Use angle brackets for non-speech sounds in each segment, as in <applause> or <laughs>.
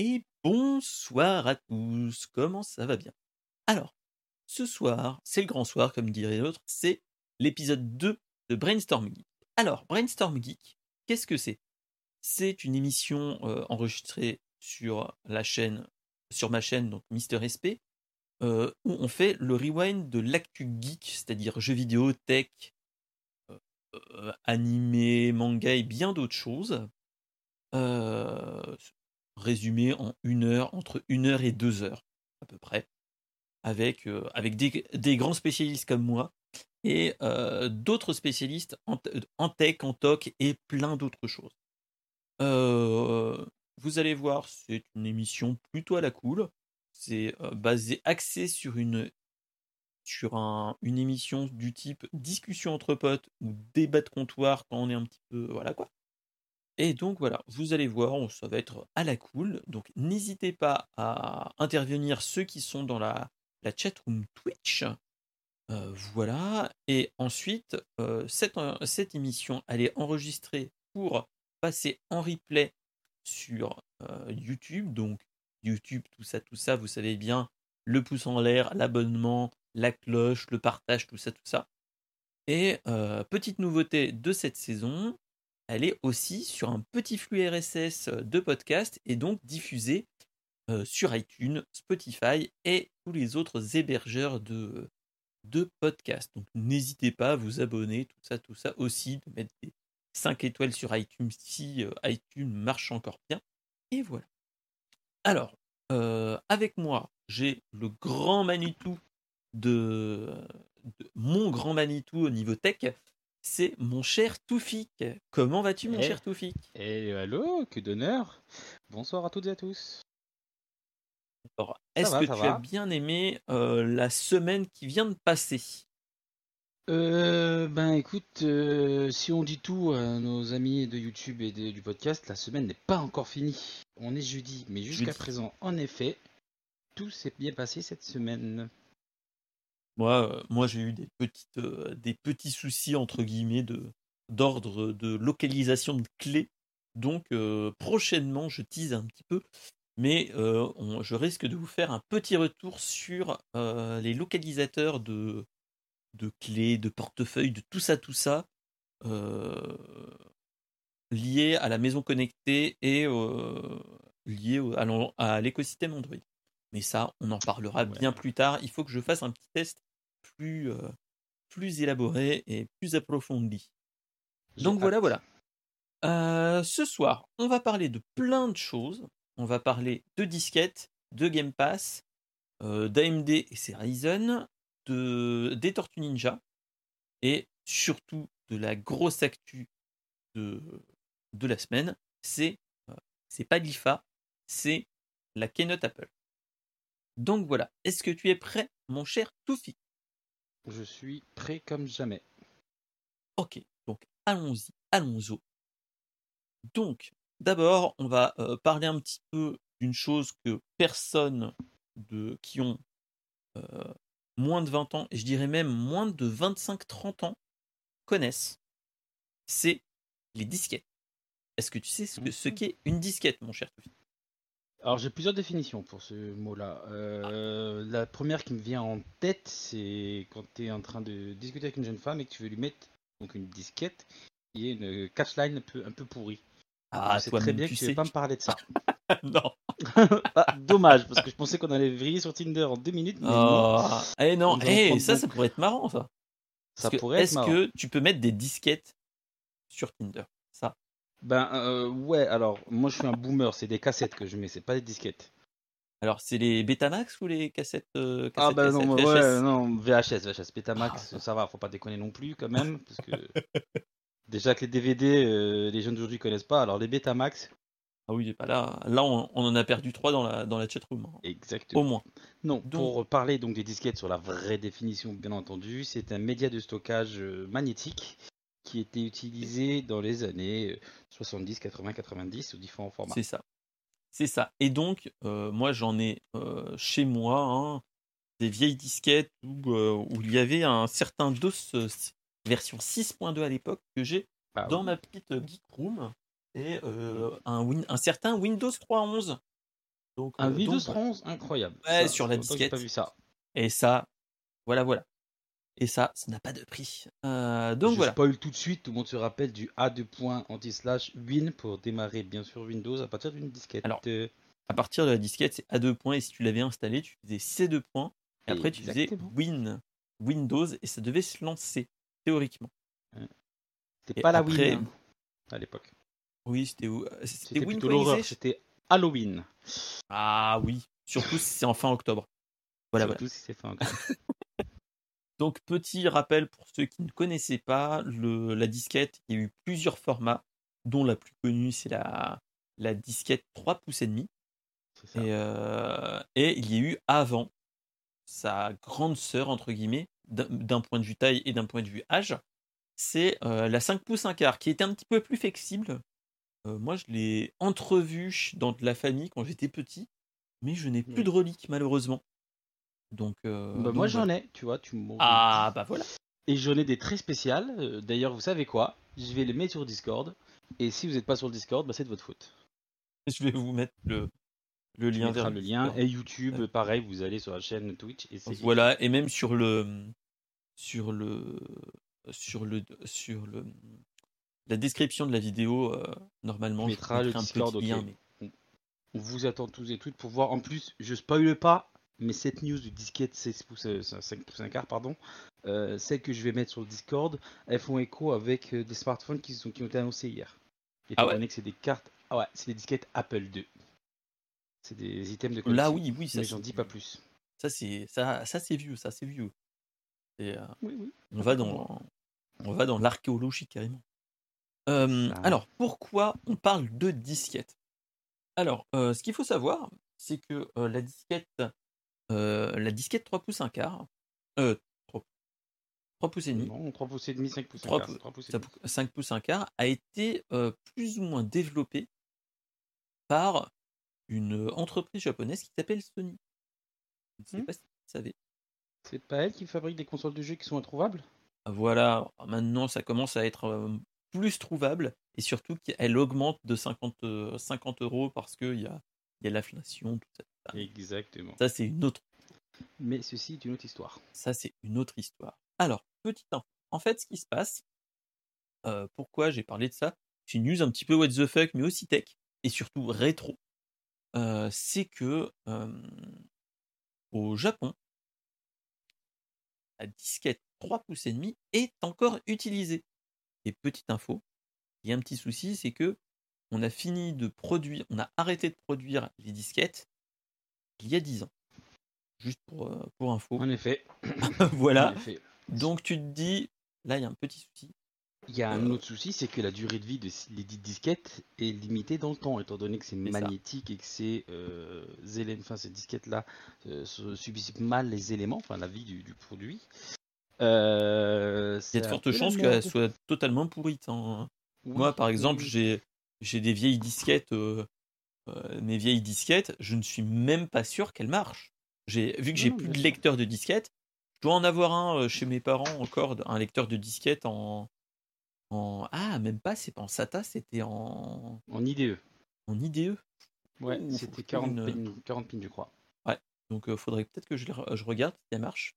Et bonsoir à tous, comment ça va bien? Alors, ce soir, c'est le grand soir, comme dirait l'autre, c'est l'épisode 2 de Brainstorm Geek. Alors, Brainstorm Geek, qu'est-ce que c'est? C'est une émission euh, enregistrée sur la chaîne, sur ma chaîne, donc Mister SP, euh, où on fait le rewind de l'actu geek, c'est-à-dire jeux vidéo, tech, euh, animé, manga et bien d'autres choses. Résumé en une heure, entre une heure et deux heures à peu près, avec, euh, avec des, des grands spécialistes comme moi et euh, d'autres spécialistes en, t- en tech, en toc et plein d'autres choses. Euh, vous allez voir, c'est une émission plutôt à la cool. C'est euh, basé, axé sur une sur un, une émission du type discussion entre potes ou débat de comptoir quand on est un petit peu voilà quoi. Et donc voilà, vous allez voir, ça va être à la cool. Donc n'hésitez pas à intervenir ceux qui sont dans la, la chatroom Twitch. Euh, voilà. Et ensuite, euh, cette, euh, cette émission, elle est enregistrée pour passer en replay sur YouTube. Donc YouTube, tout ça, tout ça, vous savez bien, le pouce en l'air, l'abonnement, la cloche, le partage, tout ça, tout ça. Et petite nouveauté de cette saison, elle est aussi sur un petit flux RSS de podcast et donc diffusée euh, sur iTunes, Spotify et tous les autres hébergeurs de, de podcasts. Donc n'hésitez pas à vous abonner, tout ça, tout ça aussi, de mettre des 5 étoiles sur iTunes si euh, iTunes marche encore bien. Et voilà. Alors, euh, avec moi, j'ai le grand Manitou de, de- mon grand Manitou au niveau tech, c'est mon cher Toufik. Comment vas-tu, mon Eh. cher Toufik? Et allô, que d'honneur Bonsoir à toutes et à tous. Alors, Est-ce que tu va. as bien aimé euh, la semaine qui vient de passer? Euh, ben écoute, euh, si on dit tout à nos amis de YouTube et de- du podcast, la semaine n'est pas encore finie. On est jeudi, mais jusqu'à présent, en effet, tout s'est bien passé cette semaine. Moi, euh, moi j'ai eu des, petites, euh, des petits soucis, entre guillemets, de, d'ordre de localisation de clés. Donc, euh, prochainement, je tease un petit peu, mais euh, on- je risque de vous faire un petit retour sur euh, les localisateurs de, de clés, de portefeuilles, de tout ça, tout ça, liés à la maison connectée et liés à l'écosystème Android. Mais ça, on en parlera Ouais. bien plus tard. Il faut que je fasse un petit test plus, euh, plus élaboré et plus approfondi. Donc voilà, voilà. Euh, ce soir, on va parler de plein de choses. On va parler de disquettes, de Game Pass, euh, d'AMD et ses Ryzen, de, des Tortues Ninja, et surtout de la grosse actu de, de la semaine, c'est euh, c'est pas l'IFA, c'est la Keynote Apple. Donc voilà, est-ce que tu es prêt, mon cher Toufi? Je suis prêt comme jamais. Ok, donc allons-y, allons-y. Donc, d'abord, on va euh, parler un petit peu d'une chose que personne de, qui ont euh, moins de 20 ans, et je dirais même moins de 25-30 ans, connaissent. C'est les disquettes. Est-ce que tu sais ce Mhm. qu'est une disquette, mon cher Alors j'ai plusieurs définitions pour ce mot-là. Euh, La première qui me vient en tête, c'est quand tu es en train de discuter avec une jeune femme et que tu veux lui mettre donc une disquette qui est une catchline un peu, un peu pourrie. Ah, toi très bien tu que tu sais. veux pas me parler de ça. <laughs> non. <laughs> Ah, dommage, parce que je pensais qu'on allait vriller sur Tinder en deux minutes, mais non, Oh. Eh non, eh, ça, ça pourrait être marrant, ça. pourrait Est-ce que tu peux mettre des disquettes sur Tinder? Ben euh, ouais, alors moi je suis un boomer, c'est des cassettes que je mets, c'est pas des disquettes. Alors, c'est les Betamax ou les cassettes, euh, Ah cassettes, bah non, cassettes, ouais, VHS? non, VHS, VHS, Betamax, Ah. ça va, faut pas déconner non plus quand même, parce que <laughs> déjà que les DVD, euh, les jeunes d'aujourd'hui connaissent pas, alors les Betamax, Ah oui, pas là. Là, on, on en a perdu trois dans la, dans la chatroom. hein. exactement. Au moins. Non, Donc- pour parler donc des disquettes sur la vraie définition, bien entendu, c'est un média de stockage euh, magnétique qui était utilisé dans les années euh, 70, 80, 90 sous différents formats. C'est ça. C'est ça. Et donc, euh, moi, j'en ai euh, chez moi hein, des vieilles disquettes où, euh, où il y avait un certain DOS version 6.2 à l'époque que j'ai Ah dans oui. ma petite geek room et un, Win- un certain Windows 3.11 Donc, Un Windows donc, voilà. 11 incroyable. Ouais, Ça, sur la disquette. pas vu ça. Et ça, voilà, voilà. Et ça, ça n'a pas de prix. Euh, donc je voilà. spoil tout de suite, tout le monde se rappelle du A2 point anti-slash win pour démarrer bien sûr Windows à partir d'une disquette. Alors, Euh, À partir de la disquette, c'est à deux points. Et si tu l'avais installé, tu faisais C deux points. Et après, tu faisais. Win, Windows, et ça devait se lancer, théoriquement. C'était pas la après- win hein, à l'époque. Oui, c'était où C'était C'était plutôt l'horreur, c'était Halloween. Ah oui, surtout si c'est en fin octobre. Voilà, voilà. Surtout si c'est fin octobre. <laughs> Donc, petit rappel pour ceux qui ne connaissaient pas le, la disquette, il y a eu plusieurs formats, dont la plus connue, c'est la, la disquette 3 pouces et demi. C'est ça. Et, euh, et il y a eu avant sa grande sœur, entre guillemets, d'un point de vue taille et d'un point de vue âge, c'est euh, la 5 pouces 1 quart, qui était un petit peu plus flexible. Euh, moi, je l'ai entrevue dans de la famille quand j'étais petit, mais je n'ai plus de reliques, malheureusement. Donc, euh, Bah, donc moi voilà. j'en ai, tu vois, tu me Ah, bah voilà. Et j'en ai des très spéciales. Euh, D'ailleurs, vous savez quoi? Je vais les mettre sur Discord. Et si vous n'êtes pas sur le Discord, bah, c'est de votre faute. <laughs> Je vais vous mettre le, le lien vers le lien. Et YouTube, pareil, vous allez sur la chaîne Twitch. Et c'est Voilà, et même sur le sur le sur le sur le la description de la vidéo, euh, normalement, Tu je mettras le mettrai un Discord, petit lien. mais- On vous attend tous et toutes pour voir. En plus, je spoile pas, mais cette news du disquette 16 pouces, euh, 5 pouces un quart, pardon, euh, celle que je vais mettre sur le Discord, elles font écho avec euh, des smartphones qui, sont, qui ont été annoncés hier. Étant Ah ouais. donné que c'est des cartes, ah ouais, c'est des disquettes Apple II. C'est des items de Là, collection. oui, oui, ça, mais j'en dis pas plus. Ça, c'est ça, ça c'est vieux, ça c'est vieux. Et, euh, Oui, oui. on va dans on va dans l'archéologie carrément. Euh, Ça. alors, pourquoi on parle de disquette Alors, ce qu'il faut savoir, c'est que la disquette, la disquette 3 pouces 1 quart, euh, 3, 3 pouces et demi, Non, 3 pouces et demi, 5 pouces un Trois quart, pou- c'est 3 pouces et ça- demi. 5 pouces 1 quart, a été euh, plus ou moins développée par une entreprise japonaise qui s'appelle Sony. Je ne sais Hmm. pas si vous savez. C'est pas elle qui fabrique des consoles de jeux qui sont introuvables? Voilà, maintenant ça commence à être euh, plus trouvable et surtout qu'elle augmente de 50, euh, 50 euros parce qu'il y a, y a l'inflation, tout ça. Exactement. Ça, c'est une autre, Mais ceci est une autre histoire. ça, c'est une autre histoire. Alors, petite info. En fait, ce qui se passe, euh, pourquoi j'ai parlé de ça, c'est une news un petit peu what the fuck, mais aussi tech et surtout rétro. Euh, c'est que euh, au Japon, la disquette 3 pouces et demi est encore utilisée. Et petite info, il y a un petit souci, c'est que on a fini de produire, on a arrêté de produire les disquettes il y a 10 ans. Juste pour, euh, pour info. En effet. <coughs> voilà. en effet. Donc tu te dis, là il y a un petit souci. Il y a un Euh, autre souci, c'est que la durée de vie de les dites disquettes est limitée dans le temps, étant donné que c'est ça. magnétique et que ces, euh, enfin, ces disquettes-là euh, se- subissent mal les éléments, enfin la vie du, du produit. Euh, Il y a de fortes chances qu'elle soit totalement pourrite. hein. Moi, par exemple, j'ai j'ai des vieilles disquettes, euh, euh, mes vieilles disquettes, je ne suis même pas sûr qu'elles marchent. Vu que j'ai plus de lecteur de disquettes. Je dois en avoir un euh, chez mes parents encore, un lecteur de disquettes en, en ah même pas, c'est pas en SATA, c'était en En IDE. en IDE. Ouais, c'était que je trouve 40, une- pins, 40 pins, je crois. Donc il faudrait peut-être que je, je regarde si elle marche.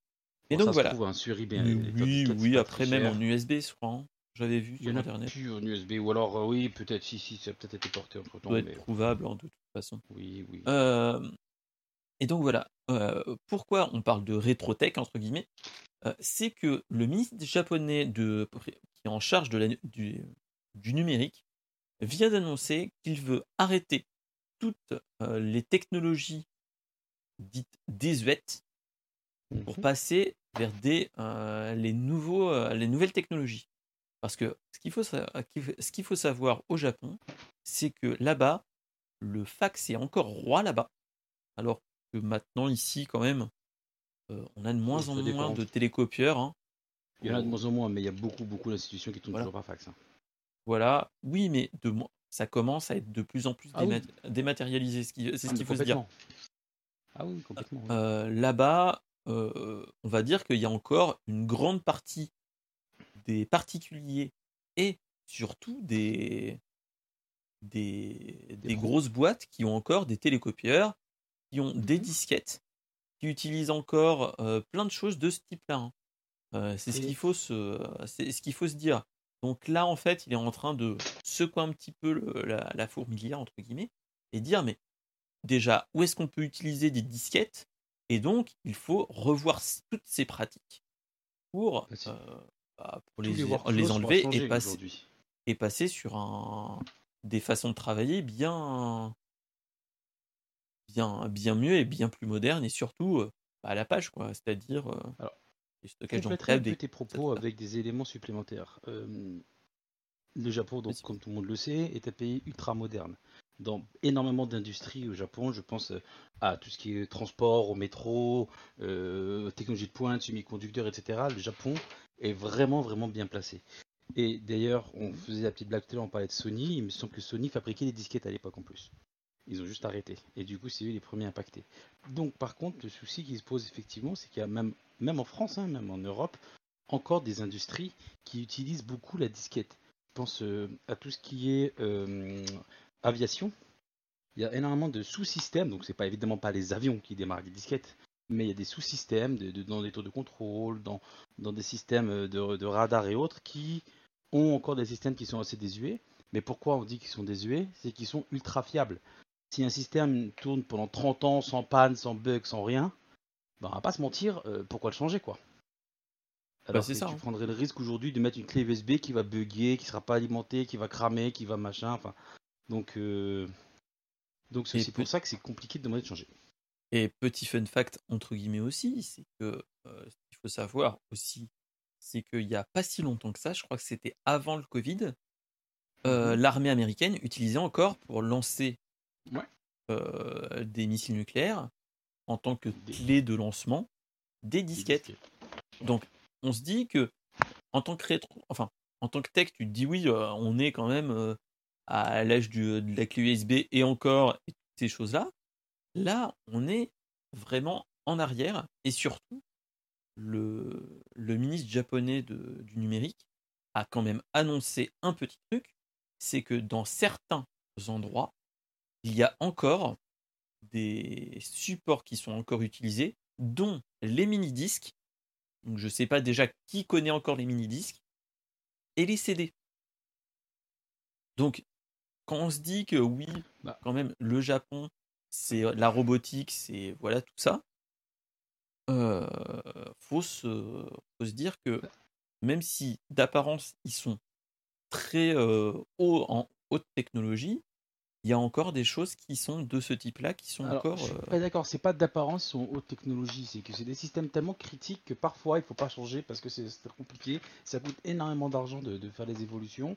Et Bon, donc ça se voilà. trouve, hein, sur eBay, de oui, oui, après même en USB, je crois. hein. J'avais vu Il y sur en a internet. plus en USB, ou alors, euh, oui, peut-être, si, si, ça a peut-être été porté entre temps. doit être Mais... trouvable hein, de toute façon. Oui, oui. Euh, et donc voilà, euh, pourquoi on parle de rétrotech entre guillemets, c'est que le ministre japonais de, qui est en charge de la, du, du numérique vient d'annoncer qu'il veut arrêter toutes les technologies dites désuètes pour Mhm. passer vers des, euh, les, nouveaux, euh, les nouvelles technologies. Parce que ce qu'il faut, sa- ce qu'il faut savoir au Japon, c'est que là-bas, le fax est encore roi là-bas. Alors que maintenant, ici, quand même, euh, on a de moins en dépend. moins de télécopieurs. hein. Il y en a de moins en moins, mais il y a beaucoup, beaucoup d'institutions qui tournent Voilà. toujours par fax. hein. Voilà, oui, mais de, ça commence à être de plus en plus Ah oui. dématérialisé. C'est ce Ah, qu'il faut se dire. Ah oui, complètement. oui. Euh, là-bas, euh, on va dire qu'il y a encore une grande partie des particuliers et surtout des, des, grosses boîtes qui ont encore des télécopieurs qui ont des Mhm. disquettes, qui utilisent encore euh, plein de choses de ce type-là. hein. Euh, c'est ce qu'il faut se, c'est ce qu'il faut se dire. Donc là, en fait, il est en train de secouer un petit peu le- la, la fourmilière entre guillemets et dire mais déjà où est-ce qu'on peut utiliser des disquettes? Et donc il faut revoir toutes ces pratiques pour euh, pour Tous les, les enlever et passer aujourd'hui. et passer sur un des façons de travailler bien bien bien mieux et bien plus modernes et surtout euh, bah, à la page quoi c'est-à-dire euh, des stockages cloud peu et- tes propos avec des éléments supplémentaires. Euh, le Japon, donc, comme tout le monde le sait, est un pays ultra moderne. Dans énormément d'industries au Japon, je pense à tout ce qui est transport, au métro, euh, technologie de pointe, semi-conducteurs, etc. Le Japon est vraiment, vraiment bien placé. Et d'ailleurs, on faisait la petite blague tout à l'heure, on parlait de Sony. Il me semble que Sony fabriquait des disquettes à l'époque en plus. Ils ont juste arrêté. Et du coup, c'est eux les premiers impactés. Donc, par contre, le souci qui se pose effectivement, c'est qu'il y a même, même en France, hein, même en Europe, encore des industries qui utilisent beaucoup la disquette. Je pense euh, à tout ce qui est euh, aviation. Il y a énormément de sous-systèmes, donc c'est pas évidemment pas les avions qui démarrent des disquettes, mais il y a des sous-systèmes de- de- dans des tours de contrôle, dans, dans des systèmes de, de radar et autres qui ont encore des systèmes qui sont assez désuets. Mais pourquoi on dit qu'ils sont désuets? C'est qu'ils sont ultra fiables. Si un système tourne pendant 30 ans sans panne, sans bug, sans rien, ben on va pas se mentir, euh, pourquoi le changer quoi? Alors que ça, tu hein. prendrais le risque aujourd'hui de mettre une clé USB qui va bugger, qui sera pas alimentée, qui va cramer, qui va machin, enfin. Donc euh, donc c'est pour ça que c'est compliqué de demander de changer. Et petit fun fact entre guillemets aussi, c'est que euh, ce qu'il faut savoir aussi, c'est qu'il n'y a pas si longtemps que ça, je crois que c'était avant le Covid, euh, Mhm. l'armée américaine utilisait encore pour lancer Ouais. euh, des missiles nucléaires en tant que clé de lancement des Des disquettes. Donc on se dit que en tant que rétro, enfin en tant que tech, tu te dis oui, euh, on est quand même euh, à l'âge de la clé USB et encore et toutes ces choses-là. Là, on est vraiment en arrière et surtout le, le ministre japonais de- du numérique a quand même annoncé un petit truc, c'est que dans certains endroits, il y a encore des supports qui sont encore utilisés, dont les mini-disques. Donc je ne sais pas déjà qui connaît encore les mini-disques et les CD. Donc quand on se dit que oui, Bah. quand même, le Japon, c'est la robotique, c'est voilà tout ça. Euh, faut se, faut se dire que même si d'apparence ils sont très euh, hauts en haute technologie, il y a encore des choses qui sont de ce type-là qui sont Alors, encore. je suis euh, pas d'accord, c'est pas d'apparence, ils sont haute technologie, c'est que c'est des systèmes tellement critiques que parfois il faut pas changer parce que c'est c'est compliqué, ça coûte énormément d'argent de, de faire les évolutions.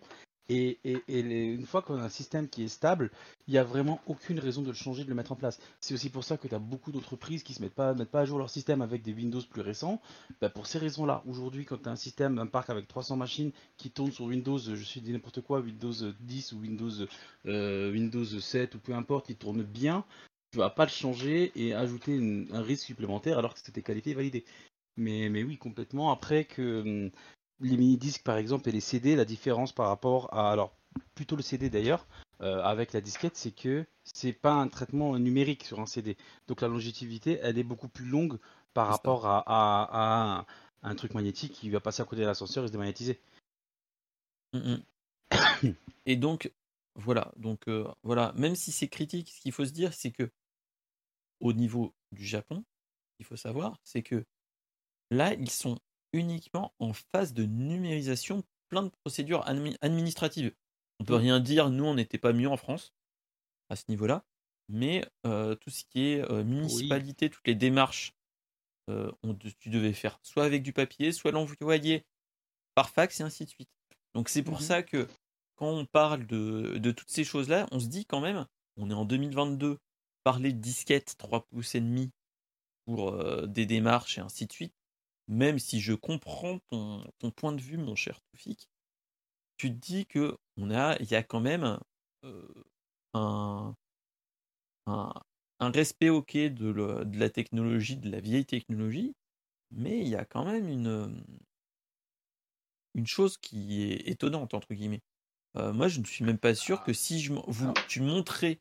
Et, une fois qu'on a un système qui est stable, il n'y a vraiment aucune raison de le changer, de le mettre en place. C'est aussi pour ça que tu as beaucoup d'entreprises qui ne se mettent pas, mettent pas à jour leur système avec des Windows plus récents. Bah, pour ces raisons-là, aujourd'hui, quand tu as un système, un parc avec 300 machines qui tournent sur Windows, je suis dit n'importe quoi, Windows 10 ou Windows, euh, Windows 7 ou peu importe, qui tourne bien, tu vas pas le changer et ajouter un risque supplémentaire alors que c'était qualifié et validé. Mais, mais oui, complètement. Après que hum, les mini-disques par exemple et les CD, la différence par rapport à. Alors, plutôt le CD d'ailleurs, euh, avec la disquette, c'est que c'est pas un traitement numérique sur un CD. Donc la longévité, elle est beaucoup plus longue par rapport à, à- à un, un truc magnétique qui va passer à côté de l'ascenseur et se démagnétiser. Mm, mm. <coughs> Et donc, voilà. Donc, euh, voilà. Même si c'est critique, ce qu'il faut se dire, c'est que au niveau du Japon, il faut savoir, c'est que là, ils sont uniquement en phase de numérisation, plein de procédures admi- administratives. On peut Mm. rien dire, nous, on n'était pas mieux en France à ce niveau-là, mais euh, tout ce qui est euh, municipalité, toutes les démarches, euh, on- tu devais faire soit avec du papier, soit l'envoyer par fax et ainsi de suite. Donc c'est pour Mhm. ça que quand on parle de, de toutes ces choses-là, on se dit quand même, on est en 2022, parler de disquette 3 pouces et demi pour des démarches et ainsi de suite, même si je comprends ton, point de vue, mon cher Toufik, tu te dis que a, y a quand même euh, un, respect ok de, la technologie, de la vieille technologie, mais il y a quand même une, une chose qui est étonnante, entre guillemets. Euh, moi, je ne suis même pas sûr que si je, vous, tu montrais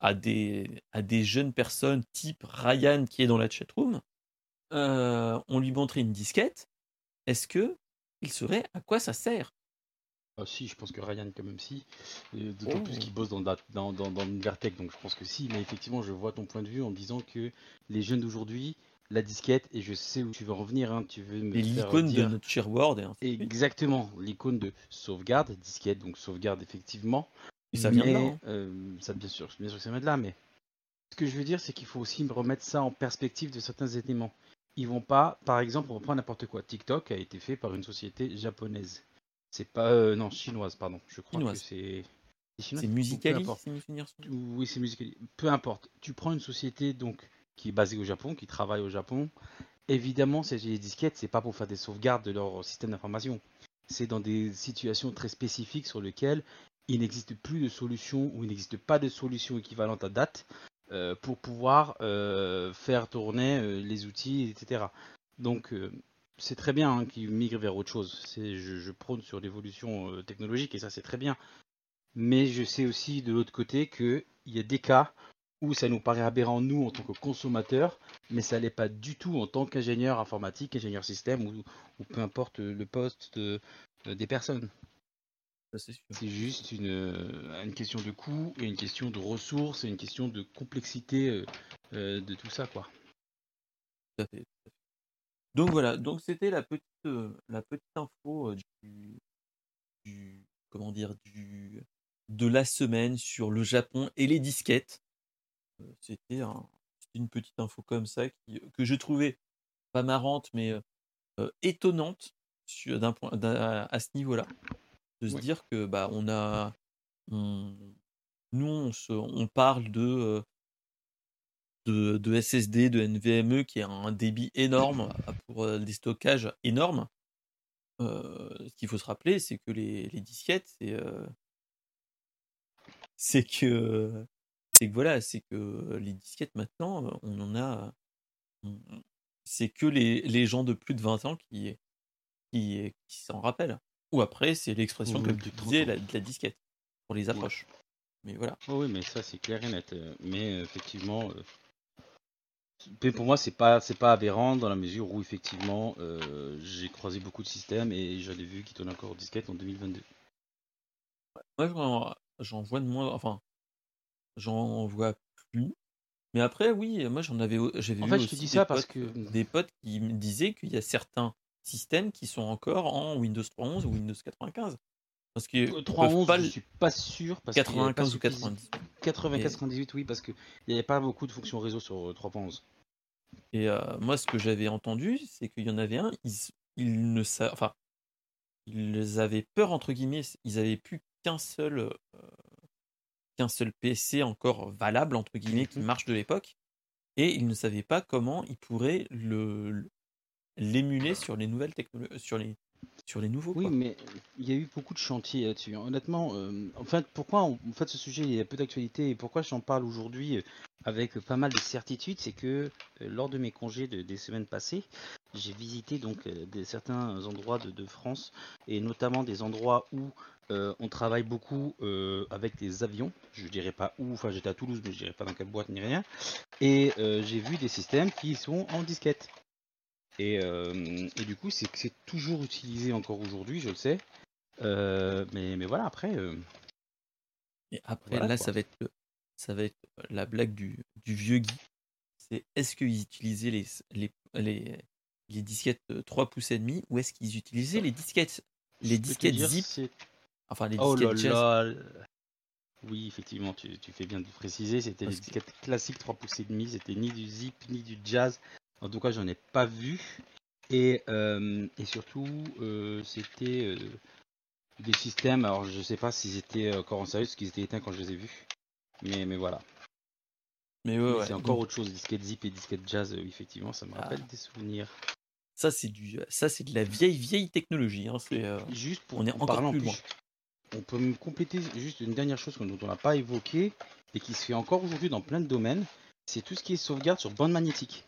à des, à des jeunes personnes type Ryan qui est dans la chatroom, euh, on lui montrait une disquette, est-ce que il saurait à quoi ça sert? Ah, si, je pense que Ryan quand même si. D'autant plus oh. qu'il bosse dans, dans, dans, dans donc je pense que si. Mais effectivement, je vois ton point de vue en disant que les jeunes d'aujourd'hui, la disquette, et je sais où tu veux revenir, hein, tu veux me Et l'icône de notre cher Word. Exactement, l'icône de sauvegarde, disquette, donc sauvegarde effectivement. Et ça vient de là. Hein. Euh, ça, bien sûr, bien sûr que ça vient de là, mais ce que je veux dire, c'est qu'il faut aussi remettre ça en perspective de certains éléments. Ils vont pas, par exemple, on reprend n'importe quoi. TikTok a été fait par une société japonaise. C'est pas. Euh, non, chinoise, pardon. Je crois que c'est. C'est Musicali, Oui, c'est Musicali. Peu importe. Tu prends une société donc qui est basée au Japon, qui travaille au Japon. Évidemment, ces disquettes, c'est pas pour faire des sauvegardes de leur système d'information. C'est dans des situations très spécifiques sur lesquelles il n'existe plus de solution ou il n'existe pas de solution équivalente à date euh, pour pouvoir euh, faire tourner les outils, etc. Donc, c'est très bien hein, qu'ils migrent vers autre chose. Je, je, prône sur l'évolution euh, technologique et ça c'est très bien. Mais je sais aussi de l'autre côté qu'il y a des cas où ça nous paraît aberrant nous en tant que consommateurs, mais ça l'est pas du tout en tant qu'ingénieur informatique, ingénieur système ou, peu importe le poste des personnes. C'est juste une, euh, une, question de coût et une question de ressources et une question de complexité euh, de tout ça quoi. Tout à fait. Donc voilà, donc c'était la petite, la petite info du, comment dire, du, de la semaine sur le Japon et les disquettes. C'était une petite info comme ça qui, que je trouvais pas marrante, mais étonnante d'un point, à, ce niveau-là. De se dire que bah on a, nous on, on parle de de, SSD, de NVMe qui a un débit énorme <clears throat> pour euh, des stockages énormes. Euh, ce qu'il faut se rappeler, c'est que les, disquettes, c'est euh, c'est que c'est que voilà, c'est que les disquettes maintenant, on en a, c'est que les, les, gens de plus de 20 ans qui qui, s'en rappellent. Ou après, c'est l'expression que tu disais, la, de la disquette pour les approches. Mais voilà. oui, mais ça c'est clair et net. Mais effectivement, mais pour moi, c'est pas c'est pas aberrant dans la mesure où effectivement, euh, j'ai croisé beaucoup de systèmes et j'en ai vu qui tournent encore disquette en 2022. Moi, j'en vois de moins, enfin, j'en vois plus. Mais après, oui, moi j'en avais, j'avais En fait, je te dis ça parce que des potes qui me disaient qu'il y a certains systèmes qui sont encore en Windows 3.11 ou Windows 95. Parce que 3.11, pas... je suis pas sûr. Parce 95 ou 90. 95, 98, oui, parce qu'il n'y avait pas beaucoup de fonctions réseau sur 3.11. Et moi, ce que j'avais entendu, c'est qu'il y en avait un, ils, ne sa... enfin, ils avaient peur entre guillemets, ils avaient plus qu'un seul, qu'un seul PC encore valable entre guillemets qui mmh marche de l'époque, et ils ne savaient pas comment ils pourraient le l'émuler sur les nouvelles technologies, sur les sur les nouveaux. Oui, mais il y a eu beaucoup de chantiers là-dessus. Honnêtement, en fait, pourquoi en fait ce sujet il y a peu d'actualité et pourquoi j'en parle aujourd'hui avec pas mal de certitude, c'est que euh, lors de mes congés de, des semaines passées, j'ai visité donc euh, des, certains endroits de, France et notamment des endroits où euh, on travaille beaucoup avec des avions. Je dirais pas où, enfin j'étais à Toulouse, mais je dirais pas dans quelle boîte ni rien. Et j'ai vu des systèmes qui sont en disquette. Et, et du coup, c'est c'est toujours utilisé encore aujourd'hui, je le sais. mais, mais voilà, après. Et après, là, ça va être ça va être la blague du, du vieux Guy. C'est est-ce qu'ils utilisaient les, les, les, les, disquettes 3 pouces et demi ou est-ce qu'ils utilisaient les disquettes les disquettes zip Enfin les oh disquettes jazz. Oui, effectivement, tu, tu, fais bien de préciser, c'était les disquettes classiques 3 pouces et demi, c'était ni du zip ni du jazz. En tout cas, j'en ai pas vu. Et, euh, et surtout, euh, c'était euh, des systèmes. Alors, je sais pas s'ils étaient encore en service, parce qu'ils étaient éteints quand je les ai vus. Mais, mais voilà. Mais ouais, c'est encore autre chose, disquette zip et disquette jazz, effectivement, ça me rappelle ah. des souvenirs. Ça, c'est du, ça, c'est de la vieille, vieille technologie. Hein. C'est, euh, juste pour on est encore plus loin. On peut me compléter juste une dernière chose dont on n'a pas évoqué et qui se fait encore aujourd'hui dans plein de domaines, c'est tout ce qui est sauvegarde sur bande magnétique.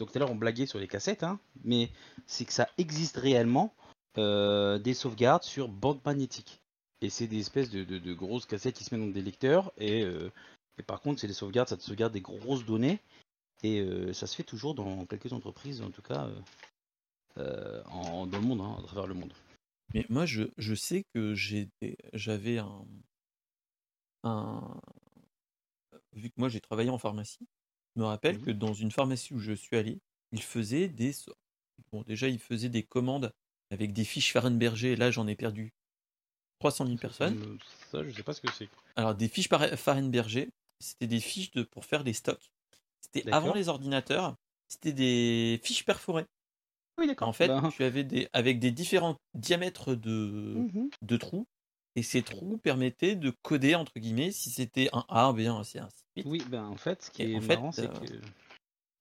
Donc tout à l'heure on blaguait sur les cassettes, hein, mais c'est que ça existe réellement euh, des sauvegardes sur bande magnétique. Et c'est des espèces de, grosses cassettes qui se mettent dans des lecteurs et, euh, Et par contre, c'est des sauvegardes, ça te sauvegarde des grosses données. Et euh, ça se fait toujours dans quelques entreprises, en tout cas, dans le monde, hein, à travers le monde. Mais moi, je, sais que j'avais un. Vu que moi, j'ai travaillé en pharmacie, je me rappelle que dans une pharmacie où je suis allé, ils faisaient des. Bon, déjà, ils faisaient des commandes avec des fiches Fahrenberger. et Là, j'en ai perdu 300 000 personnes. Ça, je sais pas ce que c'est. Alors, des fiches Fahrenberger, c'était des fiches de, pour faire des stocks. C'était avant les ordinateurs, c'était des fiches perforées. Oui, d'accord. En fait, Ben, tu avais des, avec des différents diamètres de, mhm. de trous, et ces trous permettaient de coder, entre guillemets, si c'était un A, un B, un C, un C. suite. Oui, ben en fait, ce qui Et est en marrant, c'est que.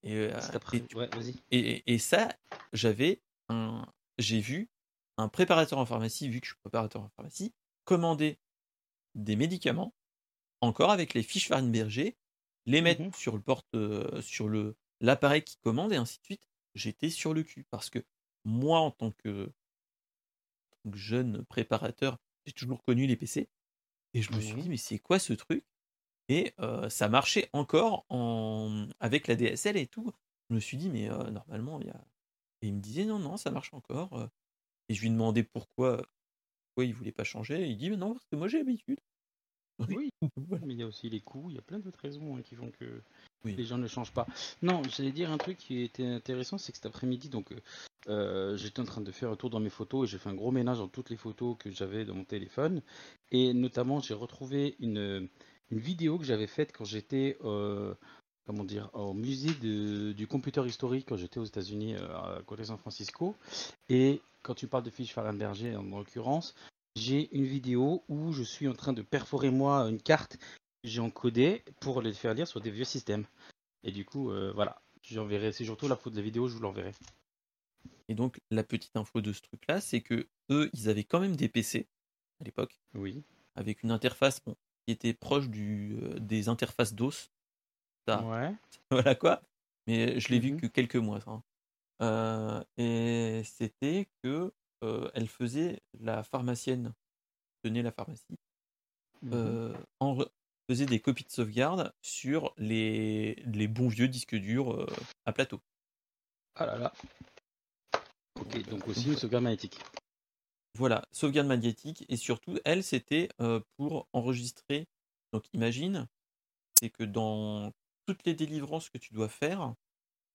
Et, c'est après- et, tu- Ouais, vas-y. et- et ça, j'avais un, j'ai vu un préparateur en pharmacie, vu que je suis préparateur en pharmacie, commander des médicaments, encore avec les fiches Fahrenberger, les mettre Mhm. sur le porte, euh, sur le l'appareil qui commande et ainsi de suite. J'étais sur le cul parce que moi, en tant que, en tant que jeune préparateur, j'ai toujours connu les PC et je me suis dit mais c'est quoi ce truc? Et euh, ça marchait encore en avec la DSL et tout. Je me suis dit mais euh, normalement il y a et il me disait non non ça marche encore euh. et je lui demandais pourquoi pourquoi il voulait pas changer et il dit mais non parce que moi j'ai l'habitude. <laughs> Oui. <laughs> Voilà. Mais il y a aussi les coûts, il y a plein d'autres raisons hein, qui font que Oui. les gens ne changent pas. Non, j'allais dire un truc qui était intéressant, c'est que cet après-midi, donc euh, j'étais en train de faire un tour dans mes photos et j'ai fait un gros ménage dans toutes les photos que j'avais dans mon téléphone. Et notamment, j'ai retrouvé une, vidéo que j'avais faite quand j'étais euh, au musée du computer historique quand j'étais aux États-Unis euh, à côté de San Francisco. Et quand tu parles de fiches Fahrenberger en l'occurrence, j'ai une vidéo où je suis en train de perforer moi une carte que j'ai encodée pour les faire lire sur des vieux systèmes. Et du coup, voilà, j'enverrai, c'est surtout la faute de la vidéo, je vous l'enverrai. Et donc la petite info de ce truc là c'est que eux ils avaient quand même des PC à l'époque Oui. avec une interface bon, qui était proche du, euh, des interfaces DOS. Ça, Ouais. <laughs> voilà quoi. Mais je l'ai vu Mhm. que quelques mois. ça, hein. Euh, et c'était que euh, elle faisait la pharmacienne, tenait la pharmacie, Mhm. faisait des copies de sauvegarde sur les, les bons vieux disques durs à plateau. Ah là là. Ok, donc aussi une sauvegarde magnétique. Voilà, sauvegarde magnétique et surtout, elle, c'était euh, pour enregistrer. Donc, imagine, c'est que dans toutes les délivrances que tu dois faire,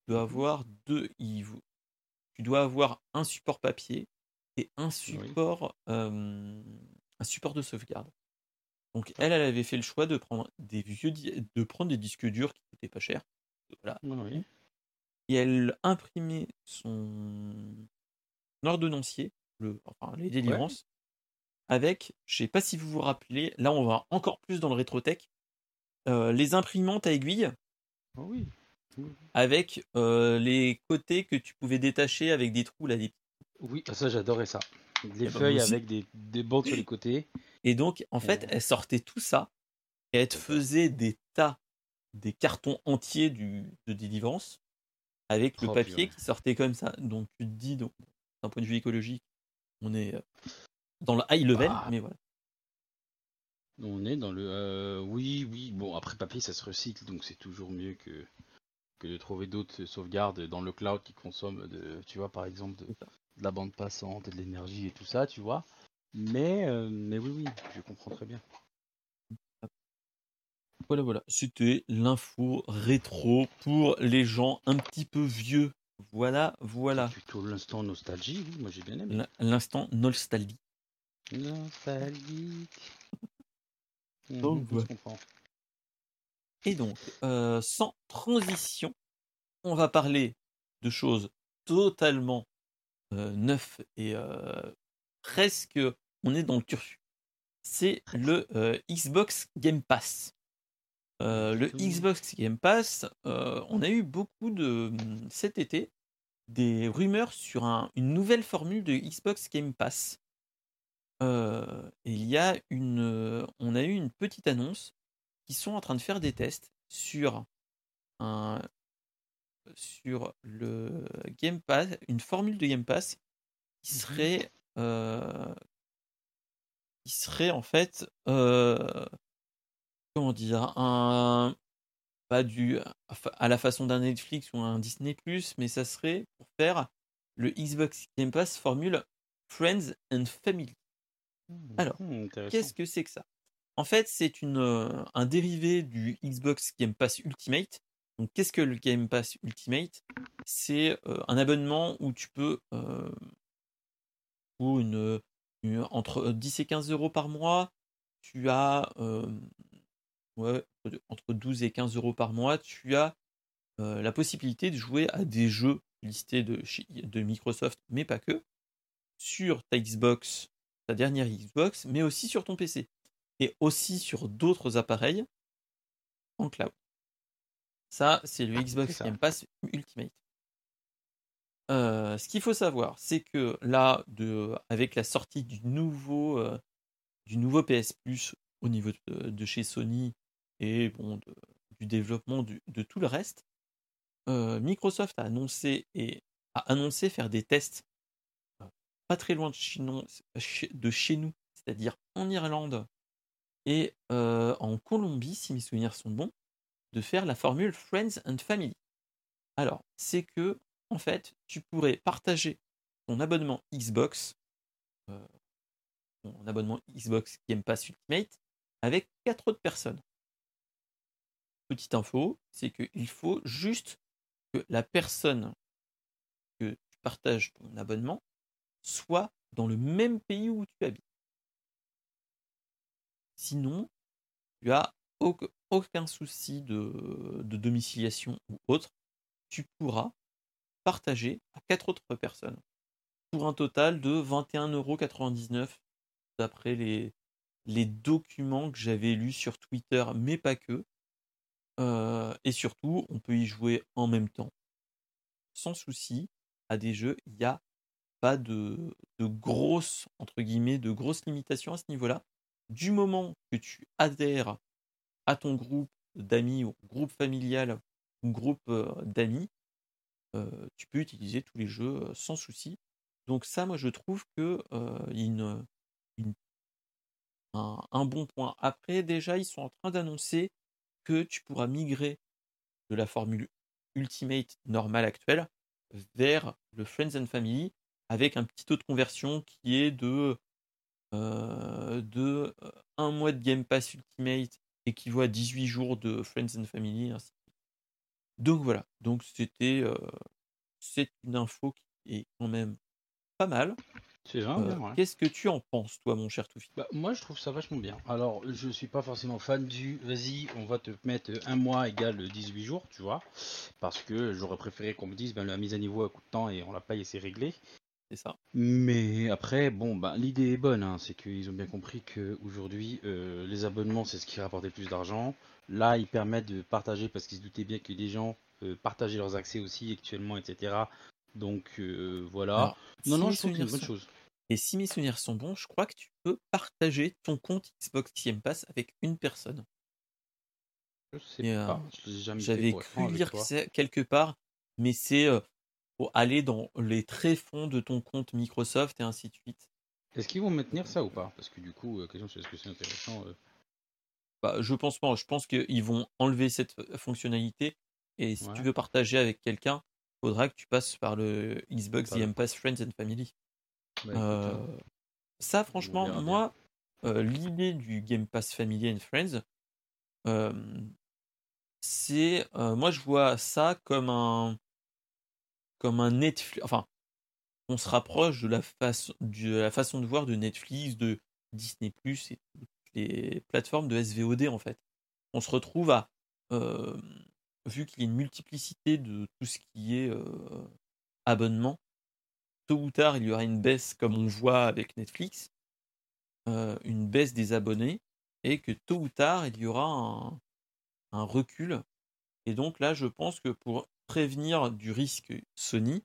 tu dois avoir deux. Tu dois avoir un support papier et un support, euh, un support de sauvegarde. Donc, elle, elle avait fait le choix de prendre des vieux, de prendre des disques durs qui coûtaient pas cher. Voilà, Oui. et elle imprimait son ordonnancier, le, enfin les délivrances, avec, je sais pas si vous vous rappelez, là on va encore plus dans le rétrotech, euh, les imprimantes à aiguille Oh oui. avec euh, les côtés que tu pouvais détacher avec des trous là. des- Oui, ah, ça j'adorais ça. Des Eh ben, feuilles avec des, des bandes sur les côtés. Et donc en fait, Euh. elle sortait tout ça et elle te faisait des tas, des cartons entiers du, de délivrance avec le Oh, papier purée. qui sortait comme ça. Donc tu te dis, donc, d'un point de vue écologique, on est euh, dans le high level, Ah. mais voilà. On est dans le. euh, oui, oui. Bon, après papier, ça se recycle, donc c'est toujours mieux que, que de trouver d'autres sauvegardes dans le cloud qui consomment, de, tu vois, par exemple, de, de la bande passante, et de l'énergie et tout ça, tu vois. Mais, euh, mais oui, oui, je comprends très bien. Voilà, voilà. C'était l'info rétro pour les gens un petit peu vieux. Voilà, voilà. Plutôt l'instant nostalgie, oui, moi j'ai bien aimé. L'instant nostalgie. Nostalgique. <laughs> Mhm, Donc, ouais. comprends. Et donc, euh, sans transition, on va parler de choses totalement euh, neuves et euh, presque, on est dans le turfu. C'est le Xbox Game Pass. Euh, le. Xbox Game Pass, euh, on a eu beaucoup de cet été des rumeurs sur un- une nouvelle formule de Xbox Game Pass. Euh, et il y a une, on a eu une petite annonce qui sont en train de faire des tests sur un sur le Game Pass, une formule de Game Pass qui Mhm. serait qui serait en fait comment dire, un pas du à la façon d'un Netflix ou un Disney+, mais ça serait pour faire le Xbox Game Pass formule Friends and Family. Mmh, Alors, mmh, qu'est-ce que c'est que ça? En fait, c'est une euh, un dérivé du Xbox Game Pass Ultimate. Donc, qu'est-ce que le Game Pass Ultimate? C'est euh, un abonnement où tu peux euh, pour une, une- entre 10 et 15 euros par mois, tu as euh, ouais, entre 12 et 15 euros par mois, tu as euh, la possibilité de jouer à des jeux listés de, Microsoft, mais pas que, sur ta Xbox, ta dernière Xbox, mais aussi sur ton PC. Et aussi sur d'autres appareils en cloud. Ça, c'est le Xbox ça. Game Pass Ultimate. Euh, ce qu'il faut savoir, c'est que là, de, avec la sortie du nouveau, euh, du nouveau PS Plus au niveau de, de chez Sony et bon, du développement de tout le reste, euh, Microsoft a annoncé et a annoncé faire des tests euh, pas très loin de chez nous, c'est-à-dire en Irlande et euh, en Colombie, si mes souvenirs sont bons, de faire la formule Friends and Family. Alors, c'est que, en fait, tu pourrais partager ton abonnement Xbox, ton abonnement Xbox Game Pass Ultimate, avec quatre autres personnes. Petite info, c'est qu'il faut juste que la personne que tu partages ton abonnement soit dans le même pays où tu habites. Sinon, tu as auc- aucun souci de, domiciliation ou autre. Tu pourras partager à quatre autres personnes pour un total de 21,99€ d'après les documents que j'avais lus sur Twitter, mais pas que. Et surtout, on peut y jouer en même temps, sans souci, à des jeux. Il n'y a pas de, de grosses, entre guillemets, de grosses limitations à ce niveau-là. Du moment que tu adhères à ton groupe d'amis ou groupe familial ou groupe d'amis, tu peux utiliser tous les jeux sans souci. Donc ça, moi, je trouve que une, une- un, un bon point. Après, déjà, ils sont en train d'annoncer que tu pourras migrer de la formule Ultimate normale actuelle vers le Friends and Family avec un petit taux de conversion qui est de, euh, de euh, un mois de Game Pass Ultimate équivaut à 18 jours de Friends and Family. Donc voilà, donc c'était euh, c'est une info qui est quand même pas mal. C'est vraiment Euh, bien, ouais. Qu'est-ce que tu en penses, toi, mon cher Toufi Bah, moi, je trouve ça vachement bien. Alors, je suis pas forcément fan du vas-y, on va te mettre un mois égal 18 jours, tu vois. Parce que j'aurais préféré qu'on me dise ben, la mise à niveau à coup de temps et on la paye et c'est réglé. C'est ça. Mais après, bon, bah, l'idée est bonne, hein, c'est qu'ils ont bien compris qu'aujourd'hui, euh, les abonnements, c'est ce qui rapportait le plus d'argent. Là, ils permettent de partager parce qu'ils se doutaient bien que des gens euh, partageaient leurs accès aussi actuellement, etc. Donc euh, voilà. Alors, non, si non, je trouve que c'est une bonne sont- chose. Et si mes souvenirs sont bons, je crois que tu peux partager ton compte Xbox Game Pass avec une personne. Je sais Et, euh, pas, J'avais cru lire que quelque part, mais c'est euh, pour aller dans les tréfonds de ton compte Microsoft et ainsi de suite. Est-ce qu'ils vont maintenir ça ou pas? Parce que du coup, euh, question c'est est-ce que c'est intéressant Bah, je pense pas. Je pense qu'ils vont enlever cette fonctionnalité. Et si Ouais. tu veux partager avec quelqu'un, faudra que tu passes par le Xbox Game Pass Friends and Family. bah, écoute, Euh, hein. ça, franchement, moi, euh, l'idée du Game Pass Family and Friends, euh, c'est, moi, je vois ça comme un, comme un Netflix. Enfin, on se rapproche de la façon, de la façon de voir de Netflix, de Disney Plus et toutes les plateformes de SVOD en fait. On se retrouve à, euh, vu qu'il y a une multiplicité de tout ce qui est euh, abonnement, tôt ou tard il y aura une baisse comme on voit avec Netflix, euh, une baisse des abonnés, et que tôt ou tard il y aura un, recul. Et donc là, je pense que pour prévenir du risque Sony,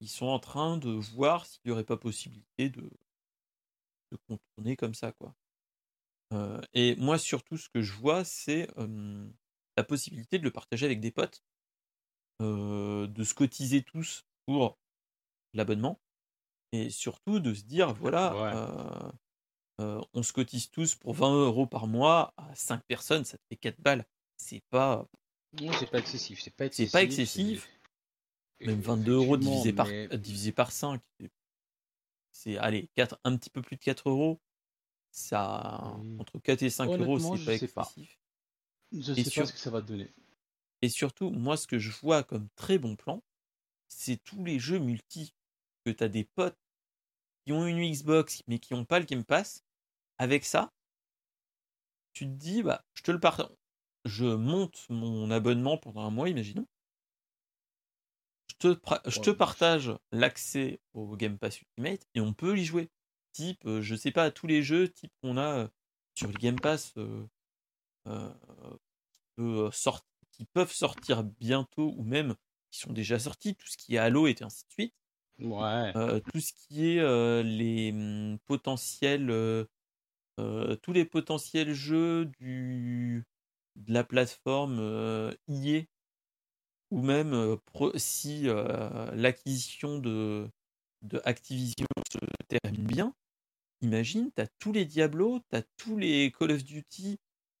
ils sont en train de voir s'il n'y aurait pas possibilité de, contourner comme ça, quoi. Euh, et moi, surtout, ce que je vois, c'est la possibilité de le partager avec des potes, euh, de se cotiser tous pour l'abonnement, et surtout de se dire, voilà, Ouais. euh, on se cotise tous pour 20 euros par mois, à 5 personnes, ça te fait 4 balles. C'est pas, Non, c'est pas excessif. C'est pas c'est excessif. pas excessif. Même 22 euros divisé par, mais- divisé par 5. C'est, allez, 4, un petit peu plus de 4 euros. Ça, Oui. entre 4 et 5 euros, c'est pas pas. Je Et sais sur- pas ce que ça va te donner. Et surtout, moi, ce que je vois comme très bon plan, c'est tous les jeux multi que tu as des potes qui ont une Xbox mais qui n'ont pas le Game Pass. Avec ça, tu te dis, bah, je te le partage. Je monte mon abonnement pendant un mois, imaginons. Je te, pra- je te Ouais. partage l'accès au Game Pass Ultimate et on peut y jouer. Type, euh, je sais pas, tous les jeux type qu'on a euh, sur le Game Pass euh, euh, euh, sort- qui peuvent sortir bientôt ou même qui sont déjà sortis, tout ce qui est Halo et ainsi de suite. Ouais. Euh, tout ce qui est euh, les hum, potentiels, tous les potentiels jeux du, de la plateforme EA, ou même pro- si l'acquisition de, de Activision se termine bien, imagine, tu as tous les Diablo, tu as tous les Call of Duty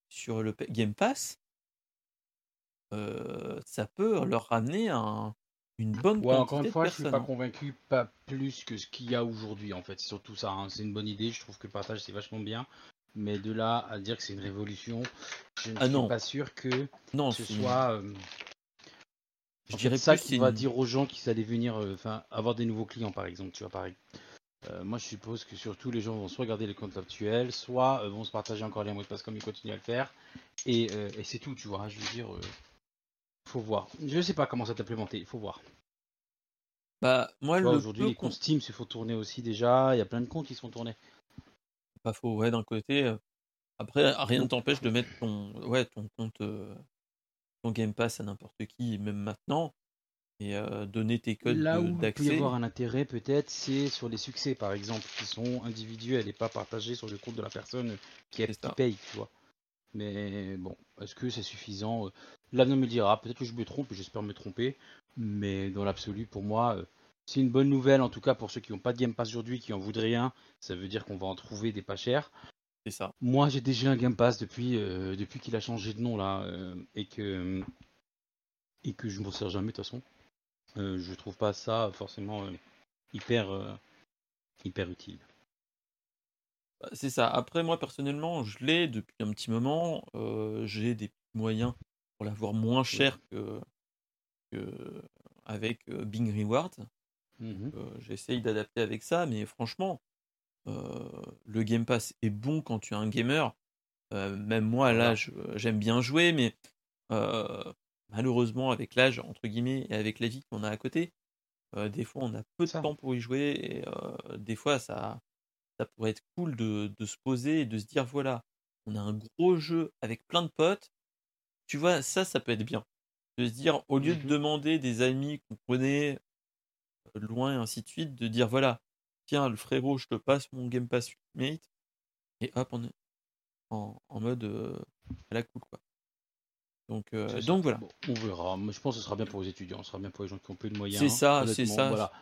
sur le Game Pass, euh, ça peut leur ramener un- une bonne Ouais, encore une fois, je suis personnes. pas convaincu, pas plus que ce qu'il y a aujourd'hui en fait. C'est surtout ça, hein. c'est une bonne idée. Je trouve que le partage c'est vachement bien. Mais de là à dire que c'est une révolution, je ne Ah suis non. pas sûr que Non, ce soit euh, je en fait, dirais ça plus qui va une- dire aux gens qui allaient venir, euh, avoir des nouveaux clients par exemple, tu vois, pareil. Euh, moi, je suppose que surtout les gens vont soit garder les comptes actuels, soit euh, vont se partager encore les mots de passe comme ils continuent à le faire. Et, euh, et c'est tout, tu vois. Je veux dire, faut voir. Je sais pas comment ça implémenté, il faut voir. Bah, moi, vois, le Aujourd'hui, les comptes Steam se font tourner aussi déjà. Il y a plein de comptes qui se font tourner. pas faux, ouais, d'un côté. Après, rien ne t'empêche de mettre ton, ouais, ton compte, ton Game Pass à n'importe qui, même maintenant, et euh, donner tes codes Là où il peut y avoir un intérêt, peut-être, c'est sur les succès, par exemple, qui sont individuels et pas partagés sur le compte de la personne qui, est, paye, tu vois. Mais bon, est-ce que c'est suffisant? L'avenir me dira. Peut-être que je me trompe, j'espère me tromper. Mais dans l'absolu, pour moi, euh, c'est une bonne nouvelle, en tout cas pour ceux qui n'ont pas de Game Pass aujourd'hui, qui en voudraient un. Ça veut dire qu'on va en trouver des pas chers. C'est ça. Moi, j'ai déjà un Game Pass depuis, euh, depuis qu'il a changé de nom là, euh, et que et que je m'en sers jamais de toute façon. Euh, je trouve pas ça forcément euh, hyper euh, hyper utile. Bah, C'est ça. Après, moi, personnellement, je l'ai depuis un petit moment. euh, J'ai des moyens pour l'avoir moins cher que, que avec Bing Rewards. Mhm. Euh, J'essaye d'adapter avec ça, mais franchement, le Game Pass est bon quand tu es un gamer. Même moi, là, j'aime bien jouer, mais malheureusement, avec l'âge, entre guillemets, et avec la vie qu'on a à côté, euh, des fois, on a peu de Ça. temps pour y jouer, et euh, des fois, ça, ça pourrait être cool de, de se poser et de se dire, voilà, on a un gros jeu avec plein de potes. Tu vois, ça, ça peut être bien. De se dire, au lieu de Mhm. demander des amis qu'on connaît euh, loin et ainsi de suite, de dire voilà, tiens, le frérot, je te passe mon Game Pass Ultimate, et hop, on est en, en mode euh, à la cool, quoi. Donc, euh, donc voilà. Bon, on verra. Je pense que ce sera bien pour les étudiants, ce sera bien pour les gens qui ont peu de moyens. C'est ça, c'est ça. Voilà.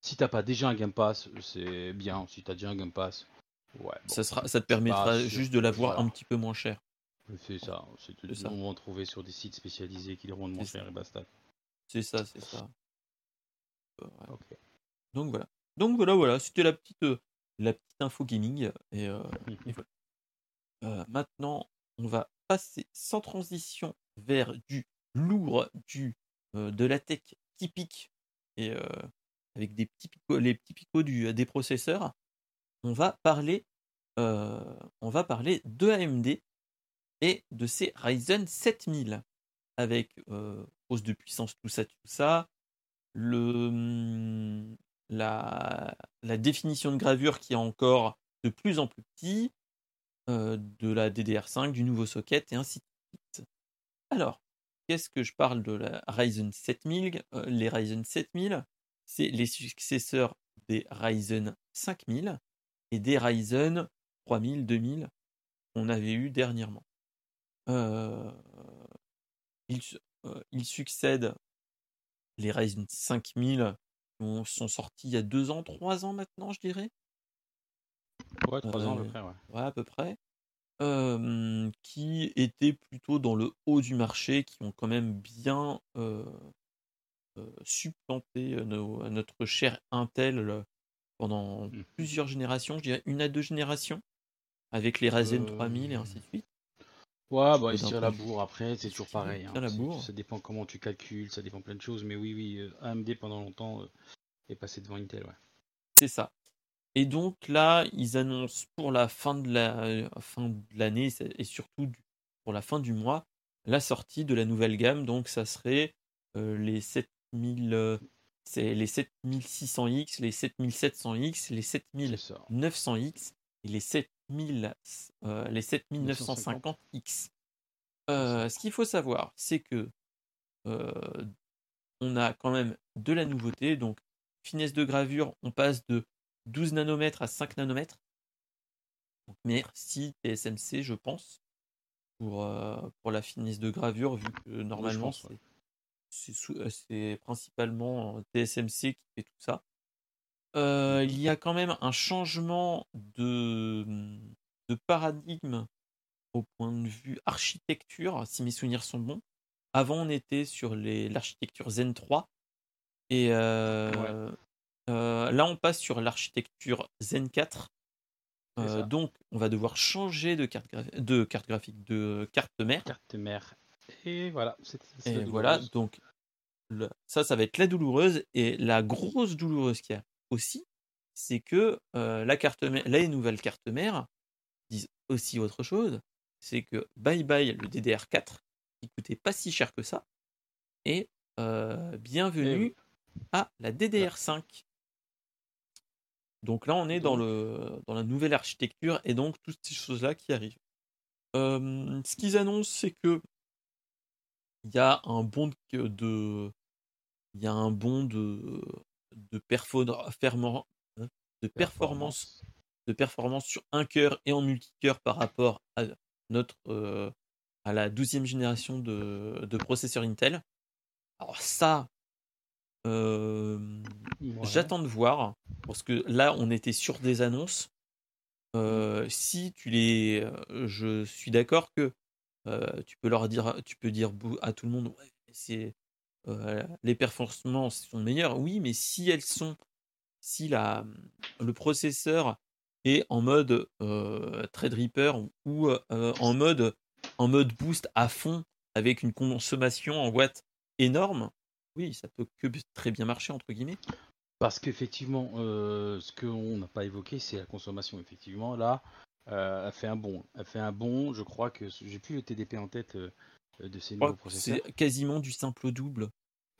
Si t'as pas déjà un Game Pass, c'est bien. Si t'as déjà un Game Pass, ouais. bon, Ça, sera, ça te permettra juste de l'avoir Voilà. un petit peu moins cher. C'est ça. C'est ça. On va en trouver sur des sites spécialisés qui les rendent moins cher et basta. C'est ça, c'est ça. Euh, ouais. Donc voilà. Donc voilà, voilà, c'était la petite, euh, la petite info gaming. Et, euh, <laughs> et voilà. Euh, maintenant, on va passer sans transition vers du lourd, du euh, de la tech typique et euh, avec des petits les petits picots du, des processeurs. On va parler, euh, on va parler de AMD et de ses Ryzen 7000 avec euh, hausse de puissance, tout ça, tout ça, le, hum, la, la définition de gravure qui est encore de plus en plus petit, euh, de la DDR5, du nouveau socket et ainsi de suite. Alors, qu'est-ce que je parle de la Ryzen 7000 Euh, Les Ryzen 7000, c'est les successeurs des Ryzen 5000 et des Ryzen 3000, 2000 qu'on avait eu dernièrement. Euh, ils, euh, ils succèdent les Ryzen 5000 qui ont- sont sortis il y a deux ans, trois ans maintenant, je dirais. Ouais, 3 ans à peu près, ouais. ouais, à peu près, euh, qui étaient plutôt dans le haut du marché, qui ont quand même bien euh, euh, supplanté nos- notre cher Intel pendant Mhm. plusieurs générations, je dirais une à deux générations, avec les Ryzen Euh, 3000 et ainsi de suite. Ouais, bah, que il se d'un tire point la bourre après, c'est toujours pareil. hein. la bourre. Ça dépend comment tu calcules, ça dépend plein de choses, mais oui, oui, AMD pendant longtemps est passé devant Intel, ouais. C'est ça. Et donc là, ils annoncent pour la fin de la euh, fin de l'année et surtout du- pour la fin du mois la sortie de la nouvelle gamme. Donc ça serait euh, les 7000, euh, c'est les 7600X, les 7700X, les C'est 7900X ça. et les 7000, euh, les 7950X. Euh, ce qu'il faut savoir, c'est que on a quand même de la nouveauté. Donc, finesse de gravure, on passe de 12 nanomètres à 5 nanomètres. Donc, merci TSMC, je pense, pour, euh, pour la finesse de gravure, vu que normalement, c'est- euh, c'est principalement euh, TSMC qui fait tout ça. Euh, il y a quand même un changement de, de paradigme au point de vue architecture, si mes souvenirs sont bons. Avant, on était sur l'architecture Zen 3. Et euh, euh, là, on passe sur l'architecture Zen 4. C'est Euh, donc, on va devoir changer de carte, de carte graphique, de carte mère. Carte mère. Et voilà, Et voilà, donc le- ça, ça va être la douloureuse. Et la grosse douloureuse qu'il y a aussi, c'est que euh, la carte mère, les nouvelles cartes mères disent aussi autre chose. C'est que bye bye le DDR4, qui coûtait pas si cher que ça. Et bienvenue Eh oui. à la DDR5. Donc là, on est dans, Donc- le, dans la nouvelle architecture et donc toutes ces choses-là qui arrivent. Euh, ce qu'ils annoncent, c'est que il y a un bond de, de- il y a un bond de, de, perfo- fermo- de performance de performance sur un cœur et en multicœur par rapport à notre euh, à la 12e génération de, de processeurs Intel. Alors ça, euh, Ouais. j'attends de voir parce que là on était sur des annonces. Euh, si tu les, euh, je suis d'accord que euh, tu peux leur dire, tu peux dire à tout le monde, ouais, c'est les performances sont meilleures. Oui, mais si elles sont, si la, le processeur est en mode Threadripper ou en mode en mode boost à fond avec une consommation en watts énorme, oui, ça peut que très bien marcher entre guillemets. Parce qu'effectivement, euh, ce qu'on n'a pas évoqué, c'est la consommation. Effectivement, là, euh, elle fait un bon. Elle fait un bon. Je crois que j'ai plus le TDP en tête euh, de ces nouveaux processeurs. C'est quasiment du simple au double.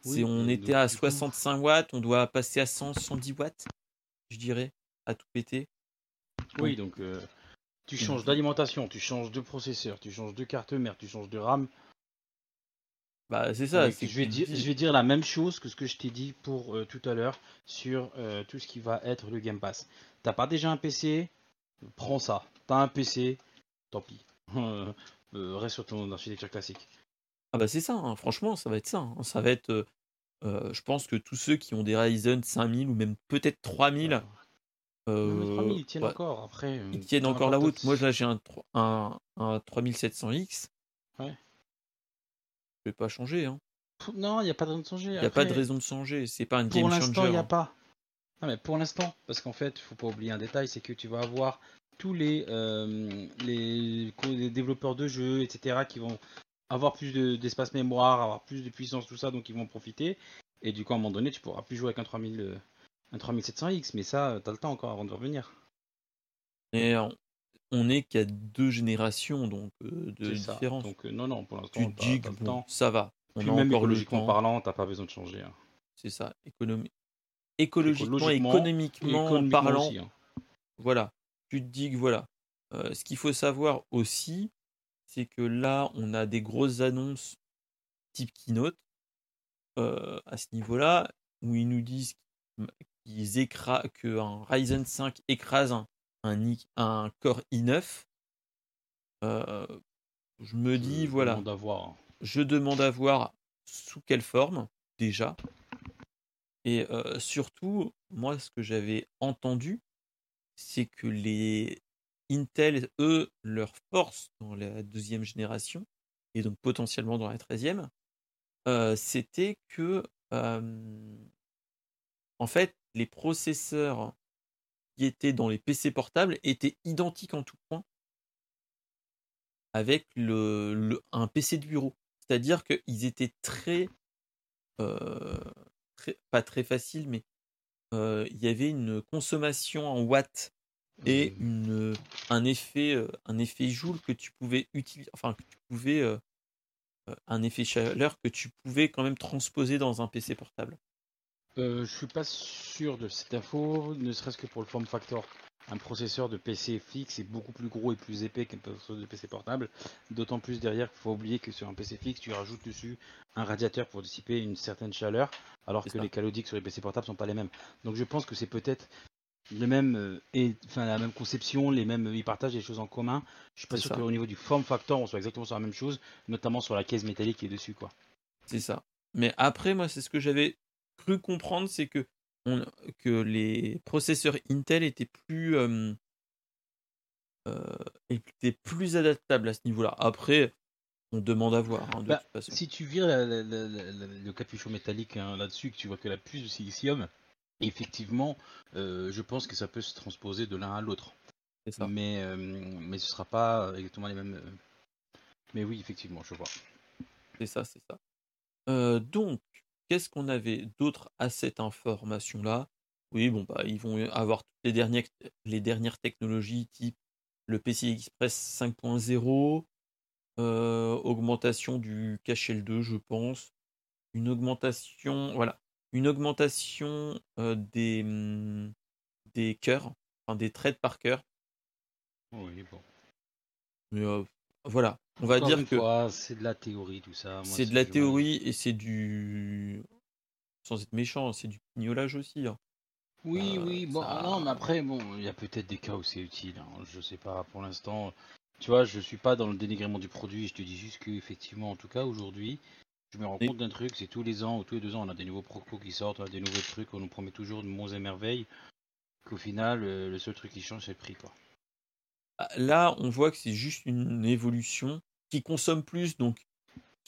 Oui, on était à du coup- 65 watts, on doit passer à 100, 110 watts, je dirais, à tout péter. Oui, donc euh, tu changes d'alimentation, tu changes de processeur, tu changes de carte mère, tu changes de RAM. Bah, c'est ça. Je, vais dire, dis- je vais dire la même chose que ce que je t'ai dit pour euh, tout à l'heure sur euh, tout ce qui va être le Game Pass. T'as pas déjà un PC Prends ça. T'as un PC Tant pis. <laughs> Euh, reste sur ton architecture classique. Ah bah c'est ça, hein, franchement, ça va être ça. hein. Ça va être, je pense que tous ceux qui ont des Ryzen 5000 ou même peut-être 3000, Même euh, les 3000, ils tiennent ouais, encore. Après, ils tiennent encore la route. Moi là j'ai un, un 3700X. Ouais. Vais pas changer. Hein. Non, il n'y a pas de raison de changer. Il n'y a pas de raison de changer. C'est pas un Pour game l'instant, changer. il n'y a hein. pas. Non, mais pour l'instant, parce qu'en fait, il faut pas oublier un détail, c'est que tu vas avoir tous les, euh, les, co- les développeurs de jeux, etc., qui vont avoir plus de- d'espace mémoire, avoir plus de puissance, tout ça, donc ils vont profiter. Et du coup, à un moment donné, tu pourras plus jouer avec un 3000, euh, un 3700X, mais ça, tu as le temps encore avant de revenir. Et on, on n'est qu'à deux générations donc euh, de différence. Donc, euh, non, non, pour l'instant, tu dis que le bon, ça va. On Puis a même encore le écologiquement temps. parlant, t'as pas besoin de changer. hein. C'est ça. Écologiquement, économiquement, économiquement parlant, aussi, hein. voilà. Tu te dis que voilà. Euh, ce qu'il faut savoir aussi, c'est que là, on a des grosses annonces type keynote euh, à ce niveau-là, où ils nous disent qu'ils écrasent, qu'un Ryzen 5 écrase un, un, Core i9. Euh, je me dis, Je voilà, demande à voir, hein. je demande à voir sous quelle forme, déjà. Et euh, surtout, moi, ce que j'avais entendu, c'est que les Intel, eux, leur force dans la deuxième génération, et donc potentiellement dans la treizième, euh, c'était que, en fait, les processeurs qui étaient dans les PC portables étaient identiques en tout point avec le, un PC de bureau. C'est-à-dire qu'ils étaient très, très, pas très faciles, mais il y avait une consommation en watts et mmh. une, un effet, un effet joule que tu pouvais utiliser, enfin que tu pouvais, un effet chaleur que tu pouvais quand même transposer dans un PC portable. Euh, je suis pas sûr de cette info, ne serait-ce que pour le form factor. Un processeur de PC fixe est beaucoup plus gros et plus épais qu'un processeur de PC portable. D'autant plus derrière qu'il faut oublier que sur un PC fixe, tu rajoutes dessus un radiateur pour dissiper une certaine chaleur, alors que les calodiques sur les PC portables sont pas les mêmes. Donc je pense que c'est peut-être le même euh, et enfin la même conception, les mêmes ils partagent des choses en commun. Je suis pas sûr qu'au niveau du form factor on soit exactement sur la même chose, notamment sur la caisse métallique qui est dessus quoi. C'est ça. Mais après moi c'est ce que j'avais cru comprendre, c'est que, on, que les processeurs Intel étaient plus, euh, étaient plus adaptables à ce niveau-là. Après, on demande à voir. Hein, bah, si tu vires le capuchon métallique hein, là-dessus, que tu vois que la puce de silicium, effectivement, euh, je pense que ça peut se transposer de l'un à l'autre. Mais, euh, mais ce sera pas exactement les mêmes. Mais oui, effectivement, je vois. C'est ça, c'est ça. donc, Qu'est-ce qu'on avait d'autre à cette information-là? Oui, bon, bah, ils vont avoir toutes les dernières, les dernières technologies type le PCI Express 5.0, euh, augmentation du cache L2, je pense, une augmentation, voilà, une augmentation euh, des, mmh, des cœurs, enfin des traits par cœur. Oui, bon. Mais euh, voilà, on va dire que c'est de la théorie tout ça. C'est de la théorie et c'est du sans être méchant, c'est du pignolage aussi. Hein. Oui, euh, oui, bon, non, mais après, bon, il y a peut-être des cas où c'est utile. Hein. Je sais pas, pour l'instant, tu vois, je suis pas dans le dénigrement du produit. Je te dis juste qu'effectivement, en tout cas, aujourd'hui, je me rends compte d'un truc, c'est tous les ans ou tous les deux ans, on a des nouveaux procos qui sortent, on a des nouveaux trucs, on nous promet toujours de monts et merveilles. Qu'au final, euh, le seul truc qui change, c'est le prix, quoi. Ah, là, on voit que c'est juste une évolution qui consomme plus. Donc,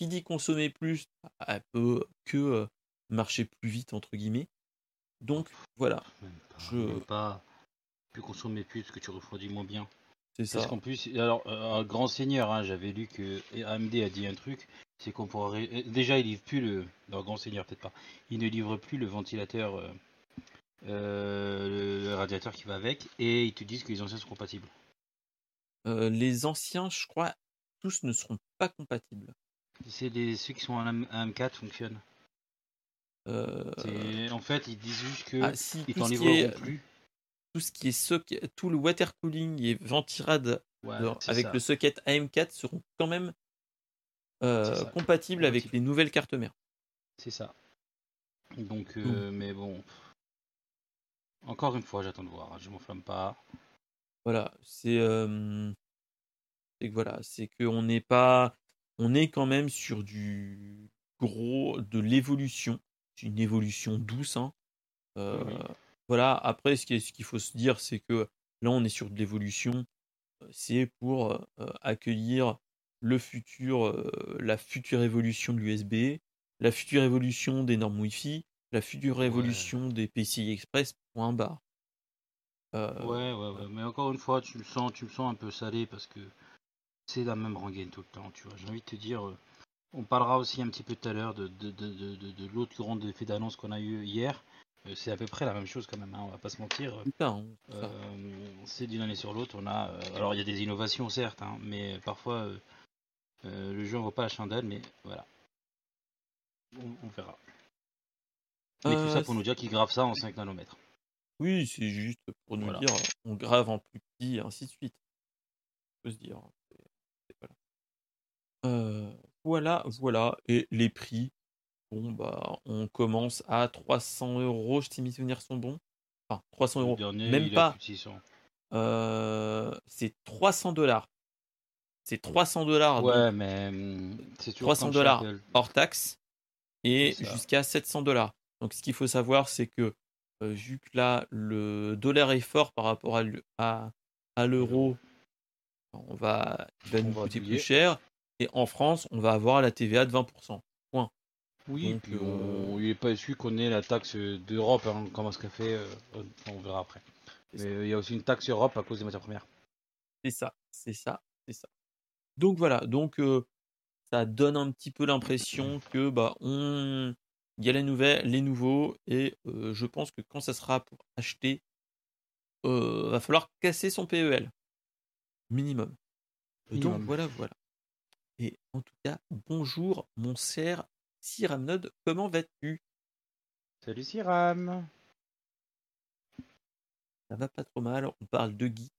qui dit consommer plus, elle peut que euh, marcher plus vite, entre guillemets. Donc, voilà. je ne pas plus consommer plus parce que tu refroidis moins bien. C'est ça. Parce qu'en plus, alors, euh, un grand seigneur, hein, j'avais lu que AMD a dit un truc, c'est qu'on pourrait. Euh, déjà, il livre plus le. Non, grand seigneur, peut-être pas. Il ne livre plus le ventilateur, le radiateur qui va avec, et ils te disent que les anciens sont compatibles. les anciens, je crois, tous ne seront pas compatibles. C'est ceux qui sont en AM4 fonctionnent. Euh... En fait, ils disent juste que ah, si, ils t'en plus. Tout ce qui est socket, tout le water cooling et ventirad avec le socket AM4 seront quand même euh, compatibles avec les nouvelles cartes mères. C'est ça. Donc, euh, mais bon. Encore une fois, j'attends de voir. Hein, je m'enflamme pas. Voilà, c'est c'est que voilà, c'est qu'on n'est pas, on est quand même sur du gros, de l'évolution, une évolution douce. Hein. Euh, voilà. Après, ce qu'il faut se dire, c'est que là, on est sur de l'évolution. C'est pour euh, accueillir le futur, la future évolution de l'USB, la future évolution des normes Wi-Fi, la future évolution des PCI Express. Point barre. Euh, ouais, ouais, ouais, mais encore une fois, tu le sens, tu le sens un peu salé parce que c'est la même rengaine tout le temps, tu vois. J'ai envie de te dire, euh, on parlera aussi un petit peu tout à l'heure de, de, de, de, l'autre grande effet d'annonce qu'on a eu hier. Euh, c'est à peu près la même chose quand même, hein, on va pas se mentir. Hein, c'est d'une année sur l'autre, on a. alors il y a des innovations certes, hein, mais parfois le jeu en vaut pas la chandelle, mais voilà. On, verra. Mais tout ça pour nous dire qu'il grave ça en 5 nanomètres. Oui, c'est juste pour nous dire, on grave en plus petit, et ainsi de suite. On peut se dire. Voilà. voilà, voilà. Et les prix, bon, bah, on commence à 300 euros, si mes souvenirs sont bons. Enfin, 300 euros. Même pas. c'est 300 dollars. C'est 300 dollars. Ouais, mais mmh, c'est 300 dollars hors taxe et jusqu'à 700 dollars. Donc, ce qu'il faut savoir, c'est que euh, vu que là, le dollar est fort par rapport à, l'e- à, à l'euro, on va, il va On nous va coûter plus cher. Et en France, on va avoir la TVA de 20%. Oui, Donc, puis euh, on... il n'est pas su qu'on ait la taxe d'Europe, hein, comment ce qu'a fait, euh, on verra après. Mais euh, il y a aussi une taxe Europe à cause des matières premières. C'est ça, c'est ça, c'est ça. Donc voilà, donc euh, ça donne un petit peu l'impression que bah on il y a les nouvelles, les nouveaux, et euh, je pense que quand ça sera pour acheter, euh, va falloir casser son PEL. Minimum. Donc Minimum. voilà, voilà. Et en tout cas, bonjour mon cher Siramnod, comment vas-tu? Salut Siram Ça va pas trop mal, on parle de geek,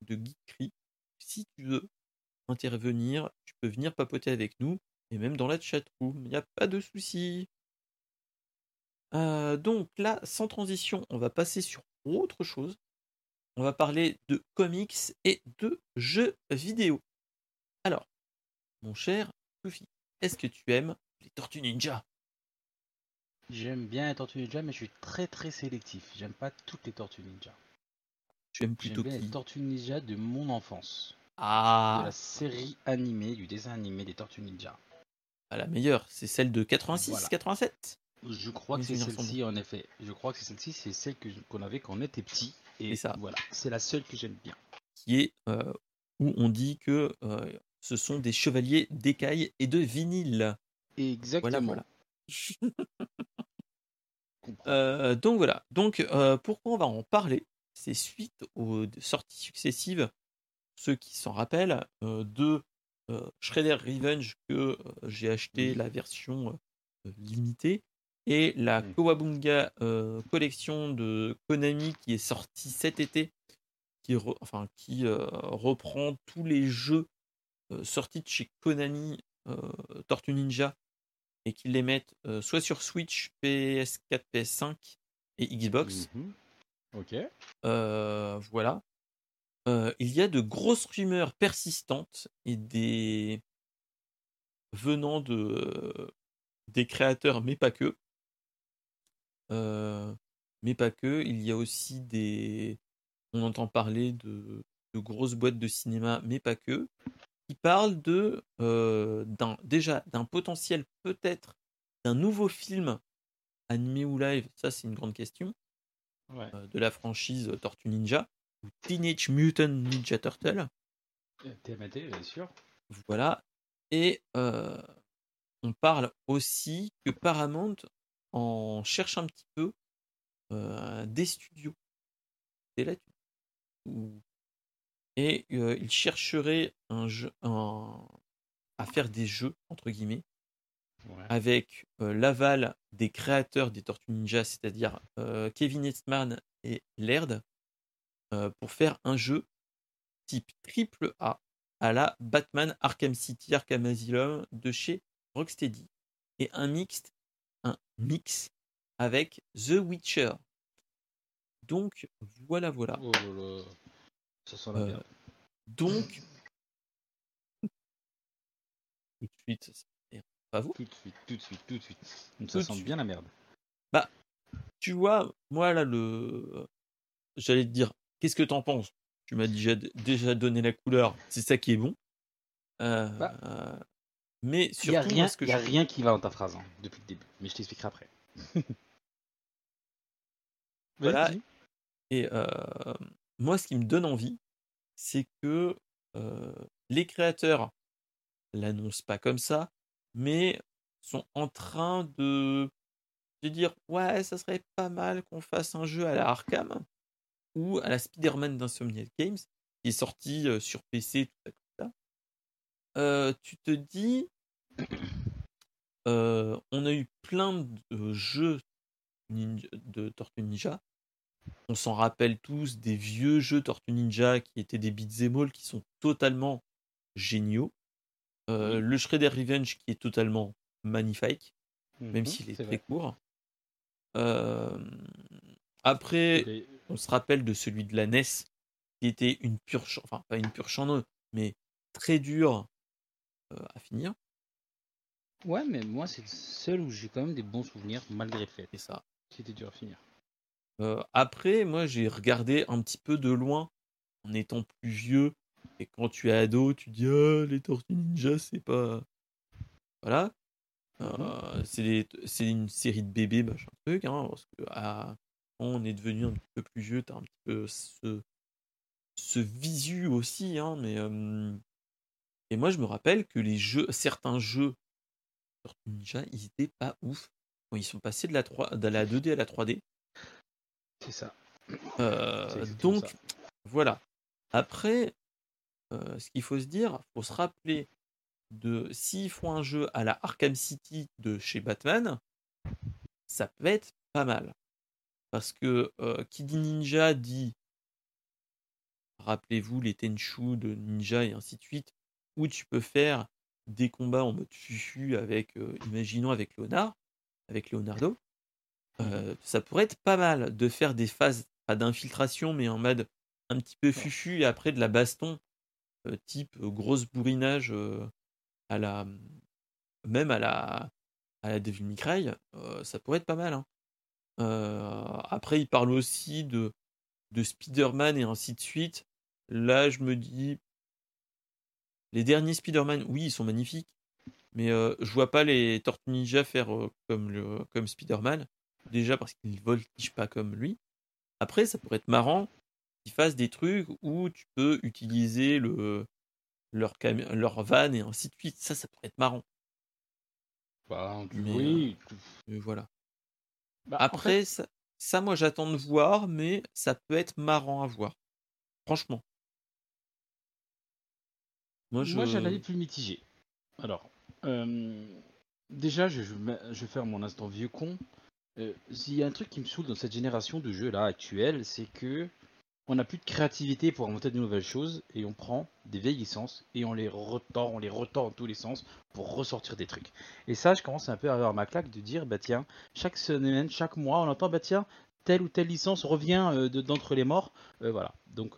de geekerie. Si tu veux intervenir, tu peux venir papoter avec nous, et même dans la chatroom, il n'y a pas de souci. Euh, donc là, sans transition, on va passer sur autre chose. On va parler de comics et de jeux vidéo. Alors, mon cher Sophie, est-ce que tu aimes les Tortues Ninja? J'aime bien les Tortues Ninja, mais je suis très très sélectif. J'aime pas toutes les Tortues Ninja. Tu aimes J'aime plutôt bien qui? les Tortues Ninja de mon enfance. De Ah, la série animée, du dessin animé des Tortues Ninja. ah, la meilleure, c'est celle de 86, Voilà. 87 Je crois que c'est celle-ci en effet. Je crois que c'est celle-ci, c'est celle qu'on avait quand on était petit. Et ça. voilà, c'est la seule que j'aime bien. qui est euh, où on dit que euh, ce sont des chevaliers d'écailles et de vinyle. Exactement. Voilà, voilà. Euh, donc voilà. Donc euh, pourquoi on va en parler? C'est suite aux sorties successives, ceux qui s'en rappellent, euh, de Shredder Revenge que j'ai acheté la version limitée et la. Kowabunga collection de Konami qui est sortie cet été, qui, re- enfin, qui reprend tous les jeux euh, sortis de chez Konami euh, Tortue Ninja et qui les mettent euh, soit sur Switch, PS4, PS5 et Xbox. Mhm. Ok. Voilà. Il y a de grosses rumeurs persistantes et des venant de des créateurs, mais pas que. Euh, mais pas que. Il y a aussi des. On entend parler de, de grosses boîtes de cinéma, mais pas que. Qui parlent de euh, d'un déjà d'un potentiel peut-être d'un nouveau film animé ou live. Ça, c'est une grande question Ouais. euh, de la franchise Tortue Ninja ou Teenage Mutant Ninja Turtle. Euh, TMNT, bien sûr. Voilà. Et euh, on parle aussi que Paramount en cherche un petit peu euh, des studios. Et euh, il chercherait un jeu, un- à faire des jeux, entre guillemets, Ouais. avec euh, l'aval des créateurs des Tortues Ninja, c'est-à-dire euh, Kevin Eastman et Laird, pour faire un jeu type triple A à la Batman Arkham City Arkham Asylum de chez Rocksteady et un mix, un mix avec The Witcher. Donc voilà, voilà. Oh là là. Ça sent la Euh, merde. Donc tout de suite, pas vous? Tout de suite, tout de suite, tout de suite. tout Ça sent suite. bien la merde. tu vois, moi là, le. J'allais te dire, qu'est-ce que t'en penses? Tu m'as déjà, déjà donné la couleur, c'est ça qui est bon. Euh, Bah, euh, mais Il surtout, n'y a, rien, que y a je- rien qui va dans ta phrase hein, depuis le début, mais je t'expliquerai après. <laughs> Voilà. Et euh, moi, ce qui me donne envie, c'est que euh, les créateurs l'annoncent pas comme ça, mais sont en train de, dire ouais, ça serait pas mal qu'on fasse un jeu à la Arkham ou à la Spider-Man d'Insomniac Games, qui est sorti euh, sur PC, tout tout ça. Euh, tu te dis, euh, on a eu plein de jeux de Tortue Ninja. On s'en rappelle tous des vieux jeux Tortue Ninja qui étaient des beat'em all qui sont totalement géniaux. Euh. Le Shredder Revenge qui est totalement magnifique, même Mhm, s'il est, c'est très vrai. court. Euh, après, on se rappelle de celui de la NES qui était une pure, enfin pas une pure mais très dur euh, à finir. Ouais, mais moi, c'est le seul où j'ai quand même des bons souvenirs, malgré le fait. Et ça. C'était dur à finir. Euh, après, moi, j'ai regardé un petit peu de loin en étant plus vieux. Et quand tu es ado, tu dis ah les Tortues Ninja, c'est pas voilà. Euh, c'est c'est une série de bébés, machin truc. Hein, parce que ah, quand on est devenu un petit peu plus vieux, t'as un petit peu ce, ce visu aussi. Hein, mais euh, et moi, je me rappelle que les jeux, certains jeux Tortues Ninja, ils étaient pas ouf. Quand ils sont passés de la 3, de la 2D à la 3D. C'est ça. Euh, donc, ça. voilà. Après, euh, ce qu'il faut se dire, faut se rappeler de s'ils font un jeu à la Arkham City de chez Batman, ça peut être pas mal. Parce que euh, qui dit ninja dit, rappelez-vous les Tenchu de ninja et ainsi de suite, où tu peux faire des combats en mode fufu avec, euh, imaginons avec avec Leonardo. Euh, ça pourrait être pas mal de faire des phases, pas d'infiltration, mais en mode un petit peu fufu et après de la baston, euh, type grosse bourrinage à la. même à la. à la Devil May Cry, ça pourrait être pas mal. hein. Euh, après, il parle aussi de, de Spider-Man et ainsi de suite. Là, je me dis. Les derniers Spider-Man, oui, ils sont magnifiques. Mais euh, je vois pas les Tortues Ninja faire euh, comme, le, comme Spider-Man. Déjà parce qu'ils voltigent pas comme lui. Après, ça pourrait être marrant qu'ils fassent des trucs où tu peux utiliser le, leur, cami- leur van et ainsi de suite. Ça, ça pourrait être marrant. Bah, Mais, oui. Mais voilà. Bah, en Après, ça, ça, moi, j'attends de voir, mais ça peut être marrant à voir. Franchement. Moi, je... J'ai un avis plus mitigé. Alors, euh, déjà, je, je je vais faire mon instant vieux con. Euh, S'il y a un truc qui me saoule dans cette génération de jeux là actuelle, c'est que on n'a plus de créativité pour inventer de nouvelles choses et on prend des vieilles licences et on les retord, on les retord dans tous les sens pour ressortir des trucs. Et ça, je commence un peu à avoir ma claque de dire, bah tiens, chaque semaine, chaque mois, on entend, bah tiens, telle ou telle licence revient euh, de- d'entre les morts. Euh, voilà. Donc,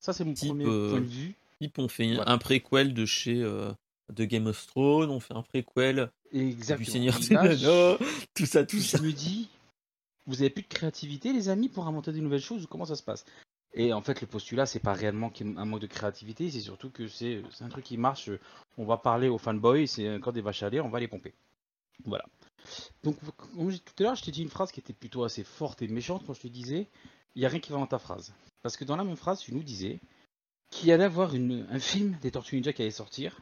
ça, c'est mon Type, premier euh, point de vue. Type, on fait Voilà. un préquel de chez euh, de Game of Thrones, on fait un préquel du Exactement. Seigneur des Anneaux, tout ça, tout ça. je me dis, vous avez plus de créativité, les amis, pour inventer des nouvelles choses ou comment ça se passe? Et en fait, le postulat, c'est pas réellement un manque de créativité, c'est surtout que c'est un truc qui marche. On va parler aux fanboys, c'est encore des vaches à lait, on va les pomper. Voilà. Donc, comme je- tout à l'heure, je t'ai dit une phrase qui était plutôt assez forte et méchante quand je te disais, il n'y a rien qui va dans ta phrase. Parce que dans la même phrase, tu nous disais qu'il y allait avoir une- un film des Tortues Ninja qui allait sortir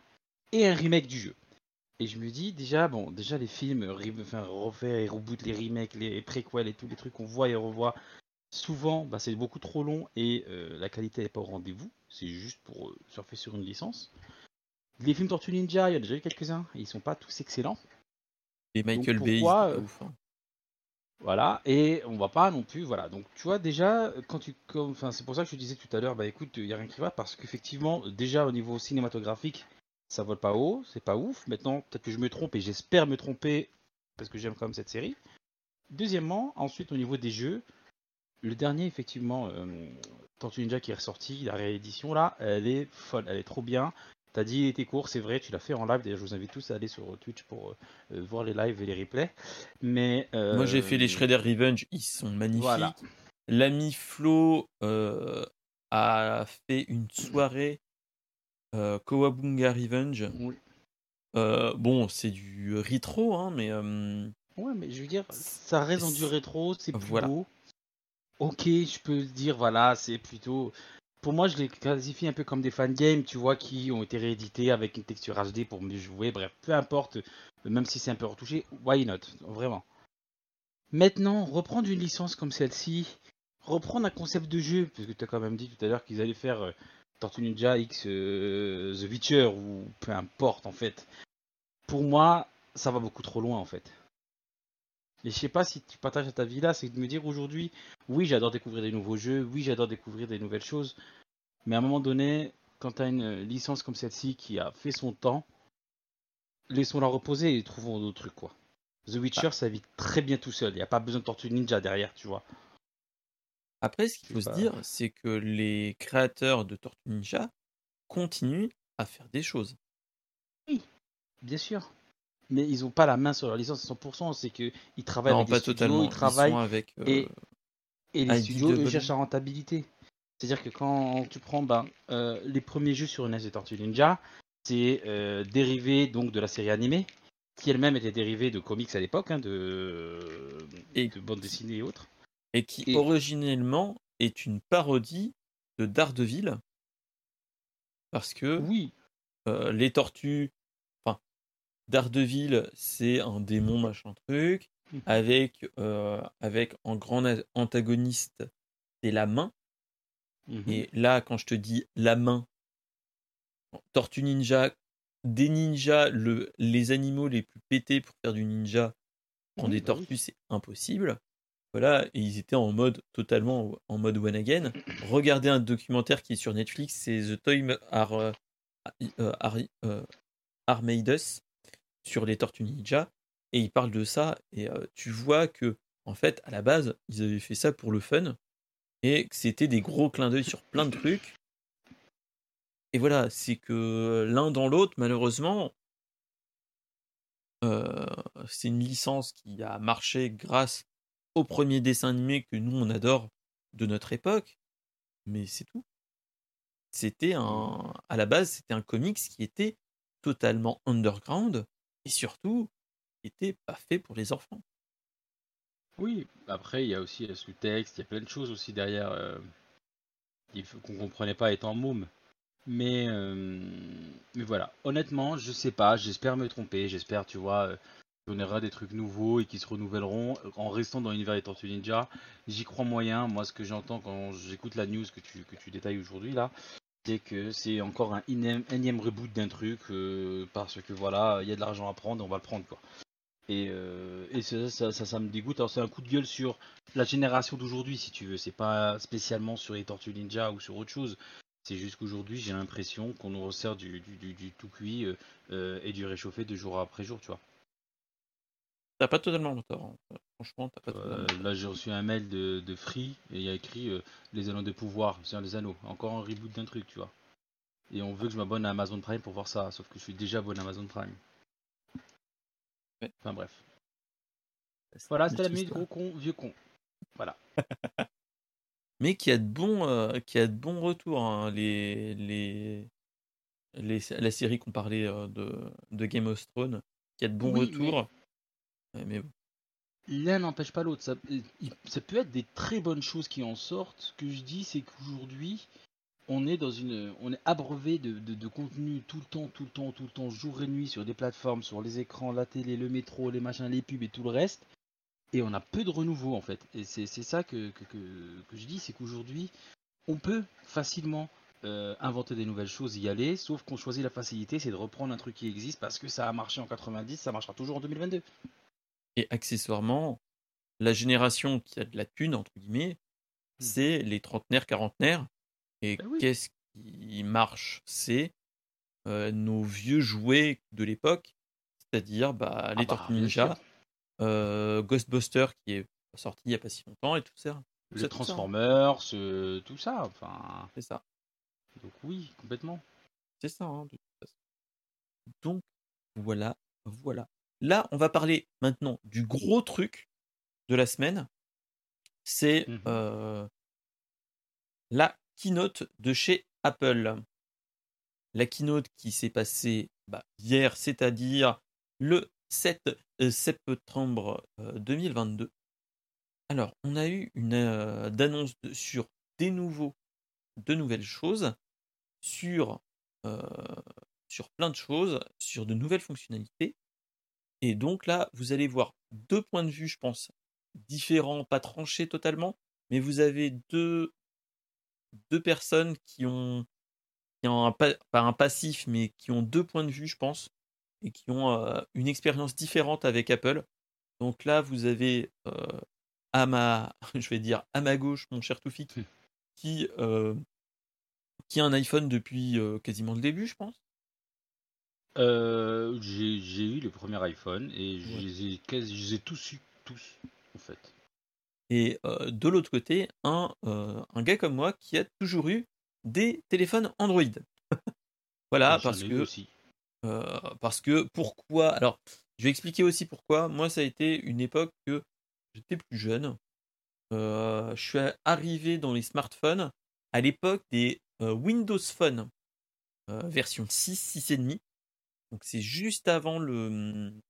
et un remake du jeu. Et je me dis déjà, bon, déjà les films, re- enfin, refaire et reboot les remakes, les préquels et tous les trucs qu'on voit et revoit, souvent, bah, c'est beaucoup trop long et euh, la qualité n'est pas au rendez-vous. C'est juste pour euh, surfer sur une licence. Les films Tortue Ninja, il y en a déjà eu quelques-uns, ils sont pas tous excellents. Et Michael Donc Bay, pourquoi, euh, ouf, hein. Voilà, et on va pas non plus, voilà. Donc tu vois déjà, quand tu, enfin c'est pour ça que je te disais tout à l'heure, bah écoute, il y a rien qui va parce qu'effectivement, déjà au niveau cinématographique, ça vole pas haut, c'est pas ouf. Maintenant, peut-être que je me trompe et j'espère me tromper parce que j'aime quand même cette série. Deuxièmement, ensuite au niveau des jeux, le dernier effectivement, euh, Tortue Ninja qui est ressorti, la réédition là, elle est folle, elle est trop bien. T'as dit il était court, c'est vrai, tu l'as fait en live. D'ailleurs, je vous invite tous à aller sur Twitch pour euh, voir les lives et les replays. Mais euh, Moi, j'ai fait les Shredder Revenge, ils sont magnifiques. Voilà. L'ami Flo euh, a fait une soirée euh, Kowabunga Revenge. Oui. Euh, bon, c'est du rétro, hein, mais euh, Ouais, mais je veux dire, ça reste dans du rétro, c'est plus Voilà. beau. Ok, je peux dire, voilà, c'est plutôt. Pour moi, je les classifie un peu comme des fangames, tu vois, qui ont été réédités avec une texture HD pour mieux jouer. Bref, peu importe, même si c'est un peu retouché, why not, vraiment. Maintenant, reprendre une licence comme celle-ci, reprendre un concept de jeu, parce que tu as quand même dit tout à l'heure qu'ils allaient faire Tortue Ninja X euh, The Witcher, ou peu importe en fait. Pour moi, ça va beaucoup trop loin en fait. Et je sais pas si tu partages cet avis-là, c'est de me dire aujourd'hui, oui, j'adore découvrir des nouveaux jeux, oui, j'adore découvrir des nouvelles choses, mais à un moment donné, quand tu as une licence comme celle-ci qui a fait son temps, laissons-la reposer et trouvons d'autres trucs, quoi. The Witcher, ça vit très bien tout seul, il n'y a pas besoin de Tortue Ninja derrière, tu vois. Après, ce qu'il faut se dire, c'est que les créateurs de Tortue Ninja continuent à faire des choses. Bien sûr. Mais ils ont pas la main sur leur licence à 100%, c'est qu'ils travaillent Non, avec pas des studios, totalement. ils travaillent avec. euh, et- Et les studios, eux, cherchent la rentabilité. C'est-à-dire que quand tu prends ben, euh, les premiers jeux sur NES de Tortue Ninja, c'est euh, dérivé donc de la série animée, qui elle-même était dérivée de comics à l'époque, hein, de, Et de bandes dessinées et autres. Et qui Et- originellement est une parodie de Daredevil. Parce que Oui, euh, les tortues. Enfin, Daredevil, c'est un démon machin truc. Avec, euh, avec en grand antagoniste, c'est la main. mhm. Et là, quand je te dis la main, Tortue Ninja, des ninjas, le, les animaux les plus pétés pour faire du ninja en des bah tortues, c'est impossible. Voilà, et ils étaient en mode totalement en mode one again. Regardez un documentaire qui est sur Netflix, c'est The Toy Are, Are, Us sur les Tortues Ninja, et ils parlent de ça, et euh, tu vois que en fait, à la base, ils avaient fait ça pour le fun, et que c'était des gros clins d'œil sur plein de trucs. Et voilà, c'est que l'un dans l'autre, malheureusement, euh, c'est une licence qui a marché grâce au premier dessin animé que nous on adore de notre époque, mais c'est tout. C'était un, à la base, c'était un comics qui était totalement underground et surtout était pas fait pour les enfants. Oui, après, il y a aussi le sous-texte, il y a plein de choses aussi derrière euh, qu'on comprenait pas étant môme. Mais, euh, mais voilà, honnêtement, je sais pas, j'espère me tromper, j'espère, tu vois, aura des trucs nouveaux et qui se renouvelleront en restant dans l'univers des Tortues Ninja. J'y crois moyen, moi, ce que j'entends quand j'écoute la news que tu, que tu détailles aujourd'hui là, c'est que c'est encore un énième, reboot d'un truc euh, parce que voilà, il y a de l'argent à prendre, on va le prendre quoi. Et, euh, et ça, ça, ça, ça me dégoûte. Alors c'est un coup de gueule sur la génération d'aujourd'hui, si tu veux. C'est pas spécialement sur les Tortues Ninja ou sur autre chose. C'est juste qu'aujourd'hui, j'ai l'impression qu'on nous resserre du- du tout cuit euh, euh, et du réchauffé de jour après jour, tu vois. T'as pas totalement le tort. hein. Franchement, t'as pas Euh, totalement. le tort. là, j'ai reçu un mail de, de Free et il y a écrit euh, Les Anneaux de Pouvoir, c'est des anneaux. Encore un reboot d'un truc, tu vois. Et on veut que je m'abonne à Amazon Prime pour voir ça, sauf que je suis déjà abonné à Amazon Prime. Ouais. Enfin bref. Voilà, c'était la minute gros con, vieux con. <laughs> mais qui a de bons, euh, qui a de bons retours. hein. Les, les, les, la série qu'on parlait euh, de, de Game of Thrones, qui a de bons Oui, retours. L'un n'empêche pas l'autre. Ça, peut être des très bonnes choses qui en sortent. Ce que je dis, c'est qu'aujourd'hui, on est dans une, on est abreuvé de, contenu tout le temps, tout le temps, tout le temps, jour et nuit sur des plateformes, sur les écrans, la télé, le métro, les machins, les pubs et tout le reste. Et on a peu de renouveau en fait. Et c'est ça que, que je dis, c'est qu'aujourd'hui, on peut facilement euh, inventer des nouvelles choses, y aller, sauf qu'on choisit la facilité, c'est de reprendre un truc qui existe parce que ça a marché en 90, ça marchera toujours en 2022. Et accessoirement, la génération qui a de la thune, entre guillemets, Hmm. c'est les trentenaires, quarantenaires. Et Ben oui. qu'est-ce qui marche? C'est euh, nos vieux jouets de l'époque, c'est-à-dire bah, les Ah bah, Tortues Ninja, euh, Ghostbusters qui est sorti il n'y a pas si longtemps et tout ça. Les ça, tout ça. Transformers, euh, tout ça. Enfin, C'est ça. donc oui, complètement. C'est ça, hein, de toute façon. Donc, voilà, voilà. Là, on va parler maintenant du gros truc de la semaine. C'est Mhm. euh, la keynote de chez Apple. La keynote qui s'est passée bah, hier, c'est-à-dire le 7 euh, septembre euh, 2022. Alors, on a eu une euh, d'annonce de- sur des nouveaux, de nouvelles choses, sur euh, sur plein de choses, sur de nouvelles fonctionnalités. Et donc là, vous allez voir deux points de vue, je pense, différents, pas tranchés totalement, mais vous avez deux, deux personnes qui ont, qui ont un, pa- pas un passif, mais qui ont deux points de vue, je pense, et qui ont euh, une expérience différente avec Apple. Donc là, vous avez euh, à ma, <laughs> je vais dire à ma gauche, mon cher Toufik, qui, euh, qui a un iPhone depuis quasiment le début, je pense. Euh, j'ai j'ai eu le premier iPhone et je Ouais. les ai, quasi- je les ai tous eu, tous, en fait. Et euh, de l'autre côté, un, euh, un gars comme moi qui a toujours eu des téléphones Android. <laughs> voilà, J'en parce que, aussi. parce que pourquoi Alors, je vais expliquer aussi pourquoi. Moi, ça a été une époque que j'étais plus jeune je suis arrivé dans les smartphones à l'époque des Windows Phone version 6, 6,5. Donc c'est juste avant le, mmh,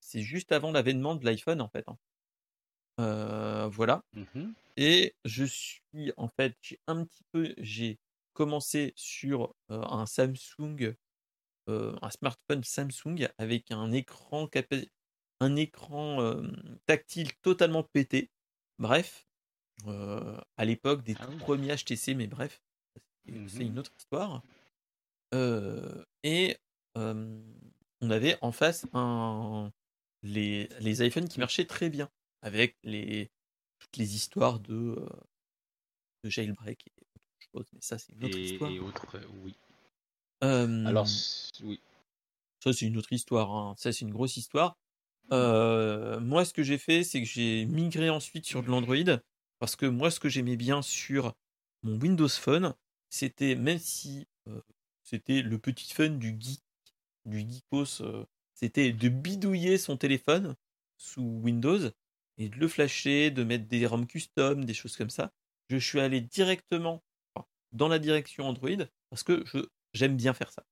c'est juste avant l'avènement de l'iPhone en fait. Hein. voilà. Mmh Et je suis en fait, j'ai un petit peu, j'ai commencé sur un Samsung, un smartphone Samsung avec un écran un écran tactile totalement pété. Bref, à l'époque des ah tout premiers HTC, mais bref, c'est Mmh une autre histoire. et on avait en face un, les, les iPhones qui marchaient très bien, avec les, toutes les histoires de, de jailbreak et autre chose, mais ça c'est une autre Et, histoire. et euh, oui. Euh, Alors, oui. ça c'est une autre histoire, hein. ça c'est une grosse histoire. Euh, moi ce que j'ai fait c'est que j'ai migré ensuite sur de l'Android, parce que moi ce que j'aimais bien sur mon Windows Phone, c'était même si euh, c'était le petit fun du geek, du geekos, euh, c'était de bidouiller son téléphone sous Windows et de le flasher, de mettre des ROM custom, des choses comme ça. Je suis allé directement dans la direction Android parce que j'aime bien faire ça.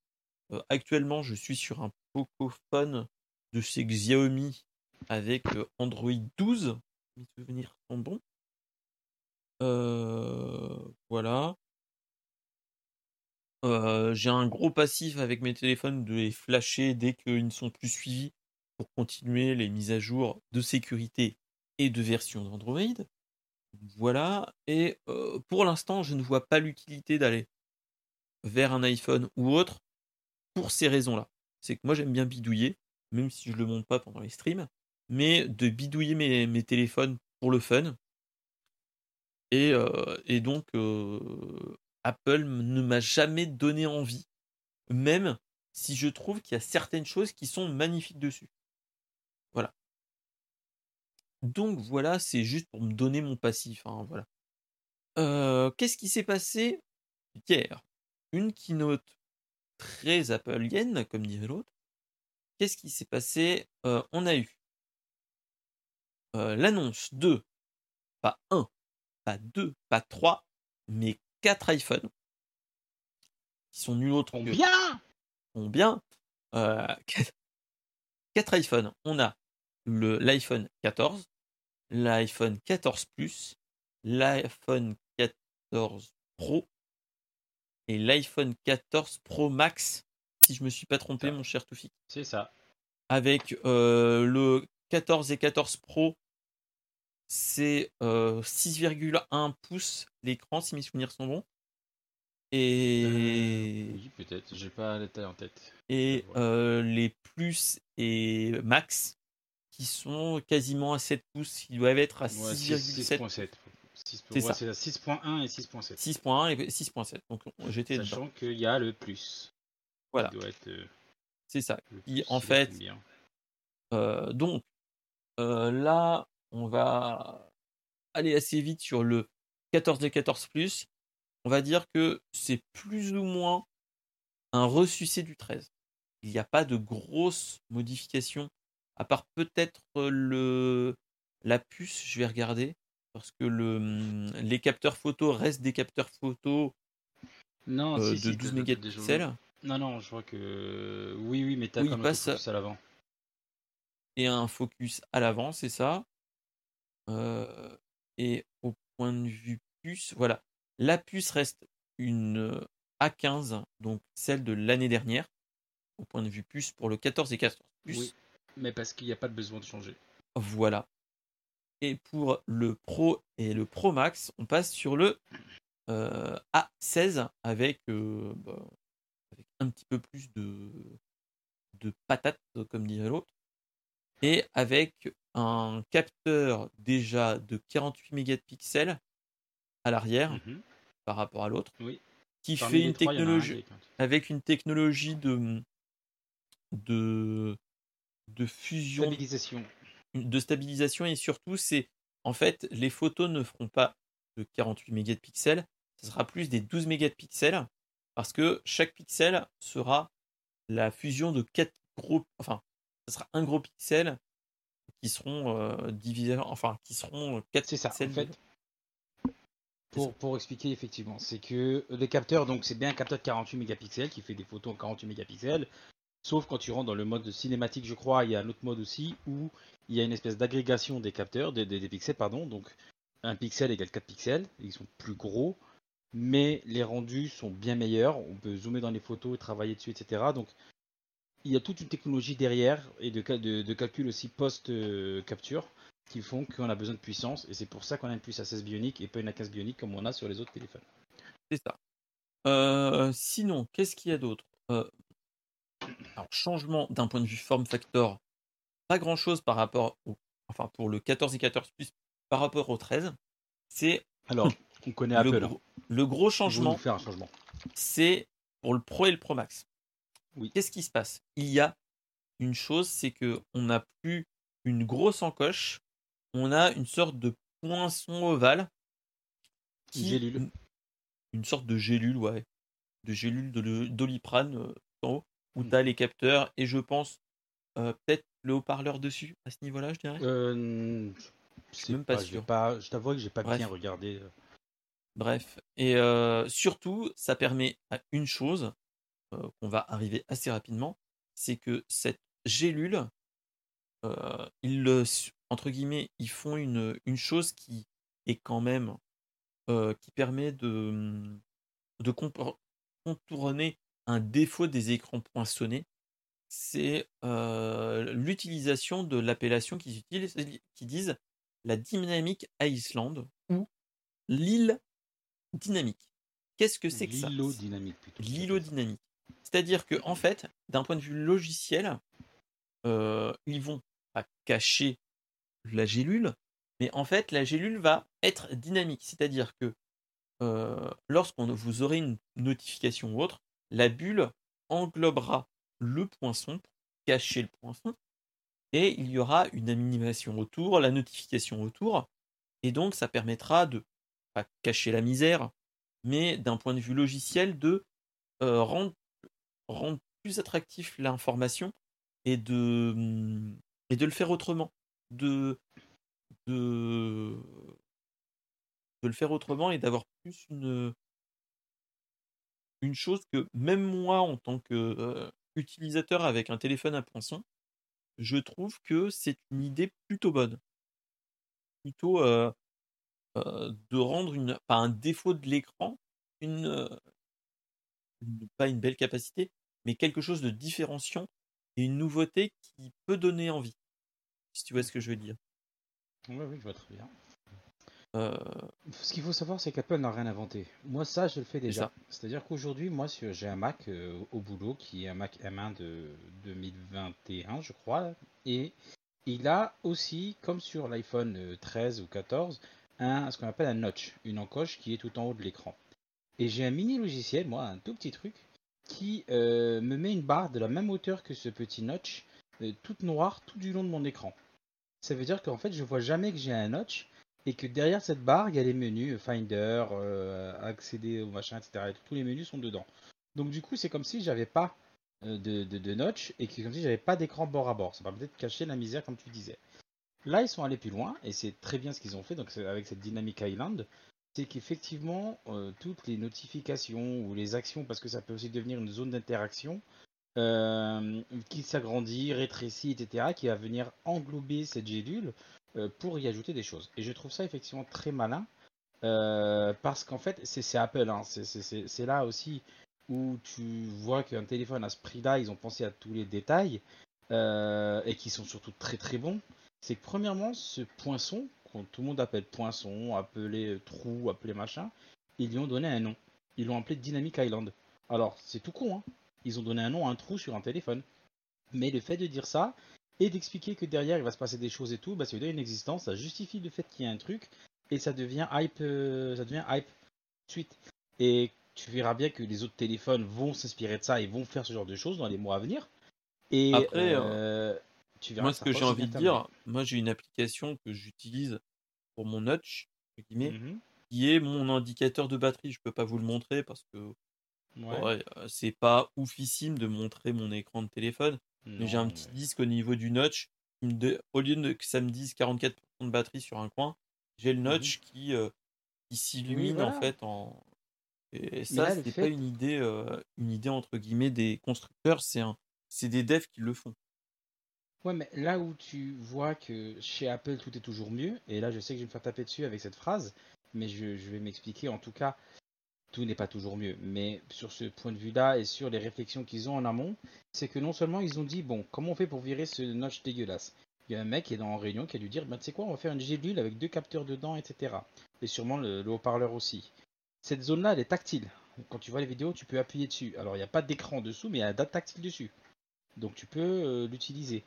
Euh, actuellement, je suis sur un Pocophone de chez Xiaomi avec euh, Android 12. Mes souvenirs sont bons. Voilà. Euh, j'ai un gros passif avec mes téléphones de les flasher dès qu'ils ne sont plus suivis pour continuer les mises à jour de sécurité et de version d'Android. Voilà. Et euh, pour l'instant, je ne vois pas l'utilité d'aller vers un iPhone ou autre pour ces raisons-là. C'est que moi, j'aime bien bidouiller, même si je ne le montre pas pendant les streams, mais de bidouiller mes, téléphones pour le fun. Et, euh, donc, Apple ne m'a jamais donné envie, même si je trouve qu'il y a certaines choses qui sont magnifiques dessus. Voilà. Donc voilà, c'est juste pour me donner mon passif. hein, voilà. Euh, Qu'est-ce qui s'est passé hier? Une keynote très appleienne, comme dirait l'autre. Qu'est-ce qui s'est passé? Euh, On a eu euh, l'annonce de, pas un, pas deux, pas trois, mais quatre iPhones qui sont nul autre que Combien combien Euh, quatre, quatre iPhones. On a le l'iPhone 14, l'iPhone 14 Plus, l'iPhone 14 Pro et l'iPhone 14 Pro Max, si je me suis pas trompé, mon cher Toufik. C'est ça. Avec euh, le 14 et 14 Pro, c'est euh, 6,1 pouces l'écran, si mes souvenirs sont bons. Et, Euh, oui, peut-être. J'ai pas la taille en tête. et voilà. euh, les plus et max qui sont quasiment à 7 pouces, ils doivent être à Ouais, 6,7, 6.7. Six- C'est ouais, ça. C'est la 6.1 et 6.7. 6.1 et 6.7. Donc j'étais. Sachant qu'il y a le plus. Voilà, Il doit être euh, c'est ça. Qui, en fait, Euh, donc euh, là, on va aller assez vite sur le 14 et 14 Plus. On va dire que c'est plus ou moins un ressucé du 13. Il n'y a pas de grosses modifications, à part peut-être le la puce, je vais regarder, parce que le, les capteurs photo restent des capteurs photo Non, euh, si, de si, 12 t'as- t'as déjà- mégapixels Non, non, je crois que. Oui, oui, mais t'as Oui, même passe- un focus à l'avant. et un focus à l'avant, c'est ça. Euh, et au point de vue puce, voilà. La puce reste une euh, A15, donc celle de l'année dernière, au point de vue puce pour le 14 et 14 Plus. Oui, mais parce qu'il n'y a pas de besoin de changer. Voilà. Et pour le Pro et le Pro Max, on passe sur le euh, A16 avec, euh, bah, avec un petit peu plus de, de patate, comme dirait l'autre, et avec un capteur déjà de 48 mégapixels à l'arrière Mhm. par rapport à l'autre, Oui. qui Parmi fait une trois, technologie avec un- avec une technologie de de de fusion Stabilisation. de stabilisation et surtout c'est en fait les photos ne feront pas de 48 mégapixels, ce sera plus des 12 mégapixels parce que chaque pixel sera la fusion de quatre gros enfin ce sera un gros pixel qui seront euh, divisés, enfin qui seront 4 C'est ça, en fait. Pour, pour expliquer effectivement, c'est que les capteurs, donc c'est bien un capteur de 48 mégapixels qui fait des photos en 48 mégapixels, sauf quand tu rentres dans le mode cinématique, je crois, il y a un autre mode aussi où il y a une espèce d'agrégation des capteurs, des, des- des pixels, pardon, donc un pixel égale 4 pixels, ils sont plus gros, mais les rendus sont bien meilleurs, on peut zoomer dans les photos, travailler dessus, etc. Donc il y a toute une technologie derrière et de, cal- de, de calcul aussi post-capture qui font qu'on a besoin de puissance et c'est pour ça qu'on a une à 16 bionique et pas une à 15 bionique comme on a sur les autres téléphones. C'est ça. Euh, sinon, qu'est-ce qu'il y a d'autre? Euh, Alors, changement d'un point de vue form factor, pas grand-chose par rapport au, enfin pour le 14 et 14 Plus par rapport au 13. C'est Alors, <laughs> on connaît le, Apple. hein. gros, le gros changement, faire un changement. c'est pour le Pro et le Pro Max. Oui. Qu'est-ce qui se passe? Il y a une chose, c'est que on n'a plus une grosse encoche, on a une sorte de poinçon ovale, Une gélule. une, sorte de gélule, ouais, de gélule de le- doliprane euh, en haut, où Mm. tu as les capteurs et je pense euh, peut-être le haut-parleur dessus à ce niveau-là, je dirais? Euh, je sais même pas sûr. pas- Je t'avoue que j'ai pas Bref. bien regardé. euh. Bref, et euh, surtout, ça permet à une chose qu'on va arriver assez rapidement, c'est que cette gélule, euh, ils le, entre guillemets, ils font une, une chose qui est quand même euh, qui permet de, contourner un défaut des écrans poinçonnés, c'est euh, l'utilisation de l'appellation qu'ils utilisent, qui disent la dynamique Island ou l'île dynamique. Qu'est-ce que c'est que ça? L'îlot dynamique plutôt. L'îlot dynamique. C'est-à-dire que en fait, d'un point de vue logiciel, euh, ils vont pas cacher la gélule, mais en fait, la gélule va être dynamique. C'est-à-dire que euh, lorsqu'on vous aurez une notification ou autre, la bulle englobera le poinçon pour cacher le poinçon, et il y aura une animation autour, la notification autour, et donc ça permettra de pas cacher la misère, mais d'un point de vue logiciel de euh, rendre, rendre plus attractif l'information et de, hum, et de le faire autrement. De, le faire autrement et d'avoir plus une, une chose que même moi, en tant que euh, utilisateur avec un téléphone à poinçon, je trouve que c'est une idée plutôt bonne. Plutôt de rendre une, pas un défaut de l'écran, une, une- pas une belle capacité, mais quelque chose de différenciant et une nouveauté qui peut donner envie. Si tu vois ce que je veux dire. Oui, oui, je vois très bien. Euh, Ce qu'il faut savoir, c'est qu'Apple n'a rien inventé. Moi, ça, je le fais déjà. C'est-à-dire qu'aujourd'hui, moi, j'ai un Mac euh, au boulot qui est un Mac M1 de 2021, je crois. Et il a aussi, comme sur l'iPhone euh, 13 ou 14, un, ce qu'on appelle un notch, une encoche qui est tout en haut de l'écran. Et j'ai un mini logiciel, moi, un tout petit truc, qui euh, me met une barre de la même hauteur que ce petit notch, euh, toute noire, tout du long de mon écran. Ça veut dire qu'en fait, je vois jamais que j'ai un notch et que derrière cette barre, il y a les menus, euh, Finder, accéder au machin, etc. Et tous les menus sont dedans. Donc du coup, c'est comme si j'avais pas de, notch et que comme si j'avais pas d'écran bord à bord. Ça permettait de cacher la misère, comme tu disais. Là, ils sont allés plus loin et c'est très bien ce qu'ils ont fait. Donc avec cette Dynamic Island, c'est qu'effectivement, euh, toutes les notifications ou les actions, parce que ça peut aussi devenir une zone d'interaction, euh, qui s'agrandit, rétrécit, etc., qui va venir englober cette gélule euh, pour y ajouter des choses. Et je trouve ça effectivement très malin, euh, parce qu'en fait, c'est Apple, hein, c'est- là aussi où tu vois qu'un téléphone à ce prix-là, ils ont pensé à tous les détails, et qui sont surtout très très bons. C'est que premièrement, ce poinçon, qu'on tout le monde appelle poinçon, appelé euh, trou, appelé machin, ils lui ont donné un nom. Ils l'ont appelé Dynamic Island. Alors, c'est tout con, hein. Ils ont donné un nom à un trou sur un téléphone. Mais le fait de dire ça, et d'expliquer que derrière il va se passer des choses et tout, bah, ça lui donne une existence, ça justifie le fait qu'il y ait un truc, et ça devient hype, euh, ça devient hype suite. Et tu verras bien que les autres téléphones vont s'inspirer de ça et vont faire ce genre de choses dans les mois à venir. Et Après, euh, tu verras moi, ce que j'ai envie de dire, moi, j'ai une application que j'utilise pour mon notch, entre guillemets, terminé. qui est mon indicateur de batterie. Je peux pas vous le montrer parce que. Ouais. ouais, euh, c'est pas oufissime de montrer mon écran de téléphone. Mais j'ai un petit ouais. disque au niveau du notch qui me de- au lieu de que ça me dise 44% de batterie sur un coin, j'ai le notch qui, euh, qui s'illumine voilà. en fait en. Et ça, c'est pas fait- une idée, euh, une idée entre guillemets des constructeurs, c'est un, c'est des devs qui le font. Ouais, mais là où tu vois que chez Apple tout est toujours mieux, et là je sais que je vais me faire taper dessus avec cette phrase, mais je, vais m'expliquer. En tout cas, tout n'est pas toujours mieux. Mais sur ce point de vue-là et sur les réflexions qu'ils ont en amont, c'est que non seulement ils ont dit bon, comment on fait pour virer ce notch dégueulasse? Il y a un mec qui est dans en réunion qui a dû dire bah, tu sais quoi, on va faire une gélule avec deux capteurs dedans, etc. Et sûrement le, le haut-parleur aussi. Cette zone-là, elle est tactile. Quand tu vois les vidéos, tu peux appuyer dessus. Alors il n'y a pas d'écran dessous, mais il y a un date tactile dessus. Donc tu peux euh, l'utiliser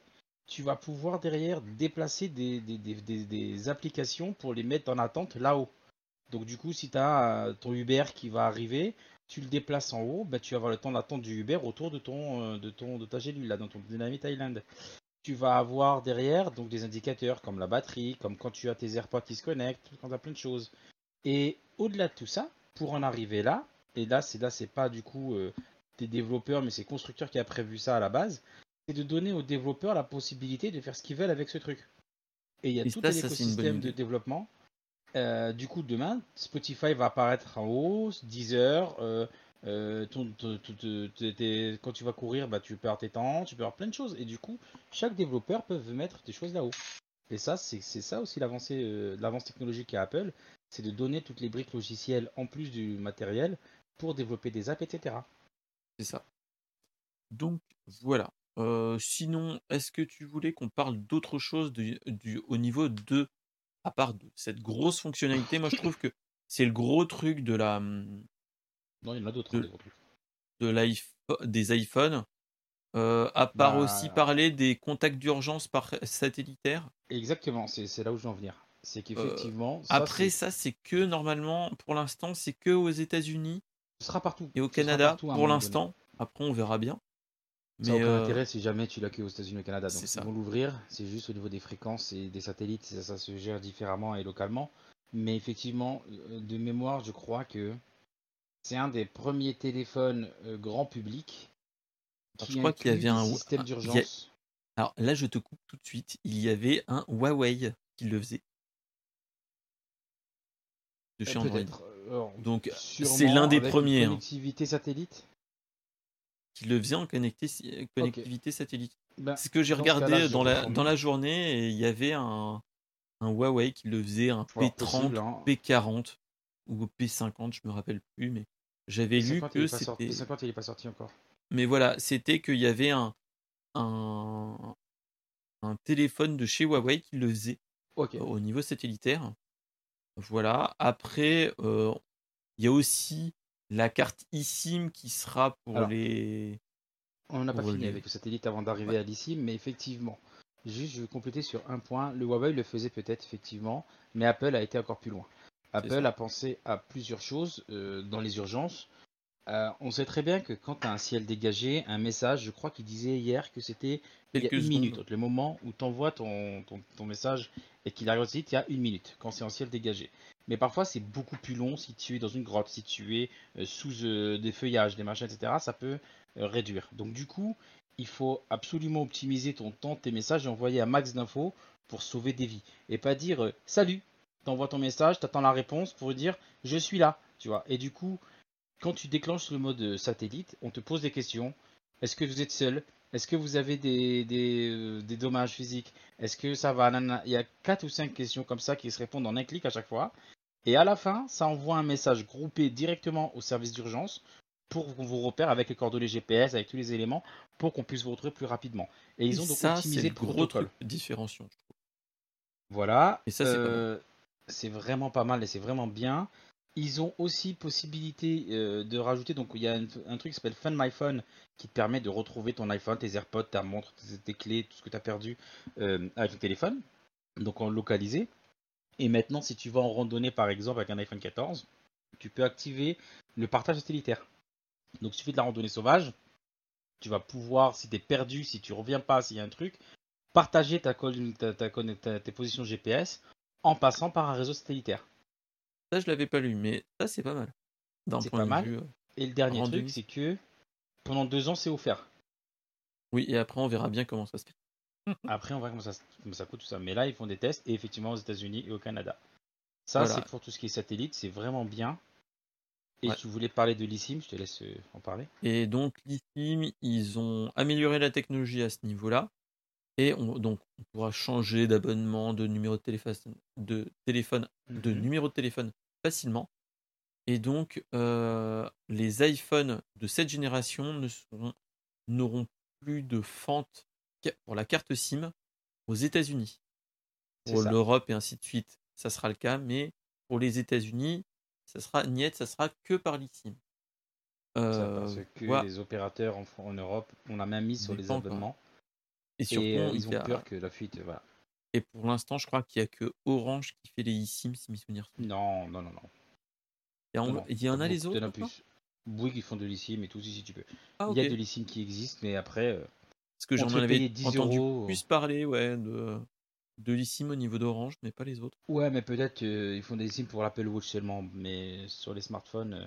tu vas pouvoir derrière déplacer des, applications pour les mettre en attente là-haut. Donc du coup, si tu as ton Uber qui va arriver, tu le déplaces en haut, bah, tu vas avoir le temps d'attente du Uber autour de ton euh, de ton de ta gélule là dans ton Dynamic Island. Tu vas avoir derrière donc des indicateurs comme la batterie, comme quand tu as tes AirPods qui se connectent, quand tu as plein de choses. Et au-delà de tout ça, pour en arriver là, et là c'est là c'est pas du coup euh, des développeurs mais c'est constructeur qui a prévu ça à la base, c'est de donner aux développeurs la possibilité de faire ce qu'ils veulent avec ce truc. Et il y a Et tout ça, un écosystème de développement. Euh, du coup, demain, Spotify va apparaître en haut, Deezer, euh, euh, ton- ton- ton- quand tu vas courir, bah, tu avoir tes temps, tu peux avoir plein de choses. Et du coup, chaque développeur peut mettre des choses là-haut. Et ça, c'est c'est ça aussi l'avancée euh, l'avance technologique à Apple, c'est de donner toutes les briques logicielles en plus du matériel pour développer des apps, etc. C'est ça. Donc voilà. Euh, sinon, est-ce que tu voulais qu'on parle d'autre chose du, du- au niveau de, à part de cette grosse fonctionnalité, moi je trouve que c'est le gros truc de la, hum, Non, il y en a d'autres. De- hein, de l'iPhone, des iPhones. Euh, à part Bah, aussi parler des contacts d'urgence par satellitaire. Exactement, c'est là où je veux en venir. C'est qu'effectivement, Euh, Après ça, c'est que normalement, pour l'instant, c'est que aux États-Unis ce sera partout. et au Ce Canada pour l'instant. Après, on verra bien. Ça n'a aucun euh, intérêt si jamais tu l'as que aux États-Unis et au Canada. Donc ils vont l'ouvrir, c'est juste au niveau des fréquences et des satellites, ça, ça se gère différemment et localement. Mais effectivement, euh, de mémoire, je crois que c'est un des premiers téléphones euh, grand public Alors, qui je crois qu'il y avait un- système il y a- d'urgence. Alors là, je te coupe tout de suite. Il y avait un Huawei qui le faisait. De chez Android. Alors, Donc, c'est l'un des premiers hein, Connectivité satellite. Qui le faisait en connecté- connectivité satellite. C'est ce que j'ai regardé dans la, dans la journée et il y avait un, un Huawei qui le faisait, un alors, P30, possible, hein. P40 ou P50, je me rappelle plus, mais j'avais lu P50, il que c'était. P50, il est pas sorti encore. Mais voilà, c'était qu'il y avait un, un, un téléphone de chez Huawei qui le faisait Ok. au niveau satellitaire. Voilà. Après, euh, il y a aussi la carte eSIM qui sera pour Alors, les. On n'a pas fini les- avec le satellite avant d'arriver à l'ICIM, mais effectivement, juste je vais compléter sur un point. Le Huawei le faisait peut-être effectivement, mais Apple a été encore plus loin. Apple a pensé à plusieurs choses euh, dans les urgences. Euh, on sait très bien que quand tu as un ciel dégagé, un message, je crois qu'il disait hier que c'était il y a une minute, secondes. le moment où tu envoies ton, ton, ton message et qu'il arrive au site, il y a une minute quand c'est en ciel dégagé. Mais parfois c'est beaucoup plus long si tu es dans une grotte, si tu es euh, sous euh, des feuillages, des machins, etc. Ça peut euh, réduire. Donc du coup, il faut absolument optimiser ton temps, tes messages et envoyer un max d'infos pour sauver des vies. Et pas dire salut, t'envoies ton message, t'attends la réponse pour dire je suis là, tu vois. Et du coup, quand tu déclenches le mode euh, satellite, on te pose des questions. Est-ce que vous êtes seul? Est-ce que vous avez des, des, euh, des dommages physiques? Est-ce que ça va? Nanana. Il y a 4 ou 5 questions comme ça qui se répondent en un clic à chaque fois. Et à la fin, ça envoie un message groupé directement au service d'urgence pour qu'on vous repère avec les coordonnées GPS, avec tous les éléments, pour qu'on puisse vous retrouver plus rapidement. Et ils ont donc ça, optimisé le gros protocole. truc différenciant. je trouve. Voilà. Et ça, c'est. Euh, c'est vraiment pas mal et c'est vraiment bien. Ils ont aussi possibilité euh, de rajouter, donc il y a un, truc qui s'appelle Find My Phone qui te permet de retrouver ton iPhone, tes AirPods, ta montre, tes, clés, tout ce que tu as perdu euh, avec le téléphone, donc en localisé. Et maintenant, si tu vas en randonnée par exemple avec un iPhone 14, tu peux activer le partage satellitaire. Donc il suffit de la randonnée sauvage, tu vas pouvoir, si tu es perdu, si tu reviens pas, s'il y a un truc, partager ta, ta- ta- tes positions GPS en passant par un réseau satellitaire. Ça, je l'avais pas lu, mais ça, c'est pas mal. D'un point pas de mal. vue. euh, Et le dernier truc, c'est que pendant deux ans, c'est offert. Oui, et après, on verra bien comment ça se fait. <laughs> Après, on voit comment ça, comment ça coûte tout ça. Mais là, ils font des tests, et effectivement, aux États-Unis et au Canada. Ça, Voilà. c'est pour tout ce qui est satellite, c'est vraiment bien. Et Ouais. tu voulais parler de l'ISIM, je te laisse euh, en parler. Et donc, l'ISIM, ils ont amélioré la technologie à ce niveau-là. Et on, donc, on pourra changer d'abonnement, de numéro de téléphone, de téléphone, de Mhm. numéro de téléphone facilement. Et donc, euh, les iPhones de cette génération ne seront- n'auront plus de fente pour la carte SIM aux États-Unis. Pour l'Europe et ainsi de suite, ça sera le cas, mais pour les États-Unis, ça sera niet, ça sera que par l'eSIM. Euh, parce que voilà. les opérateurs en, Europe, on a même mis sur les abonnements. Et surtout, et euh, il ils ont a- peur que la fuite. Voilà. Et pour l'instant, je crois qu'il n'y a que Orange qui fait les eSIM, si mes souvenirs sont. Non, non, non, non. Il y, en- il y a les autres. Oui, qui font de l'ISIM et tout, si, tu peux. Ah, Il y a de l'ISIM qui existe, mais après, euh, Parce que j'en on avais payer 10 entendu euros. plus parler ouais, de, de l'eSIM au niveau d'Orange, mais pas les autres. Ouais, mais peut-être qu'ils font des SIM pour l'Apple Watch seulement, mais sur les smartphones. euh.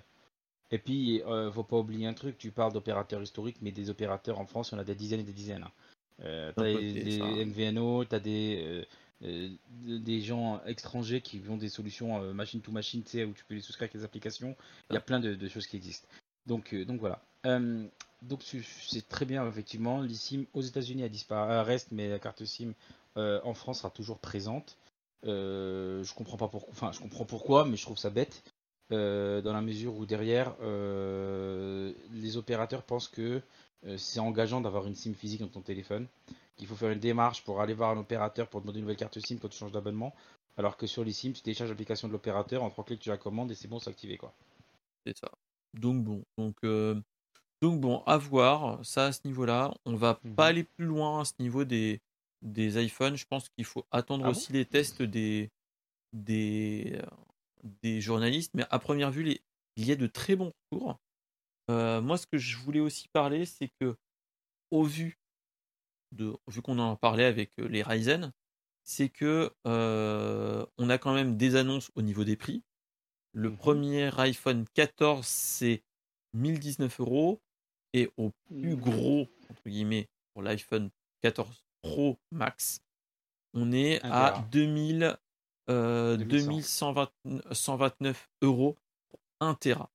Et puis, euh, faut pas oublier un truc, tu parles d'opérateurs historiques, mais des opérateurs en France, il y en a des dizaines et des dizaines. hein. Euh, t'as des. MVNO, t'as des, euh, euh, de- des gens étrangers qui ont des solutions euh, machine to machine, tu sais, où tu peux les souscrire avec les applications. Il y a plein de, de choses qui existent. Donc, donc voilà. Donc c'est- très bien, effectivement. l'eSIM aux États-Unis a disparu, reste, mais la carte SIM en France sera toujours présente. Je comprends pas pourquoi, enfin je comprends pourquoi, mais je trouve ça bête. dans la mesure où derrière, les opérateurs pensent que c'est engageant d'avoir une SIM physique dans ton téléphone, qu'il faut faire une démarche pour aller voir un opérateur pour demander une nouvelle carte SIM quand tu changes d'abonnement, alors que sur les SIM, tu télécharges l'application de l'opérateur, en trois clics tu la commandes et c'est bon, c'est activé quoi. C'est ça. Donc bon, donc, euh, donc bon, à voir, ça à ce niveau-là. On va Mhm. pas aller plus loin à ce niveau des, des iPhones. Je pense qu'il faut attendre Ah bon? aussi les tests des, des, euh, des journalistes. Mais à première vue, les- il y a de très bons retours. Euh, moi, ce que je voulais aussi parler, c'est que au vu de, vu qu'on en parlait avec euh, les Ryzen, c'est que euh, on a quand même des annonces au niveau des prix. Le Mhm. premier iPhone 14, c'est 1019 euros. Et au plus gros, entre guillemets, pour l'iPhone 14 Pro Max, on est Un à Tera. 2000, euh, 2100. 2120 129 euros pour 1 Tera.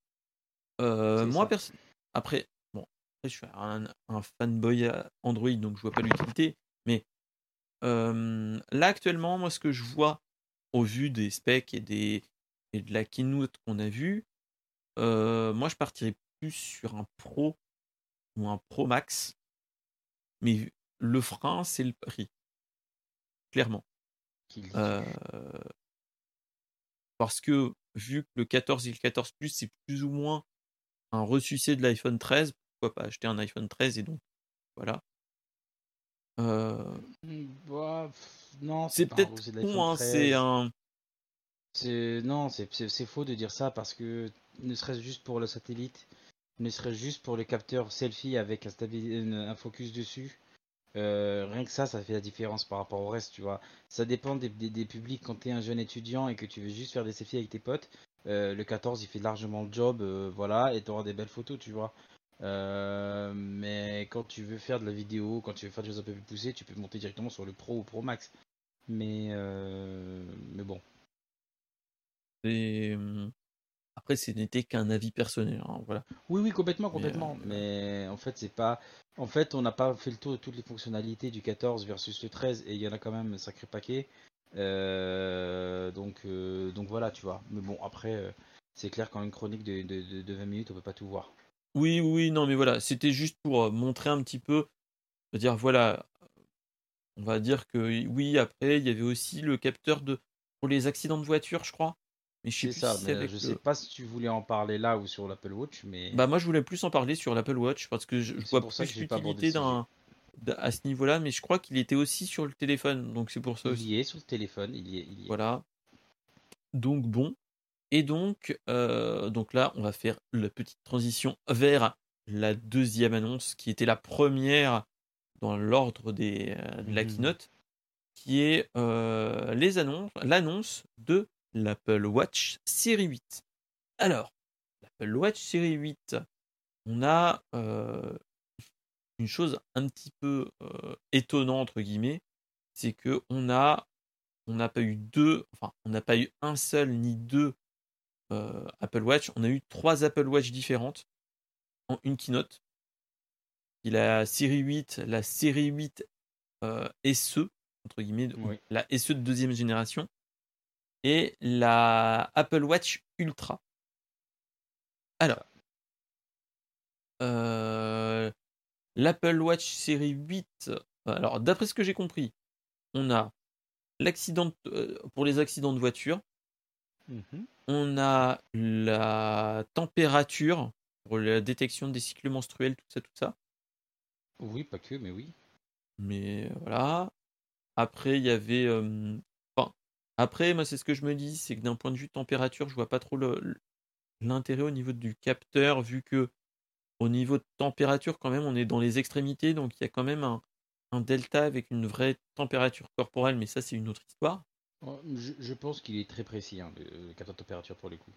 Euh, moi, ça. perso- après, bon, après, je suis un, un fanboy à Android, donc je vois pas l'utilité. Mais euh, là, actuellement, moi, ce que je vois au vu des specs et, des, et de la keynote qu'on a vu, euh, moi, je partirais plus sur un Pro ou un Pro Max. Mais le frein, c'est le prix. Clairement. Euh, parce que vu que le 14 et le 14 Plus, c'est plus ou moins un ressucé de l'iPhone 13, pourquoi pas acheter un iPhone 13 et donc voilà. Euh, Mm, bah, non, c'est peut-être con, hein, 13. c'est un. Non, c'est faux de dire ça parce que ne serait-ce juste pour le satellite, ne serait-ce juste pour le capteur selfie avec un, focus dessus, euh, rien que ça, ça fait la différence par rapport au reste, tu vois. Ça dépend des, des- des publics. Quand tu es un jeune étudiant et que tu veux juste faire des selfies avec tes potes, euh, le 14 il fait largement le job, euh, voilà, et tu auras des belles photos, tu vois. Euh, mais quand tu veux faire de la vidéo, quand tu veux faire des choses un peu plus poussées, tu peux monter directement sur le Pro ou Pro Max. Mais, mais bon. c'est- Après, ce n'était qu'un avis personnel. hein, voilà. Oui, oui, complètement, complètement. Mais en fait, c'est pas. En fait, on n'a pas fait le tour de toutes les fonctionnalités du 14 versus le 13, et il y en a quand même un sacré paquet. Euh, donc, euh, donc voilà, tu vois. Mais bon, après, euh, c'est clair qu'en une chronique de, de, de- de 20 minutes, on peut pas tout voir. Oui, oui, non, mais voilà, c'était juste pour montrer un petit peu, dire voilà, on va dire que oui, après, il y avait aussi le capteur de pour les accidents de voiture, je crois. Mais je sais plus ça, si mais je le- sais pas si tu voulais en parler là ou sur l'Apple Watch, mais Bah moi je voulais plus en parler sur l'Apple Watch parce que je, vois pour ça que plus l'utilité d'un- à ce niveau-là, mais je crois qu'il était aussi sur le téléphone, donc c'est pour ça il y est sur le téléphone, il y est. Il y est. Voilà. Donc bon. Et donc, euh, donc là, on va faire la petite transition vers la deuxième annonce, qui était la première dans l'ordre des euh, de la Mhm. keynote, qui est euh, les annonces, l'annonce de l'Apple Watch Série 8. Alors, l'Apple Watch Série 8, on a une chose un petit peu euh, étonnante entre guillemets, c'est que on a on n'a pas eu deux, enfin on n'a pas eu un seul ni deux euh, Apple Watch, on a eu trois Apple Watch différentes en une keynote. Il a la série 8, la série 8 euh, SE, entre guillemets, Oui. la SE de deuxième génération, et la Apple Watch Ultra. Alors, euh, l'Apple Watch série 8, alors d'après ce que j'ai compris, on a l'accident de- euh, pour les accidents de voiture, Mhm. on a la température pour la détection des cycles menstruels, tout ça, tout ça. Oui, pas que, mais oui. Mais euh, voilà. Après, il y avait. euh, Enfin, après, moi, c'est ce que je me dis, c'est que d'un point de vue température, je vois pas trop l'intérêt au niveau du capteur, vu que au niveau de température, quand même, on est dans les extrémités, donc il y a quand même un, un delta avec une vraie température corporelle, mais ça, c'est une autre histoire. Oh, Je, je pense qu'il est très précis, hein, le, le capteur de température pour le coup.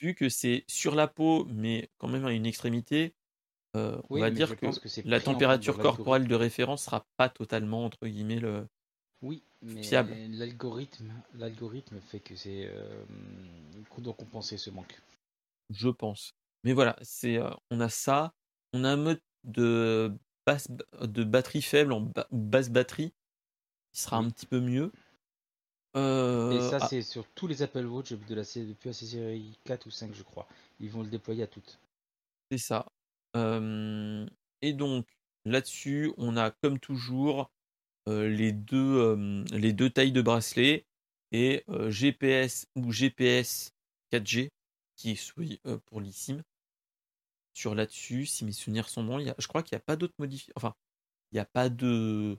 Vu que c'est sur la peau, mais quand même à une extrémité, euh, on va dire que la température corporelle de référence sera pas totalement, entre guillemets, le. Oui, mais Fiable. l'algorithme, l'algorithme fait que c'est euh, doit compenser ce manque. je pense. Mais voilà, c'est euh, on a ça, on a un mode de basse de batterie faible en ba- basse batterie qui sera un petit peu mieux. Et Euh, ça, ah, c'est sur tous les Apple Watch de la depuis la série 4 ou 5, je crois. Ils vont le déployer à toutes. c'est ça. Euh, et donc là-dessus, on a comme toujours euh, les deux les deux tailles de bracelet et GPS ou GPS 4G qui est pour l'eSIM. Sur là-dessus, si mes souvenirs sont bons, il y a, je crois qu'il n'y a pas d'autres modifications. Enfin, il n'y a pas de,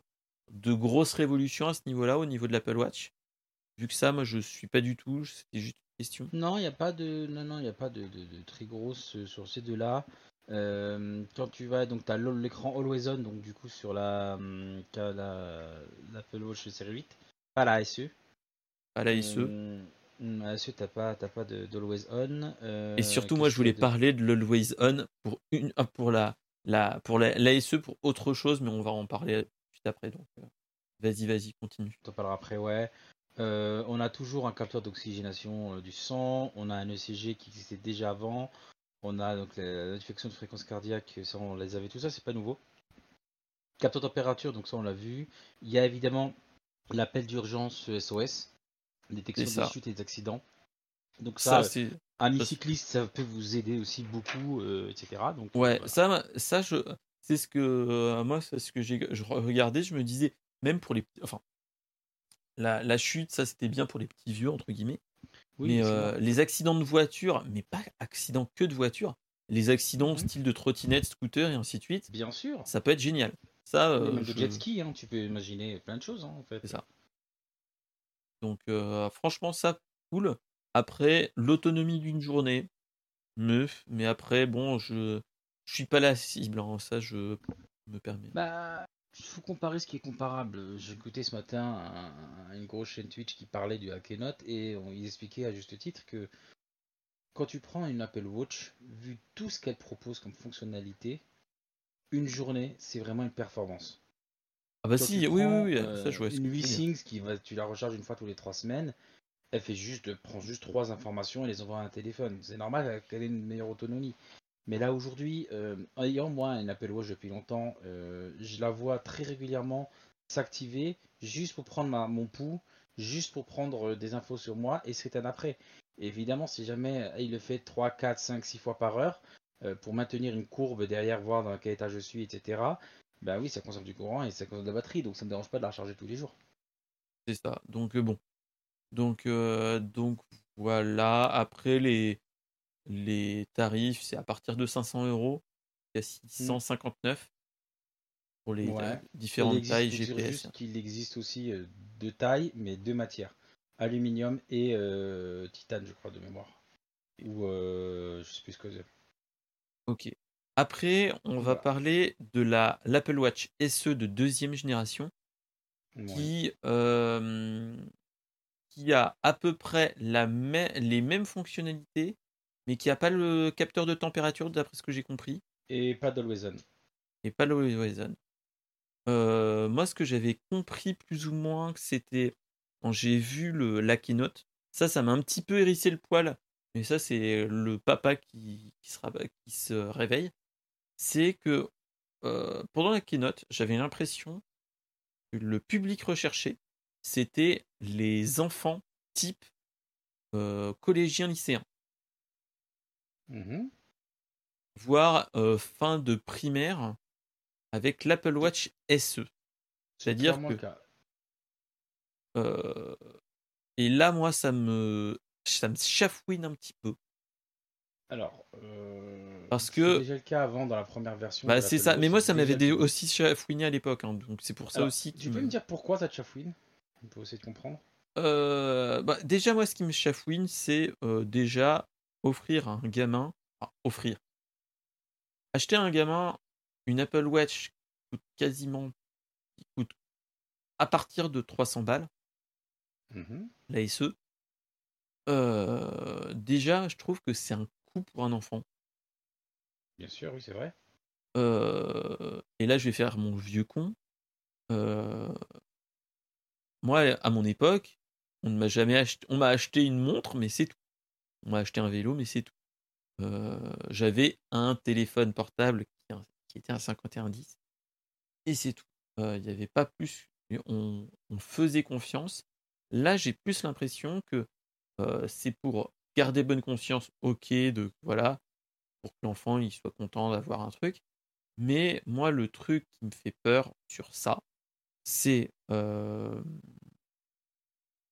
de grosse révolution à ce niveau-là, au niveau de l'Apple Watch. Vu que ça, moi, je suis pas du tout. C'était juste une question. Non, il n'y a pas de, non, non, il a pas de, de- de très grosse euh, sur ces deux-là. Euh, quand tu vas, donc tu as l'écran Always On, donc du coup sur la, hum, t'as la l'Apple Watch série 8, pas la SE. À la SE. Euh, la t'as pas, de- On. euh, Et surtout, moi, je voulais de- parler de l'Always On pour, une, ah, pour, la, la, pour la, l'ASE pour autre chose, mais on va en parler juste après. Donc, euh, vas-y, vas-y, continue. On t'en parlera après, ouais. Euh, on a toujours un capteur d'oxygénation du sang. On a un ECG qui existait déjà avant. On a donc la, notification de fréquence cardiaque, ça on les avait tout ça, c'est pas nouveau. Capteur de température, donc ça on l'a vu. Il y a évidemment l'appel d'urgence SOS, détection des chutes et des accidents. Donc Ça, ça, c'est. amis ça, peut vous aider aussi beaucoup, euh, etc. Donc Ouais, voilà. ça, ça je, c'est ce que euh, moi, c'est ce que j'ai, je regardais, je me disais, même pour les, enfin, la, la chute, ça c'était bien pour les petits vieux entre guillemets, Oui, mais euh, les accidents de voiture, mais pas accidents que de voiture, les accidents Mhm. style de trottinette, scooter et ainsi de suite, bien sûr. ça peut être génial. Ça, même de je- jet ski, hein, tu peux imaginer plein de choses hein, en fait. c'est ça. Donc franchement, ça cool. Après, l'autonomie d'une journée, meuf, mais après, bon, je, je suis pas la cible, hein, ça je me permets. Bah, il faut comparer ce qui est comparable. Écouté ce matin un- une grosse chaîne Twitch qui parlait du Hackenote et on, ils expliquaient à juste titre que quand tu prends une Apple Watch, vu tout ce qu'elle propose comme fonctionnalité, une journée, c'est vraiment une performance. Ah bah si, oui, oui, oui, euh, ça je vois. Une. V-Sync qui va, tu la recharges une fois tous les trois semaines, elle fait juste, prend juste trois informations et les envoie à un téléphone. C'est normal qu'elle ait une meilleure autonomie. Mais là aujourd'hui, euh, ayant moi une Apple Watch depuis longtemps, euh, je la vois très régulièrement s'activer juste pour prendre ma- mon pouls, juste pour prendre euh, des infos sur moi et c'est un après. Évidemment, si jamais il le fait 3, 4, 5, 6 fois par heure, euh, pour maintenir une courbe derrière, voir dans quel état je suis, etc., bah oui, ça consomme du courant et ça consomme de la batterie, donc ça me dérange pas de la recharger tous les jours. C'est ça. Donc euh, bon. Donc, euh, donc voilà. Après les, les tarifs, c'est à partir de 500 euros à 659 pour les Ouais. Il différentes existe, tailles GPS. juste qu'il existe aussi euh, deux tailles, mais deux matières. Aluminium et euh, titane, je crois, de mémoire. Ou euh, je sais plus ce que c'est. Ok. Après, on va parler de la l'Apple Watch SE de deuxième génération Ouais. qui, euh, qui a à peu près la les mêmes fonctionnalités, mais qui n'a pas le capteur de température, d'après ce que j'ai compris. Et pas d'Always On. et pas l'Horizon. Euh, moi, ce que j'avais compris plus ou moins, c'était quand j'ai vu le, la keynote, ça, ça m'a un petit peu hérissé le poil, mais ça, c'est le papa qui, qui, sera, qui se réveille. C'est que euh, pendant la keynote, j'avais l'impression que le public recherché, c'était les enfants type euh, collégiens lycéens. Mhm. Voire euh, fin de primaire avec l'Apple Watch SE. C'est-à-dire que. Euh, et là, moi, ça me, ça me chafouine un petit peu. Alors, euh, parce que déjà le cas avant dans la première version. Bah c'est ça, mais moi ça m'avait aussi chafouiné à l'époque, hein, donc c'est pour ça aussi. Tu peux me... dire pourquoi ça te chafouine? On peut essayer de comprendre. Euh, bah, déjà moi ce qui me chafouine, c'est euh, déjà offrir à un gamin, offrir, acheter à un gamin une Apple Watch qui coûte quasiment, qui coûte à partir de 300 balles, la SE. Euh, déjà, je trouve que c'est un pour un enfant. Bien sûr, oui, c'est vrai. Euh, et là, je vais faire mon vieux con. Euh, moi, à mon époque, on ne m'a jamais acheté. On m'a acheté une montre, mais c'est tout. On m'a acheté un vélo, mais c'est tout. J'avais un téléphone portable qui, était un 5110, et c'est tout. Il n'y avait pas plus. On, on, faisait confiance. Là, j'ai plus l'impression que c'est pour garder bonne conscience, ok, de voilà, pour que l'enfant il soit content d'avoir un truc. Mais moi, le truc qui me fait peur sur ça, c'est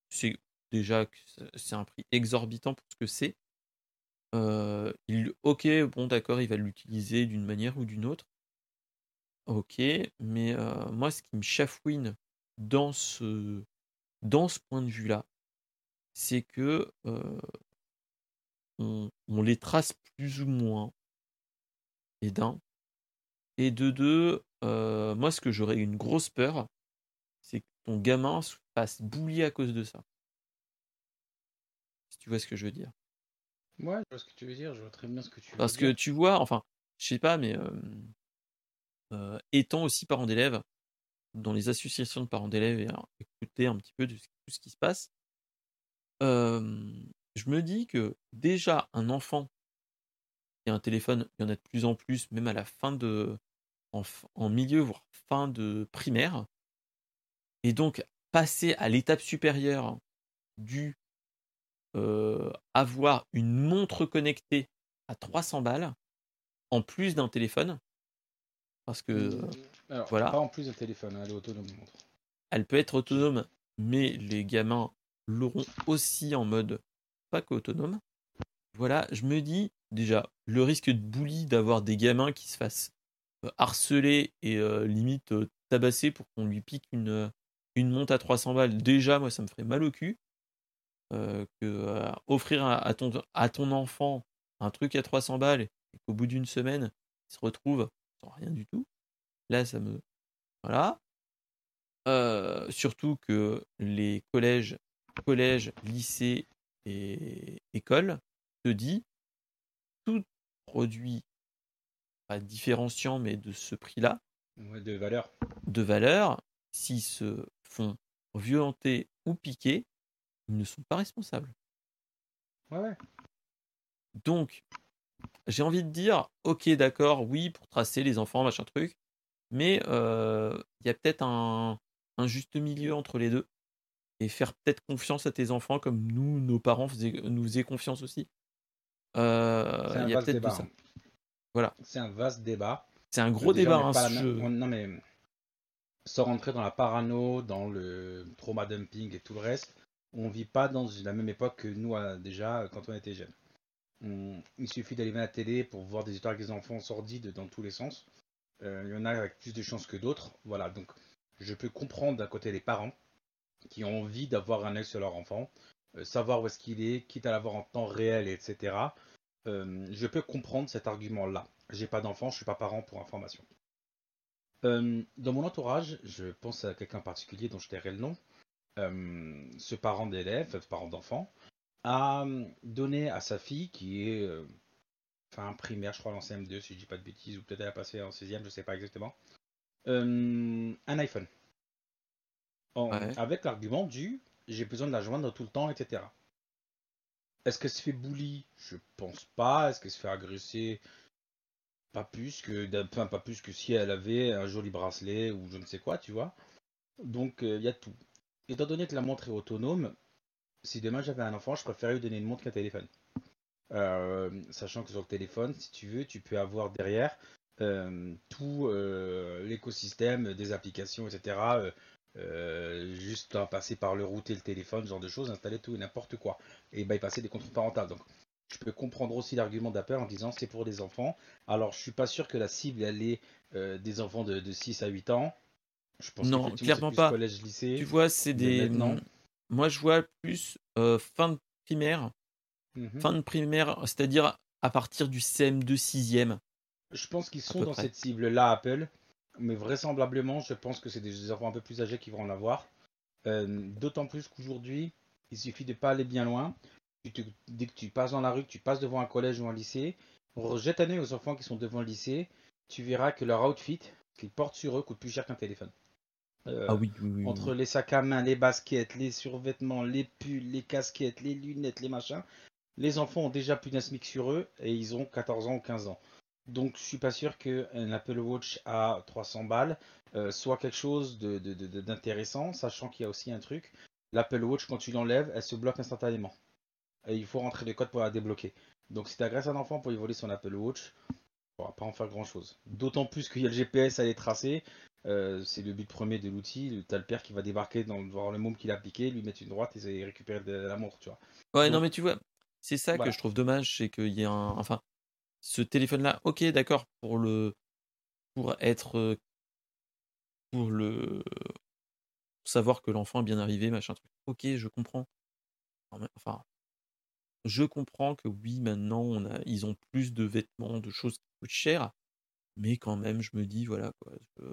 c'est déjà que c'est un prix exorbitant pour ce que c'est. il, ok, bon, d'accord, il va l'utiliser d'une manière ou d'une autre. Ok, mais moi, ce qui me chafouine dans ce, dans ce point de vue-là, c'est que on, les trace plus ou moins. Et d'un. Et de deux, moi, ce que j'aurais une grosse peur, c'est que ton gamin se fasse boulier à cause de ça. Si tu vois ce que je veux dire. Ouais, je vois ce que tu veux dire, je vois très bien ce que tu veux Parce que tu vois, enfin, je sais pas, mais étant aussi parent d'élèves, dans les associations de parents d'élèves et écouter un petit peu de tout ce qui se passe, je me dis que déjà un enfant qui a un téléphone, il y en a de plus en plus, même à la fin de, en, milieu voire fin de primaire, et donc passer à l'étape supérieure du avoir une montre connectée à 300 balles en plus d'un téléphone, parce que voilà. Pas en plus d'un téléphone, hein, elle est autonome. Elle peut être autonome, mais les gamins l'auront aussi en mode pas qu'autonome. Voilà, je me dis déjà le risque de bully d'avoir des gamins qui se fassent euh, harceler et euh, limite euh, tabasser pour qu'on lui pique une, une monte à 300 balles. Déjà, moi, ça me ferait mal au cul. que offrir à, ton, à ton enfant un truc à 300 balles et qu'au bout d'une semaine, il se retrouve sans rien du tout. Là, ça me. Voilà. surtout que les collèges collège, lycée et école te dit tout produit pas différenciant mais de ce prix-là de valeur. de valeur s'ils se font violenter ou piquer ils ne sont pas responsables. Ouais, donc j'ai envie de dire ok d'accord oui pour tracer les enfants machin truc mais euh, il y a peut-être un, un juste milieu entre les deux et faire peut-être confiance à tes enfants comme nous, nos parents nous faisaient confiance aussi. Euh, il y a peut-être ça. Hein. Voilà. C'est un vaste débat. C'est un gros débat. Hein, Non mais sans rentrer dans la parano, dans le trauma dumping et tout le reste, on vit pas dans la même époque que nous déjà quand on était jeunes. Il suffit d'aller à la télé pour voir des histoires avec des enfants sordides dans tous les sens. Euh, il y en a avec plus de chances que d'autres. Voilà, donc je peux comprendre d'un côté les parents qui ont envie d'avoir un œil sur leur enfant, euh, savoir où est-ce qu'il est, quitte à l'avoir en temps réel, etc. Euh, je peux comprendre cet argument-là. J'ai pas d'enfant, je suis pas parent pour information. Euh, dans mon entourage, je pense à quelqu'un particulier dont je tairai le nom. ce parent d'élève, parent d'enfant, a donné à sa fille, qui est enfin primaire, je crois, en CM2, si je dis pas de bêtises, ou peut-être elle a passé en 6ème, je sais pas exactement. Un iPhone. Ouais. Avec l'argument du j'ai besoin de la joindre tout le temps, etc. Est-ce qu'elle se fait bully? Je pense pas. Est-ce qu'elle se fait agresser? Pas plus que, enfin, pas plus que si elle avait un joli bracelet ou je ne sais quoi, tu vois. Donc il y a tout. Étant donné que la montre est autonome, si demain j'avais un enfant, je préférerais lui donner une montre qu'un téléphone. Euh, sachant que sur le téléphone, si tu veux, tu peux avoir derrière euh, tout euh, l'écosystème des applications, etc. euh, juste passer par le router le téléphone, ce genre de choses, installer tout et n'importe quoi. Et bypasser des contrôles parentaux. Donc je peux comprendre aussi l'argument d'Apple en disant c'est pour des enfants. Alors je suis pas sûr que la cible elle est euh, des enfants de, de 6 à 8 ans. Je pense Non, clairement pas. collège lycée. Tu vois, c'est des. maintenant- Moi, je vois plus euh, fin de primaire. Mhm. Fin de primaire, c'est-à-dire à partir du CM2 6ème. Je pense qu'ils sont dans près. cette cible-là, Apple. Mais vraisemblablement, je pense que c'est des enfants un peu plus âgés qui vont en avoir. Euh, D'autant plus qu'aujourd'hui, il suffit de pas aller bien loin. Tu te- dès que tu passes dans la rue, que tu passes devant un collège ou un lycée, rejette un œil aux enfants qui sont devant le lycée, tu verras que leur outfit qu'ils portent sur eux coûte plus cher qu'un téléphone. Euh, Ah oui, oui, oui, oui. entre les sacs à main, les baskets, les survêtements, les pulls, les casquettes, les lunettes, les machins, les enfants ont déjà plus d'un SMIC sur eux et ils ont 14 ans ou 15 ans. Donc je suis pas sûr qu'un Apple Watch à 300 balles euh, soit quelque chose de- de- de- de- d'intéressant, sachant qu'il y a aussi un truc. L'Apple Watch, quand tu l'enlèves, elle se bloque instantanément. Et il faut rentrer les codes pour la débloquer. Donc si tu agresses un enfant pour lui voler son Apple Watch, tu pourras pas en faire grand chose. D'autant plus qu'il y a le GPS à les tracer. Euh, c'est le but premier de l'outil. T'as le père qui va débarquer dans, voir le môme qu'il a piqué, lui mettre une droite et récupérer de la montre, tu vois. Ouais, non, mais tu vois, c'est ça que je trouve dommage, c'est qu'il y ait un. Enfin, ce téléphone-là, ok, d'accord, pour le. Pour être. euh, Pour le. Pour savoir que l'enfant est bien arrivé, machin truc. Ok, je comprends. Enfin. Je comprends que oui, maintenant, on a, ils ont plus de vêtements, de choses qui coûtent cher, mais quand même, je me dis, voilà, quoi. je-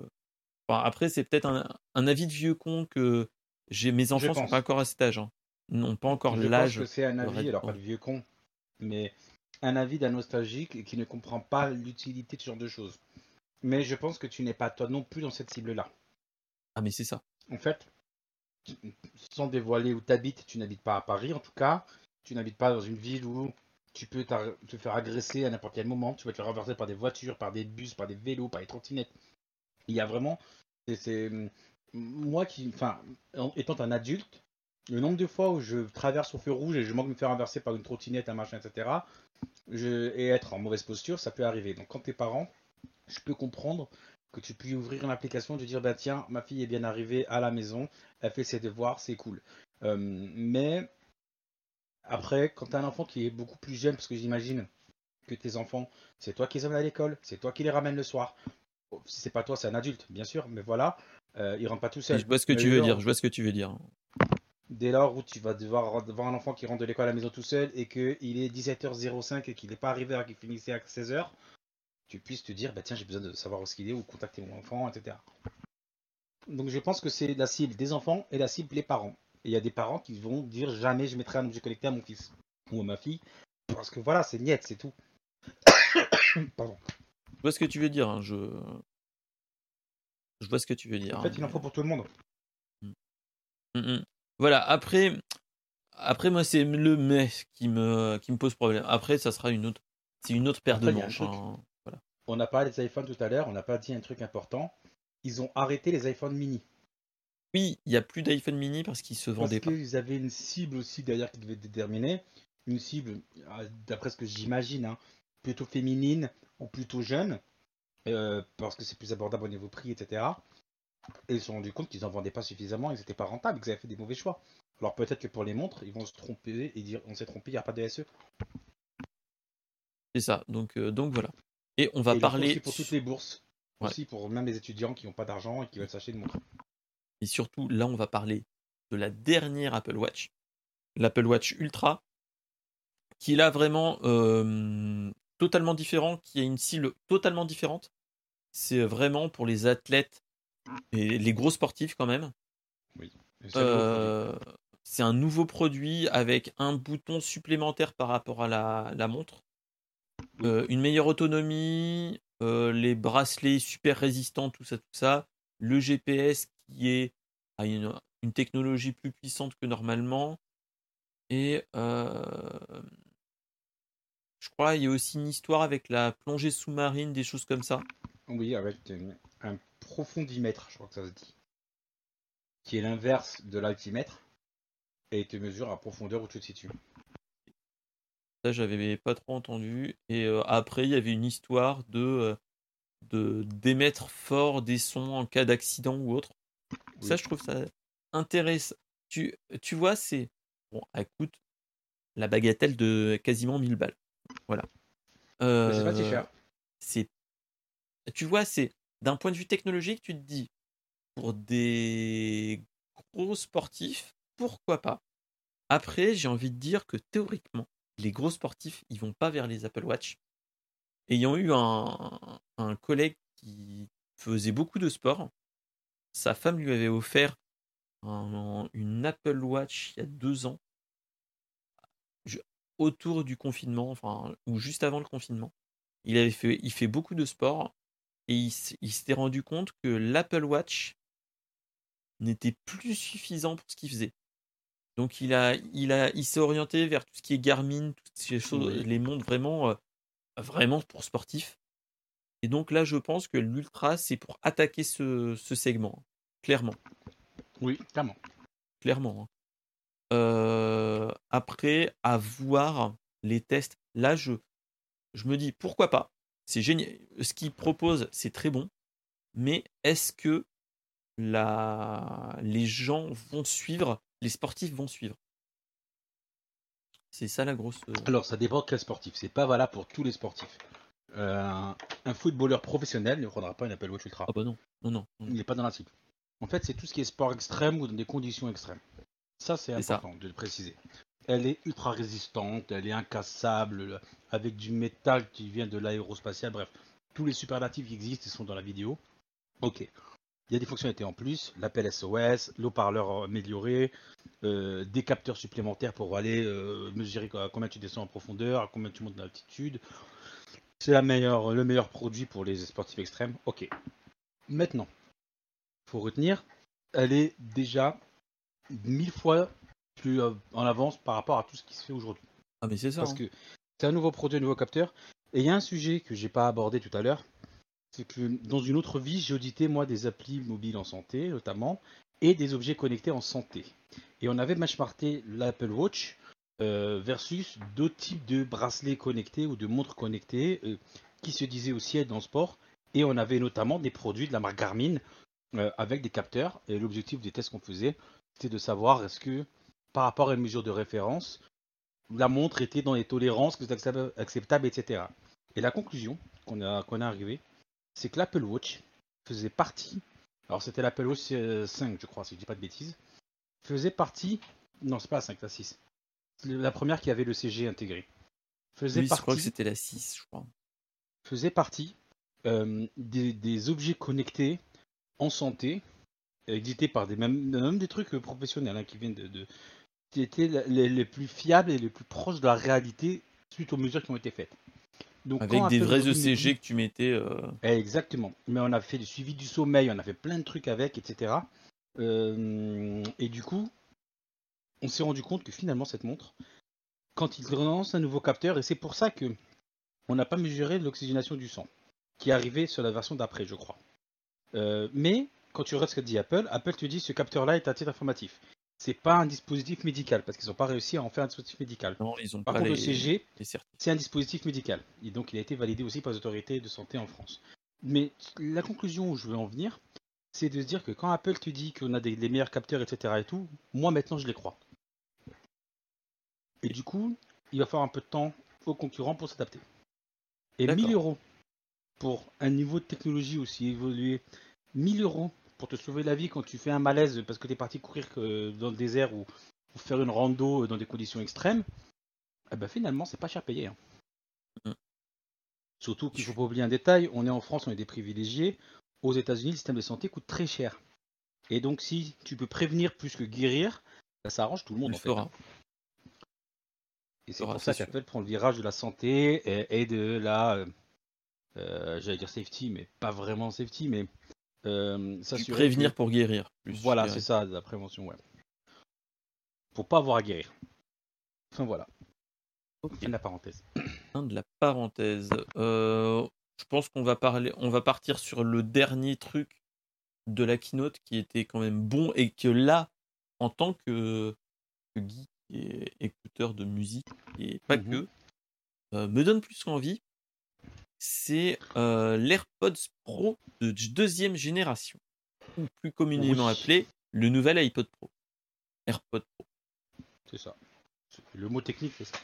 Enfin, après, c'est peut-être un, un avis de vieux con que j'ai mes enfants sont pas encore à cet âge. hein. N'ont pas encore Je pense l'âge. que c'est un avis, alors pas de vieux con, mais un avis d'un nostalgique qui ne comprend pas l'utilité de ce genre de choses. Mais je pense que tu n'es pas toi non plus dans cette cible-là. Ah, mais c'est ça. En fait, sans dévoiler où tu habites, tu n'habites pas à Paris en tout cas, tu n'habites pas dans une ville où tu peux te faire agresser à n'importe quel moment, tu peux te faire renverser par des voitures, par des bus, par des vélos, par des trottinettes. Il y a vraiment... c'est- moi qui... Enfin, en- étant un adulte, le nombre de fois où je traverse au feu rouge et je manque de me faire renverser par une trottinette, un machin, etc., je, et être en mauvaise posture, ça peut arriver. Donc quand t'es parent, je peux comprendre que tu puisses ouvrir une application te dire bah tiens ma fille est bien arrivée à la maison elle fait ses devoirs c'est cool Euh, mais après quand t'as un enfant qui est beaucoup plus jeune parce que j'imagine que tes enfants c'est toi qui les amènes à l'école c'est toi qui les ramènes le soir si c'est pas toi c'est un adulte bien sûr mais voilà euh, ils rentrent pas tout seuls Je vois ce que Mais tu veux dire. Je vois ce que tu veux dire. Dès lors où tu vas devoir voir un enfant qui rentre de l'école à la maison tout seul et qu'il est 17h05 et qu'il n'est pas arrivé alors qu'il finissait à 16h, tu puisses te dire, bah tiens, j'ai besoin de savoir où ce qu'il est ou contacter mon enfant, etc. Donc je pense que c'est la cible des enfants et la cible des parents. Et il y a des parents qui vont dire jamais je mettrai un objet connecté à mon fils ou à ma fille parce que voilà, c'est niette, c'est tout. <coughs> Pardon. Je vois ce que tu veux dire. hein, Je... je vois ce que tu veux dire. En fait, hein, il en faut pour tout le monde. Mm, mm. Voilà, après, après moi, c'est le mais qui me, qui me pose problème. Après, ça sera une autre, c'est une autre paire Après, de manches. hein. Voilà. On a parlé des iPhones tout à l'heure, on n'a pas dit un truc important. Ils ont arrêté les iPhones mini. Oui, il n'y a plus d'iPhone mini parce qu'ils se Parce vendaient pas. qu'ils avaient une cible aussi derrière qui devait être déterminée. Une cible, ah, d'après ce que j'imagine, hein, plutôt féminine ou plutôt jeune. euh, parce que c'est plus abordable au niveau prix, etc. Et ils se sont rendus compte qu'ils n'en vendaient pas suffisamment, ils n'étaient pas rentables, qu'ils avaient fait des mauvais choix. Alors peut-être que pour les montres, ils vont se tromper et dire on s'est trompé, il n'y a pas de SE. C'est ça. Donc, euh, donc voilà. Et on va Et parler aussi pour toutes les bourses. Ouais. Aussi pour même les étudiants qui n'ont pas d'argent et qui veulent s'acheter une montre. Et surtout, là, on va parler de la dernière Apple Watch, l'Apple Watch Ultra, qui est là vraiment euh, totalement différent, qui a une cible totalement différente. C'est vraiment pour les athlètes et les gros sportifs quand même. Et c'est un nouveau Euh, c'est un nouveau produit avec un bouton supplémentaire par rapport à la, la montre. Euh, une meilleure autonomie, euh, les bracelets super résistants, tout ça, tout ça. Le GPS qui est à une, une technologie plus puissante que normalement. Et euh, je crois il y a aussi une histoire avec la plongée sous-marine, des choses comme ça. Oui, avec un profondimètre, je crois que ça se dit. Qui est l'inverse de l'altimètre. Et te mesure à profondeur où tu te situes. Ça, j'avais pas trop entendu. Et euh, après, il y avait une histoire de euh, de d'émettre fort des sons en cas d'accident ou autre. Ça, je trouve ça intéressant. Tu, tu vois, c'est bon, elle coûte la bagatelle de quasiment 1000 balles. Voilà. C'est pas si Euh, cher. c'est tu vois c'est d'un point de vue technologique tu te dis pour des gros sportifs pourquoi pas? Après j'ai envie de dire que théoriquement les gros sportifs ils vont pas vers les Apple Watch. Ayant eu un, collègue qui faisait beaucoup de sport sa femme lui avait offert un- une Apple Watch il y a deux ans autour du confinement ou juste avant le confinement. Il avait il fait beaucoup de sport et il, il s'était rendu compte que l'Apple Watch n'était plus suffisant pour ce qu'il faisait. Donc il a, il a, il s'est orienté vers tout ce qui est Garmin, toutes ces choses, Oui. les montres vraiment, euh, vraiment pour sportifs. Et donc là, je pense que l'Ultra, c'est pour attaquer ce, ce segment, clairement, Oui, clairement. clairement. hein. Euh, après, à voir les tests, là, je, je me dis pourquoi pas. C'est génial. Ce qu'il propose, c'est très bon. Mais est-ce que la... les gens vont suivre, les sportifs vont suivre? C'est ça la grosse. euh, Alors, ça dépend de quel sportif. C'est pas valable pour tous les sportifs. Euh, un footballeur professionnel ne prendra pas une Apple Watch Ultra. Ah bah non, non, non. non. Il n'est pas dans la cible. En fait, c'est tout ce qui est sport extrême ou dans des conditions extrêmes. Ça, c'est ça. important de le préciser. Elle est ultra résistante, elle est incassable, avec du métal qui vient de l'aérospatial. Bref, tous les superlatifs qui existent, sont dans la vidéo. Ok. Il y a des fonctionnalités en plus, l'appel SOS, l'eau-parleur amélioré, euh, des capteurs supplémentaires pour aller euh, mesurer à combien tu descends en profondeur, à combien tu montes d'altitude. C'est la meilleure, le meilleur produit pour les sportifs extrêmes. Ok. Maintenant, faut retenir, elle est déjà mille fois plus euh, en avance par rapport à tout ce qui se fait aujourd'hui. Ah mais c'est ça. Parce hein. que c'est un nouveau produit, un nouveau capteur. Et il y a un sujet que j'ai pas abordé tout à l'heure, c'est que dans une autre vie, j'ai audité moi des applis mobiles en santé, notamment, et des objets connectés en santé. Et on avait benchmarké l'Apple Watch euh, versus d'autres types de bracelets connectés ou de montres connectées euh, qui se disaient aussi être dans le sport. Et on avait notamment des produits de la marque Garmin euh, avec des capteurs. Et l'objectif des tests qu'on faisait, c'était de savoir est-ce que par rapport à une mesure de référence, la montre était dans les tolérances que c'est acceptable, acceptable, etc. Et la conclusion qu'on a, qu'on a arrivée, c'est que l'Apple Watch faisait partie, alors c'était l'Apple Watch euh, 5, je crois, si je dis pas de bêtises, faisait partie, non, c'est pas la 5, la 6, C'est la première qui avait le CG intégré, faisait Oui, je crois que partie, c'était la 6, je crois. faisait partie euh, des, des objets connectés en santé, édités par des même, même des trucs euh, professionnels hein, qui viennent de, de- qui étaient les, les plus fiables et les plus proches de la réalité suite aux mesures qui ont été faites. Donc, Avec des vrais ECG dit- que tu mettais. euh, Exactement. Mais on a fait le suivi du sommeil, on a fait plein de trucs avec, etc. Euh, et du coup, on s'est rendu compte que finalement cette montre, quand il relance un nouveau capteur, et c'est pour ça que on n'a pas mesuré l'oxygénation du sang, qui est arrivé sur la version d'après, je crois. Euh, mais quand tu regardes ce que dit Apple, Apple te dit ce capteur-là est à titre informatif. C'est pas un dispositif médical parce qu'ils n'ont pas réussi à en faire un dispositif médical. Non, ils ont Par pas contre, les, le CG, c'est un dispositif médical. Et donc, il a été validé aussi par les autorités de santé en France. Mais la conclusion où je veux en venir, c'est de se dire que quand Apple te dit qu'on a des, les meilleurs capteurs, etc. et tout, moi maintenant je les crois. Et du coup, il va falloir un peu de temps aux concurrents pour s'adapter. Et D'accord. 1000 euros pour un niveau de technologie aussi évolué, 1000 euros pour te sauver la vie quand tu fais un malaise parce que tu es parti courir euh, dans le désert ou, ou faire une rando dans des conditions extrêmes, eh ben finalement c'est pas cher payé. hein. Mm. Surtout qu'il faut pas oublier un détail, on est en France, on est des privilégiés. Aux États-Unis, le système de santé coûte très cher. Et donc si tu peux prévenir plus que guérir, ben, ça arrange tout le On monde le en fait. fera. Et c'est pour ça qu'Apple prend le virage de la santé et, de la, euh, j'allais dire safety, mais pas vraiment safety, mais euh, prévenir pour guérir. voilà, c'est ça, la prévention, ouais. Pour pas avoir à guérir. Enfin <laughs> voilà. Fin de la parenthèse. <clears throat> Fin de la parenthèse. Euh, je pense qu'on va parler, on va partir sur le dernier truc de la keynote qui était quand même bon et que là, en tant que, que geek et écouteur de musique et pas mhm. que, euh, me donne plus envie. C'est euh, l'AirPods Pro de deuxième génération, ou plus communément appelé le nouvel iPod Pro. AirPod Pro. C'est ça. Le mot technique, c'est ça.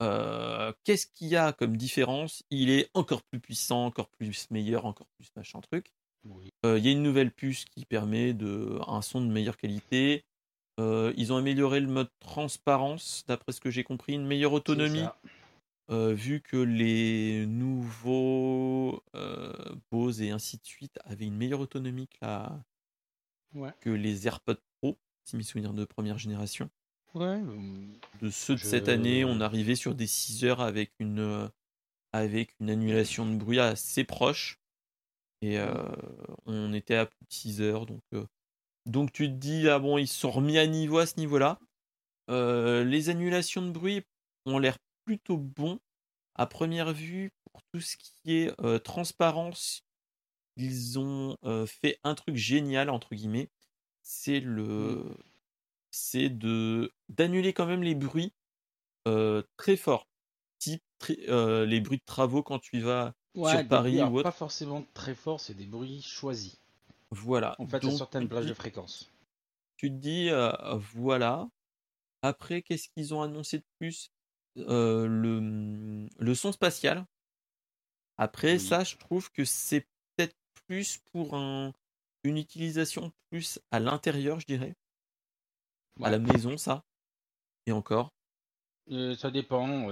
Euh, qu'est-ce qu'il y a comme différence? Il est encore plus puissant, encore plus meilleur, encore plus machin truc. Il y a une nouvelle puce qui permet de, un son de meilleure qualité. Euh, ils ont amélioré le mode transparence, d'après ce que j'ai compris, une meilleure autonomie. Euh, vu que les nouveaux euh, Bose et ainsi de suite avaient une meilleure autonomie que, les AirPods Pro, si mes souvenirs de première génération. de ceux de cette année, on arrivait sur des 6 heures avec une, avec une annulation de bruit assez proche. Et on était à plus de 6 heures, donc donc tu te dis, ah bon, ils sont remis à niveau à ce niveau-là. Euh, les annulations de bruit ont l'air plutôt bons. À première vue, pour tout ce qui est euh, transparence, ils ont euh, fait un truc génial, entre guillemets. C'est le. Mmh. C'est de d'annuler quand même les bruits très forts. Type les bruits de travaux quand tu vas sur Paris ou autre. Pas forcément très forts, c'est des bruits choisis. Voilà. En fait, à certaines plages de fréquence. Tu te dis, euh, voilà. Après, qu'est-ce qu'ils ont annoncé de plus? Euh, le, le son spatial. Après, ça, je trouve que c'est peut-être plus pour un, une utilisation plus à l'intérieur, je dirais. À la maison, ça. Et encore. Euh, ça dépend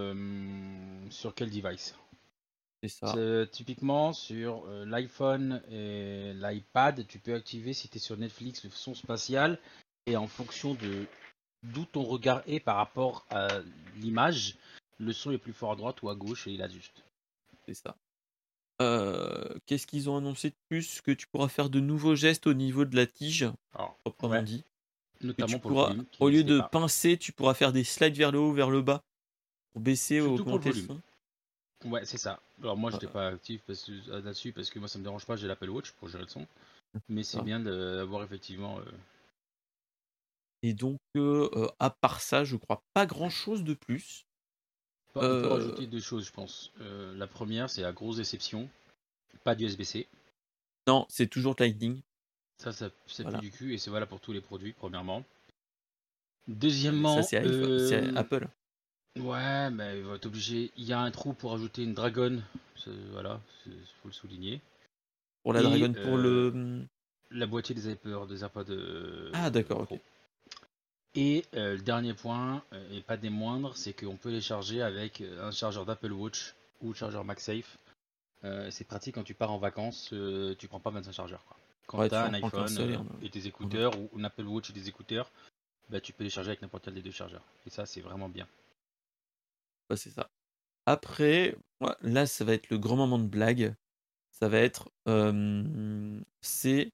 sur quel device. Typiquement sur euh, l'iPhone et l'iPad, tu peux activer si tu es sur Netflix le son spatial et en fonction de d'où ton regard est par rapport à l'image, le son est plus fort à droite ou à gauche et il ajuste. C'est ça. Euh, qu'est-ce qu'ils ont annoncé de plus Que tu pourras faire de nouveaux gestes au niveau de la tige, proprement dit. Notamment pour Au lieu de pincer, tu pourras faire des slides vers le haut, vers le bas, pour baisser ou augmenter le son. Ouais, c'est ça. Alors moi, j'étais pas actif euh, là-dessus parce que moi, ça me dérange pas. J'ai l'Apple Watch pour gérer le son, mais c'est bien d'avoir effectivement. Euh, Et donc, euh, à part ça, je crois pas grand-chose de plus. On peut rajouter deux choses, je pense. la première, c'est la grosse déception. Pas d'USB-C. Non, c'est toujours Lightning. Ça, ça, ça fait du cul et c'est valable pour tous les produits, premièrement. Deuxièmement, c'est Apple. Ouais, mais il va être obligé. Il y a un trou pour ajouter une dragon. Voilà, il faut le souligner. Pour la dragon, pour le. Euh, la boîtier des AirPods, des AirPods. Euh, ah, d'accord, ok. Et euh, le dernier point, et pas des moindres, c'est qu'on peut les charger avec un chargeur d'Apple Watch ou chargeur MagSafe. c'est pratique quand tu pars en vacances, tu prends pas 25 chargeurs. Quoi. Quand tu as un iPhone et des écouteurs ou un Apple Watch et des écouteurs, bah, tu peux les charger avec n'importe quel des deux chargeurs. Et ça, c'est vraiment bien c'est ça. Après, là, ça va être le grand moment de blague. Ça va être. c'est.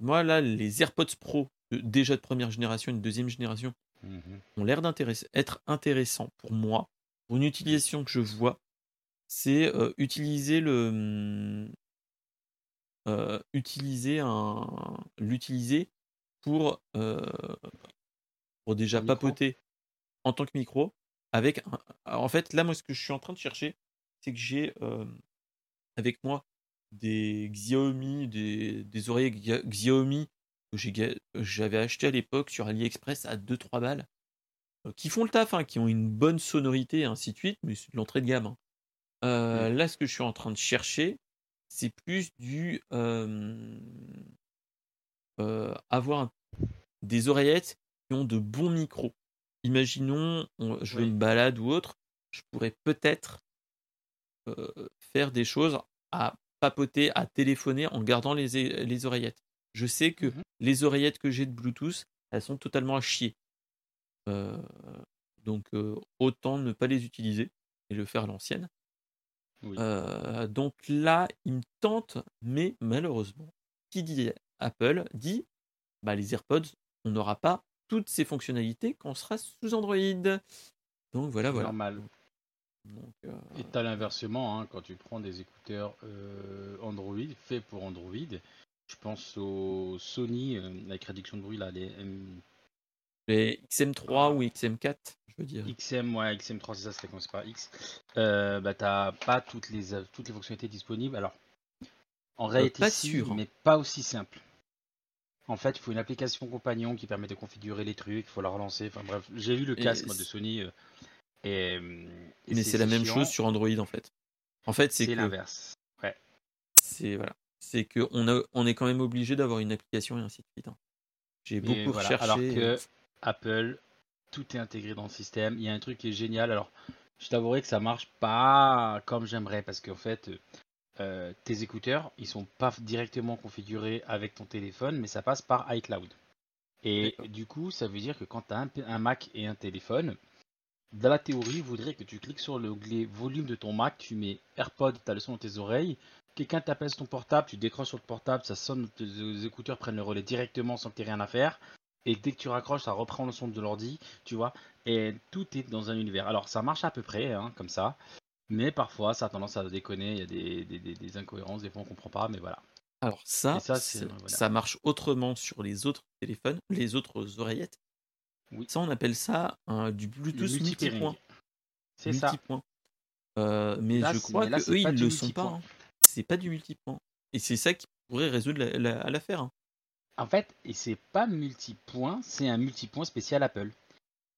moi, là, les AirPods Pro, déjà de première génération et de deuxième génération, mmh ont l'air d'être intéressants pour moi. Pour une utilisation que je vois, c'est utiliser le. utiliser un. L'utiliser pour. pour déjà papoter en tant que micro avec en fait là moi ce que je suis en train de chercher c'est que j'ai avec moi des Xiaomi des, des oreillers Xiaomi que j'avais acheté à l'époque sur AliExpress à 2-3 balles qui font le taf hein, qui ont une bonne sonorité ainsi de suite mais c'est de l'entrée de gamme hein. mmh. là ce que je suis en train de chercher c'est plus du avoir des oreillettes qui ont de bons micros imaginons, je vais une balade ou autre, je pourrais peut-être faire des choses à papoter, à téléphoner en gardant les, les oreillettes. Je sais que mmh les oreillettes que j'ai de Bluetooth, elles sont totalement à chier. Donc autant ne pas les utiliser et le faire à l'ancienne. Oui. donc là, il me tente, mais malheureusement, qui dit Apple dit bah, les AirPods, on n'aura pas toutes ces fonctionnalités quand on sera sous Android. Donc voilà, voilà. Normal. Donc, euh, Et t'as l'inversement, hein, quand tu prends des écouteurs euh, Android, faits pour Android, je pense au Sony, euh, avec réduction de bruit, là, les M- les XM3 ou XM4, je veux dire. XM, ouais, XM3, c'est ça, c'est commencé par X. Euh, bah, t'as pas toutes les, toutes les fonctionnalités disponibles. Alors, en réalité, pas si, sûr, hein. mais pas aussi simple. En fait, il faut une application compagnon qui permet de configurer les trucs, il faut la relancer. Enfin bref, j'ai vu le casque moi, de c'est- Sony. euh, et, euh, et Mais c'est la même chose sur Android en fait. En fait, c'est C'est l'inverse. Ouais. c'est voilà, c'est que on a on est quand même obligé d'avoir une application et ainsi de suite. hein. J'ai beaucoup voilà, recherché. Alors que Apple, tout est intégré dans le système. Il y a un truc qui est génial. Alors, je t'avouerai que ça marche pas comme j'aimerais parce qu'en fait, euh, tes écouteurs, ils sont pas directement configurés avec ton téléphone, mais ça passe par iCloud. Et du coup, ça veut dire que quand tu as un, Mac et un téléphone, dans la théorie, il voudrait que tu cliques sur l'onglet volume de ton Mac, tu mets AirPod, tu as le son dans tes oreilles, quelqu'un t'appelle sur ton portable, tu décroches sur le portable, ça sonne, tes écouteurs prennent le relais directement sans que tu aies rien à faire. Et dès que tu raccroches, ça reprend le son de l'ordi, tu vois. Et tout est dans un univers. Alors, ça marche à peu près, hein, comme ça. Mais parfois, ça a tendance à déconner. Il y a des, des- des- des incohérences, des fois on comprend pas, mais voilà. Alors ça, Et ça, voilà. ça marche autrement sur les autres téléphones, les autres oreillettes. Oui. Ça, on appelle ça du Bluetooth multipoint. C'est ça. Multipoint. Euh, mais Là, je crois mais là, que eux, ils du le sont pas. hein. C'est pas du multipoint. Et c'est ça qui pourrait résoudre la- la- l'affaire. hein. En fait, et c'est pas multipoint, c'est un multipoint spécial Apple.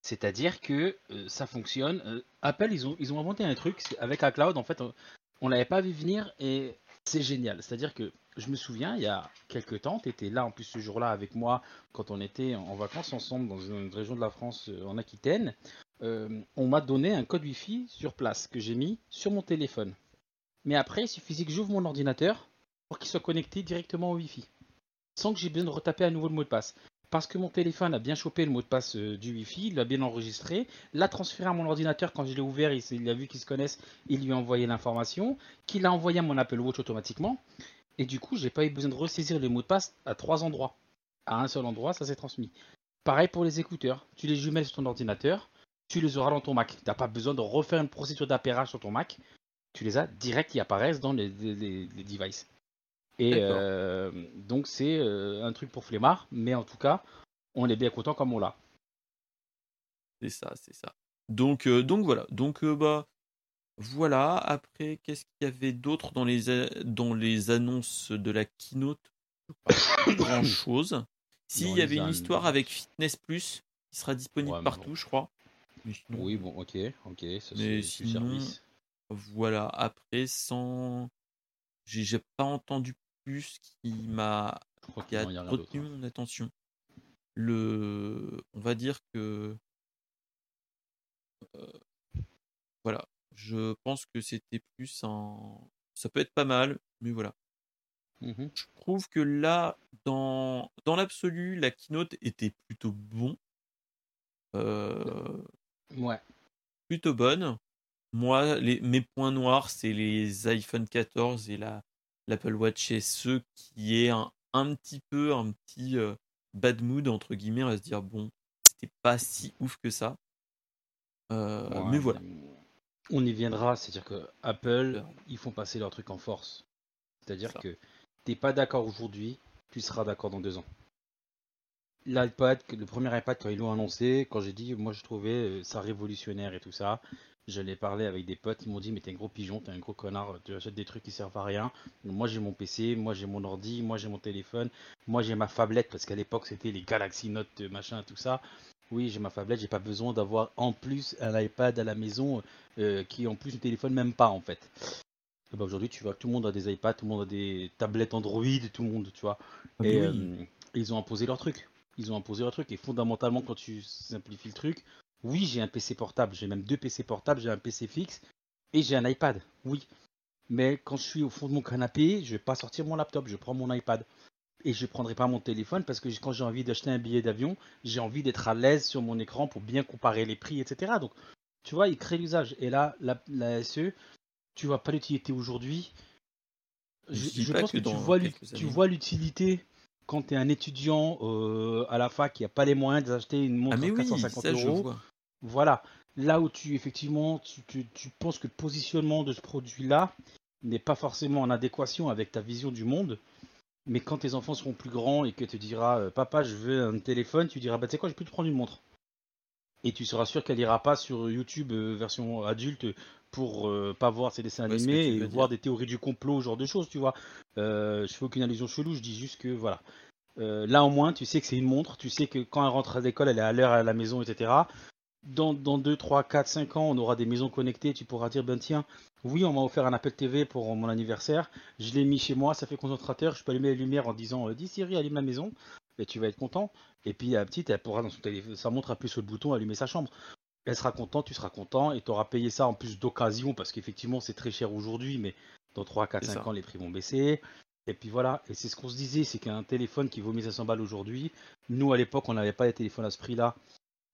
C'est-à-dire que euh, ça fonctionne. euh, Apple, ils ont, ils ont inventé un truc avec iCloud. En fait, on, on l'avait pas vu venir et c'est génial. C'est-à-dire que je me souviens, il y a quelques temps, tu étais là en plus ce jour-là avec moi quand on était en vacances ensemble dans une région de la France euh, en Aquitaine. Euh, on m'a donné un code Wi-Fi sur place que j'ai mis sur mon téléphone. Mais après, il suffisait que j'ouvre mon ordinateur pour qu'il soit connecté directement au Wi-Fi sans que j'ai besoin de retaper à nouveau le mot de passe. Parce que mon téléphone a bien chopé le mot de passe euh, du Wi-Fi, il l'a bien enregistré, l'a transféré à mon ordinateur quand je l'ai ouvert, il, a vu qu'ils se connaissent, il lui a envoyé l'information, qu'il a envoyé à mon Apple Watch automatiquement. Et du coup, j'ai pas eu besoin de ressaisir le mot de passe à trois endroits. À un seul endroit, ça s'est transmis. Pareil pour les écouteurs. Tu les jumelles sur ton ordinateur, tu les auras dans ton Mac. T'as pas besoin de refaire une procédure d'appairage sur ton Mac. Tu les as direct, ils apparaissent dans les, les- les- les devices. Et euh, donc c'est euh, un truc pour flemmard, mais en tout cas, on est bien content comme on l'a. C'est ça, c'est ça. Donc, euh, donc voilà. Donc bah voilà. Après, qu'est-ce qu'il y avait d'autre dans les dans les annonces de la keynote? <coughs> Grand chose. S'il y avait une histoire avec Fitness Plus, qui sera disponible Ouais, partout, bon. je crois. Sinon, Oui, bon, ok, ok, ça Mais sinon, service. Voilà. Après, sans, j'ai j'ai pas entendu plus qui m'a Je crois qui a n'y a rien d'autre. retenu hein. mon attention. Le, on va dire que, euh, voilà, je pense que c'était plus un, ça peut être pas mal, mais voilà. Mhm. Je trouve que là, dans, dans l'absolu, la keynote était plutôt bon, euh, Ouais, plutôt bonne. Moi, les, mes points noirs, c'est les iPhone 14 et la l'Apple Watch SE qui est un, un petit peu un petit euh, bad mood entre guillemets à se dire bon, c'était pas si ouf que ça. Euh, ouais, mais voilà. On y viendra, c'est-à-dire que Apple, ils font passer leur truc en force. C'est-à-dire que t'es pas d'accord aujourd'hui, tu seras d'accord dans deux ans. L'iPad, le premier iPad quand ils l'ont annoncé, quand j'ai dit, moi je trouvais euh, ça révolutionnaire et tout ça, je l'ai parlé avec des potes, ils m'ont dit mais t'es un gros pigeon, t'es un gros connard, tu achètes des trucs qui servent à rien. Moi j'ai mon PC, moi j'ai mon ordi, moi j'ai mon téléphone, moi j'ai ma phablette parce qu'à l'époque c'était les Galaxy Note euh, machin tout ça. Oui j'ai ma phablette, j'ai pas besoin d'avoir en plus un iPad à la maison euh, qui en plus ne téléphone même pas en fait. Ben, aujourd'hui tu vois que tout le monde a des iPads, tout le monde a des tablettes Android, tout le monde tu vois. Ah, Et oui. euh, ils ont imposé leur truc. Ils ont imposé leur truc. Et fondamentalement, quand tu simplifies le truc, oui, j'ai un PC portable. J'ai même deux PC portables. J'ai un PC fixe et j'ai un iPad. Oui. Mais quand je suis au fond de mon canapé, je vais pas sortir mon laptop. Je prends mon iPad. Et je ne prendrai pas mon téléphone parce que quand j'ai envie d'acheter un billet d'avion, j'ai envie d'être à l'aise sur mon écran pour bien comparer les prix, etc. Donc, tu vois, il crée l'usage. Et là, la, la SE, tu vois pas l'utilité aujourd'hui. Je, pense que, tu, vois tu vois l'utilité quand tu es un étudiant euh, à la fac qui n'a pas les moyens d'acheter une montre ah à 450 euros. Voilà. Là où tu, effectivement, tu, tu penses que le positionnement de ce produit-là n'est pas forcément en adéquation avec ta vision du monde. Mais quand tes enfants seront plus grands et que tu diras euh, papa je veux un téléphone, tu diras bah tu sais quoi je peux te prendre une montre. Et tu seras sûr qu'elle ira pas sur YouTube euh, version adulte pour euh, pas voir ses dessins animés et voir des théories du complot, ce genre de choses, tu vois. je fais aucune allusion chelou, je dis juste que voilà. là au moins tu sais que c'est une montre, tu sais que quand elle rentre à l'école elle est à l'heure à la maison, etc dans, dans 2, 3, 4, 5 ans, on aura des maisons connectées, tu pourras dire, ben tiens, oui, on m'a offert un Apple TV pour mon anniversaire, je l'ai mis chez moi, ça fait concentrateur, je peux allumer les lumières en disant, euh, dis Siri, allume la maison, et tu vas être content. Et puis la petite, elle pourra dans son téléphone, ça montre appuyer sur le bouton, allumer sa chambre. Elle sera contente, tu seras content, et tu auras payé ça en plus d'occasion, parce qu'effectivement c'est très cher aujourd'hui, mais dans 3, 4, 5 ans, les prix vont baisser. Et puis voilà, et c'est ce qu'on se disait, c'est qu'un téléphone qui vaut 1500 balles aujourd'hui, nous à l'époque on n'avait pas les téléphones à ce prix-là,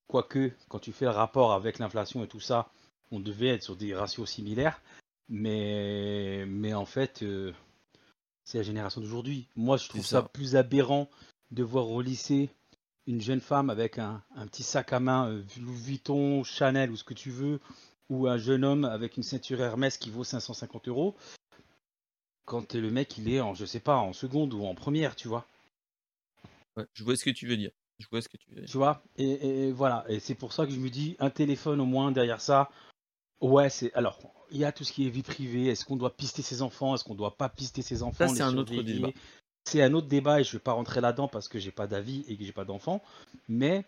Quoique, quand tu fais le rapport avec l'inflation et tout ça, on devait être sur des ratios similaires. Mais, mais en fait, euh, c'est la génération d'aujourd'hui. Moi, je trouve ça. plus aberrant de voir au lycée une jeune femme avec un, petit sac à main euh, Louis Vuitton, Chanel ou ce que tu veux, ou un jeune homme avec une ceinture Hermès qui vaut 550 euros, quand le mec il est en, je sais pas, en seconde ou en première, tu vois. Ouais, je vois ce que tu veux dire. Je vois ce que tu veux Tu vois et, voilà. Et c'est pour ça que je me dis, un téléphone au moins derrière ça. Ouais, c'est. Alors, il y a tout ce qui est vie privée. Est-ce qu'on doit pister ses enfants? Est-ce qu'on doit pas pister ses enfants? C'est un autre débat. C'est un autre débat et je vais pas rentrer là-dedans parce que j'ai pas d'avis et que j'ai pas d'enfants. Mais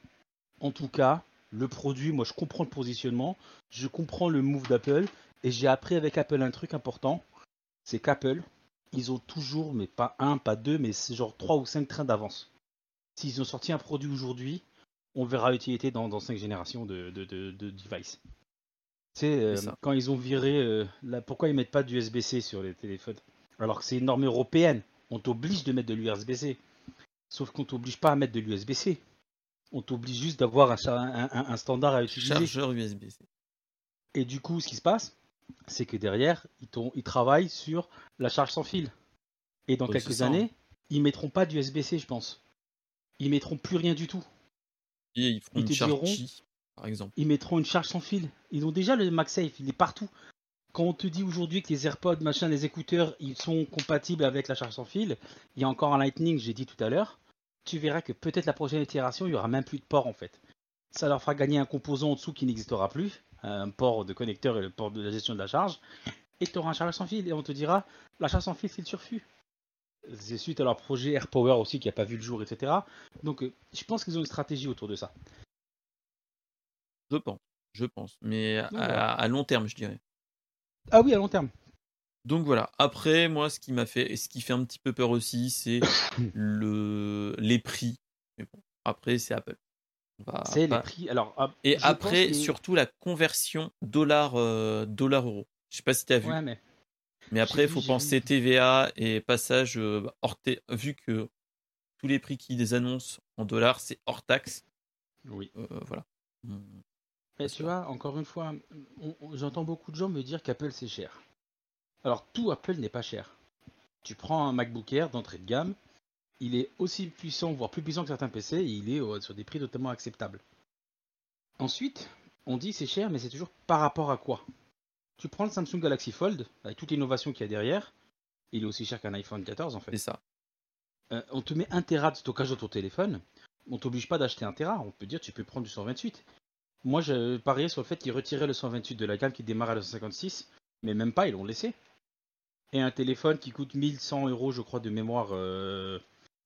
en tout cas, le produit, moi je comprends le positionnement, je comprends le move d'Apple et j'ai appris avec Apple un truc important, c'est qu'Apple, ils ont toujours, mais pas un, pas deux, mais c'est genre trois ou cinq trains d'avance s'ils ont sorti un produit aujourd'hui, on verra l'utilité dans, dans cinq générations de, de, de, devices. Tu sais, euh, quand ils ont viré, euh, pourquoi ils mettent pas d'USB-C sur les téléphones? Alors que c'est une norme européenne. On t'oblige de mettre de l'USB-C. Sauf qu'on t'oblige pas à mettre de l'USB-C. On t'oblige juste d'avoir un, un, standard à utiliser. Chargeur USB-C. Et du coup, ce qui se passe, c'est que derrière, ils, ils, travaillent sur la charge sans fil. Et dans quelques années, ils mettront pas d'USB-C, je pense ils mettront plus rien du tout. Et ils feront une charge par exemple. Ils mettront une charge sans fil. Ils ont déjà le MagSafe, il est partout. Quand on te dit aujourd'hui que les AirPods, machin, les écouteurs, ils sont compatibles avec la charge sans fil, il y a encore un Lightning, j'ai dit tout à l'heure, tu verras que peut-être la prochaine itération, il n'y aura même plus de port en fait. Ça leur fera gagner un composant en dessous qui n'existera plus, un port de connecteur et le port de la gestion de la charge, et tu auras un charge sans fil, et on te dira, la charge sans fil, c'est le surfus c'est suite à leur projet AirPower aussi qui n'a pas vu le jour, etc. Donc euh, je pense qu'ils ont une stratégie autour de ça. Je pense, je pense, mais à, long terme, je dirais. Ah oui, à long terme. Donc voilà. Après, moi, ce qui m'a fait, et ce qui fait un petit peu peur aussi, c'est <coughs> le les prix. Mais bon, après, c'est Apple. C'est les prix. Alors, ah, et après, surtout la conversion dollar euh, dollar euro. Je sais pas si tu as vu. Ouais, mais mais après, il faut penser TVA et passage euh, hors vu que tous les prix qu'ils annoncent en dollars, c'est hors taxe. Oui. Euh, voilà. Mais tu vois, encore une fois, j'entends beaucoup de gens me dire qu'Apple c'est cher. Alors tout Apple n'est pas cher. Tu prends un MacBook Air d'entrée de gamme, il est aussi puissant, voire plus puissant que certains PC, et il est euh, sur des prix totalement acceptables. Ensuite, on dit c'est cher, mais c'est toujours par rapport à quoi? Tu prends le Samsung Galaxy Fold, avec toute l'innovation qu'il y a derrière, il est aussi cher qu'un iPhone 14 en fait. C'est ça. Euh, on te met 1 Tera de stockage dans ton téléphone, on t'oblige pas d'acheter 1 Tera, on peut dire tu peux prendre du 128. Moi je pariais sur le fait qu'ils retiraient le 128 de la gamme qui démarre à la 156, mais même pas, ils l'ont laissé. Et un téléphone qui coûte 1100 euros je crois de mémoire euh,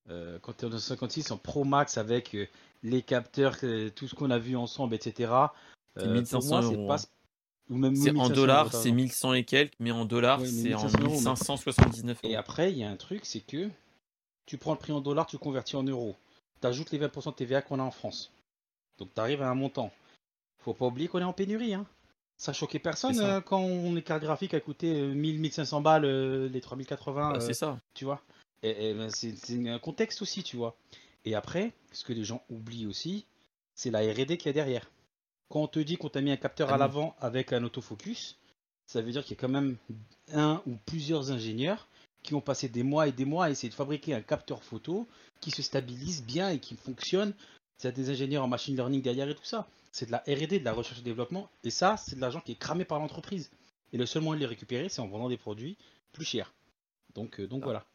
euh, quand tu es en 256 en Pro Max avec les capteurs, tout ce qu'on a vu ensemble, etc. pour moi, c'est pas c'est en dollars, c'est 1100 et quelques, mais en dollars, c'est en 1579 Et après, il y a un truc, c'est que tu prends le prix en dollars, tu convertis en euros. Tu ajoutes les 20% de TVA qu'on a en France. Donc tu arrives à un montant. Faut pas oublier qu'on est en pénurie. Hein. Ça choquait personne euh, quand on, les cartes graphiques a coûté 1000-1500 balles, euh, les 3080. Bah, c'est euh, ça. Tu vois Et, ben, c'est un contexte aussi, tu vois. Et après, ce que les gens oublient aussi, c'est la R&D qu'il y a derrière. Quand on te dit qu'on t'a mis un capteur à ah l'avant avec un autofocus, ça veut dire qu'il y a quand même un ou plusieurs ingénieurs qui ont passé des mois et des mois à essayer de fabriquer un capteur photo qui se stabilise bien et qui fonctionne. C'est des ingénieurs en machine learning derrière et tout ça. C'est de la R&D, de la recherche et développement. Et ça, c'est de l'argent qui est cramé par l'entreprise. Et le seul moyen de les récupérer, c'est en vendant des produits plus chers. Donc, euh, donc ah. voilà.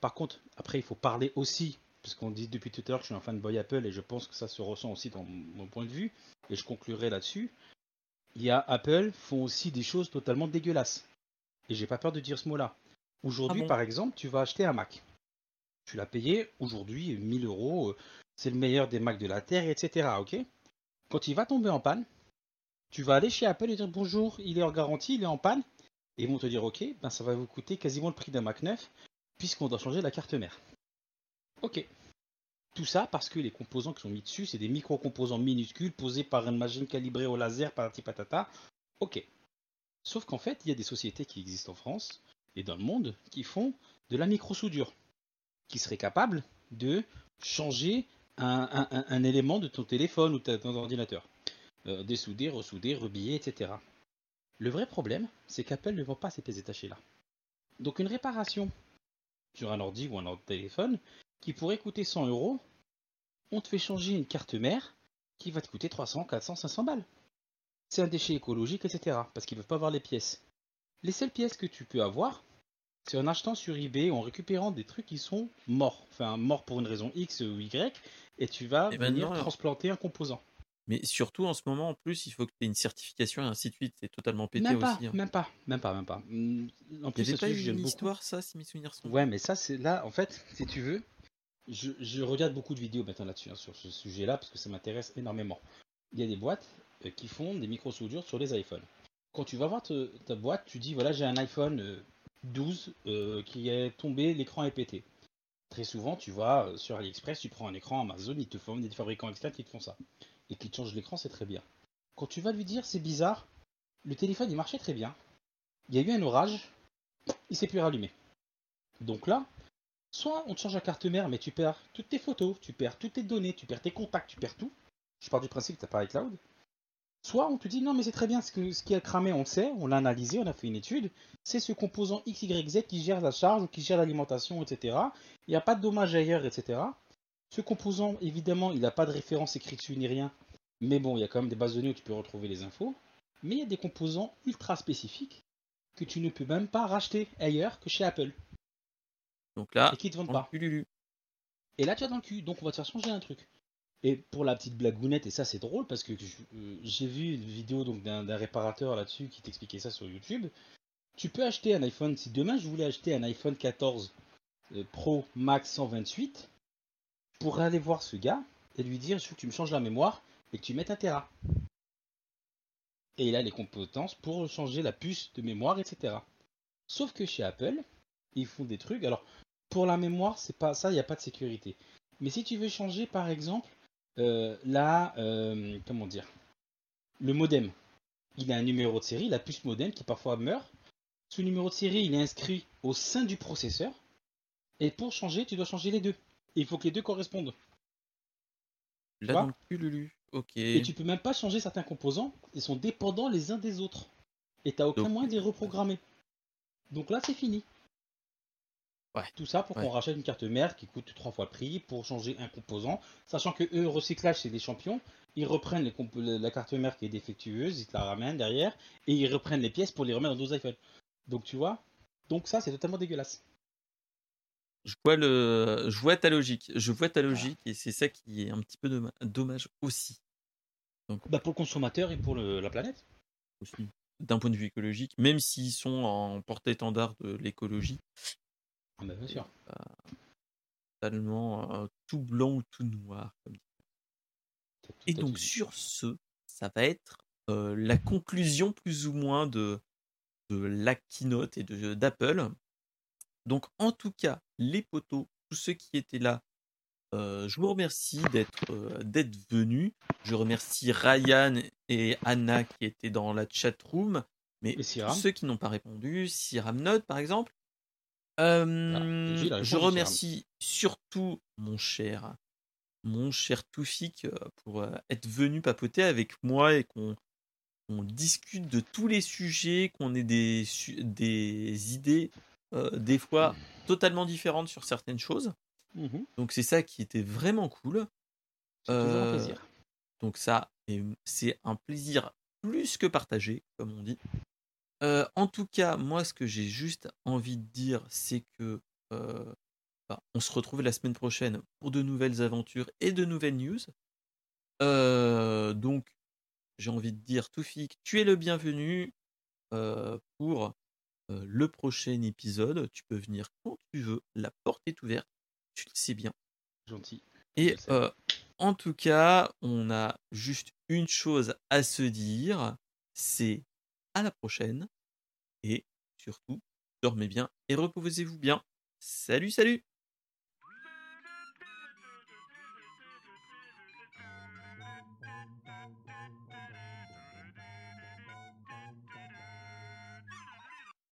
Par contre, après, il faut parler aussi, parce qu'on dit depuis tout à l'heure que je suis un fan de Boy Apple, et je pense que ça se ressent aussi dans mon point de vue, et je conclurai là-dessus. Il y a Apple font aussi des choses totalement dégueulasses. Et j'ai pas peur de dire ce mot-là. Aujourd'hui, ah par exemple, tu vas acheter un Mac. Tu l'as payé aujourd'hui 1000 euros, euh, c'est le meilleur des Macs de la Terre, etc. Ok? Quand il va tomber en panne, tu vas aller chez Apple et dire bonjour, il est en garantie, il est en panne. Et ils vont te dire ok, ben ça va vous coûter quasiment le prix d'un Mac neuf, puisqu'on doit changer la carte mère. Ok. Tout ça parce que les composants qui sont mis dessus, c'est des micro-composants minuscules posés par une machine calibrée au laser, patati patata. Ok. Sauf qu'en fait, il y a des sociétés qui existent en France et dans le monde qui font de la micro-soudure, qui seraient capables de changer un, élément de ton téléphone ou de ton ordinateur. Euh, dessouder, ressouder, rebiller, etc. Le vrai problème, c'est qu'Apple ne vend pas ces pièces détachées-là. Donc une réparation sur un ordi ou un téléphone qui pourrait coûter 100 euros, on te fait changer une carte mère qui va te coûter 300, 400, 500 balles. C'est un déchet écologique, etc. Parce qu'ils ne peuvent pas avoir les pièces. Les seules pièces que tu peux avoir, c'est en achetant sur eBay ou en récupérant des trucs qui sont morts. Enfin, morts pour une raison X ou Y, et tu vas venir transplanter un composant. Mais surtout en ce moment, en plus, il faut que tu aies une certification et ainsi de suite. C'est totalement pété même pas, aussi. Hein. Même pas, même pas, même pas. Mm, en plus, c'est une histoire, ça, si mes souvenirs sont. Ouais, mais ça, c'est là, en fait, si tu veux, je, regarde beaucoup de vidéos maintenant là-dessus, hein, sur ce sujet-là, parce que ça m'intéresse énormément. Il y a des boîtes euh, qui font des micro-soudures sur les iPhones. Quand tu vas voir ta boîte, tu dis voilà, j'ai un iPhone 12 euh, euh, qui est tombé, l'écran est pété. Très souvent, tu vas sur AliExpress, tu prends un écran Amazon, ils te font des fabricants externes qui te font ça. Et qui te changent l'écran, c'est très bien. Quand tu vas lui dire c'est bizarre, le téléphone il marchait très bien. Il y a eu un orage, il s'est plus rallumé. Donc là, Soit on te change la carte mère, mais tu perds toutes tes photos, tu perds toutes tes données, tu perds tes contacts, tu perds tout. Je pars du principe que tu n'as pas iCloud. Soit on te dit non mais c'est très bien, ce, que, ce qui a cramé on le sait, on l'a analysé, on a fait une étude, c'est ce composant XYZ qui gère la charge, qui gère l'alimentation, etc. Il n'y a pas de dommage ailleurs, etc. Ce composant, évidemment, il n'a pas de référence écrite dessus ni rien, mais bon, il y a quand même des bases de données où tu peux retrouver les infos. Mais il y a des composants ultra spécifiques que tu ne peux même pas racheter ailleurs que chez Apple. Donc là, et qui te vendent pas. Et là, tu as dans le cul. Donc, on va te faire changer un truc. Et pour la petite blagounette, et ça c'est drôle parce que euh, j'ai vu une vidéo d'un réparateur là-dessus qui t'expliquait ça sur YouTube. Tu peux acheter un iPhone. Si demain je voulais acheter un iPhone 14 euh, Pro Max 128, pour aller voir ce gars et lui dire il faut que tu me changes la mémoire et que tu mettes un Tera. Et il a les compétences pour changer la puce de mémoire, etc. Sauf que chez Apple, ils font des trucs. Alors, pour la mémoire, c'est pas ça, il n'y a pas de sécurité. Mais si tu veux changer, par exemple, euh, la, euh, comment dire, le modem, il a un numéro de série, la puce modem qui parfois meurt. Ce numéro de série, il est inscrit au sein du processeur. Et pour changer, tu dois changer les deux. il faut que les deux correspondent. Là, Lulu. Ok. Et tu peux même pas changer certains composants. Ils sont dépendants les uns des autres. Et tu n'as aucun moyen de les reprogrammer. Donc là, c'est fini. Tout ça pour qu'on rachète une carte mère qui coûte trois fois le prix pour changer un composant, sachant que eux, recyclage, c'est des champions. Ils reprennent la carte mère qui est défectueuse, ils te la ramènent derrière, et ils reprennent les pièces pour les remettre dans d'autres iPhones. Donc tu vois, donc ça, c'est totalement dégueulasse. Je vois, le... je vois ta logique, je vois ta logique, et c'est ça qui est un petit peu dommage aussi. Donc... Bah pour le consommateur et pour la planète. Aussi d'un point de vue écologique, même s'ils sont en porte-étendard de l'écologie, ah bah, bien sûr. totalement tout blanc ou tout noir. Et donc sur ce, ça va être la conclusion plus ou moins de, de la keynote et d'Apple. Donc en tout cas, les potos, tous ceux qui étaient là, je vous remercie d'être d'être venus. Je remercie Ryan et Anna qui étaient dans la chat room. Mais tous ceux qui n'ont pas répondu, Siram Note par exemple, Euh, je remercie surtout mon cher, mon cher Toufik euh, pour euh, être venu papoter avec moi et qu'on on discute de tous les sujets, qu'on ait des, idées, euh, des fois totalement différentes sur certaines choses. Mhm. Donc c'est ça qui était vraiment cool. C'est toujours un Euh, plaisir. Donc ça, c'est un plaisir plus que partagé, comme on dit. Euh, en tout cas, moi, ce que j'ai juste envie de dire, c'est que euh, bah, on se retrouve la semaine prochaine pour de nouvelles aventures et de nouvelles news. Euh, donc, j'ai envie de dire, Toufik, tu es le bienvenu pour le prochain épisode. Tu peux venir quand tu veux. La porte est ouverte. Tu le sais bien. Gentil. Et en tout cas, on a juste une chose à se dire, c'est à la prochaine. Et surtout, dormez bien et reposez-vous bien. Salut, salut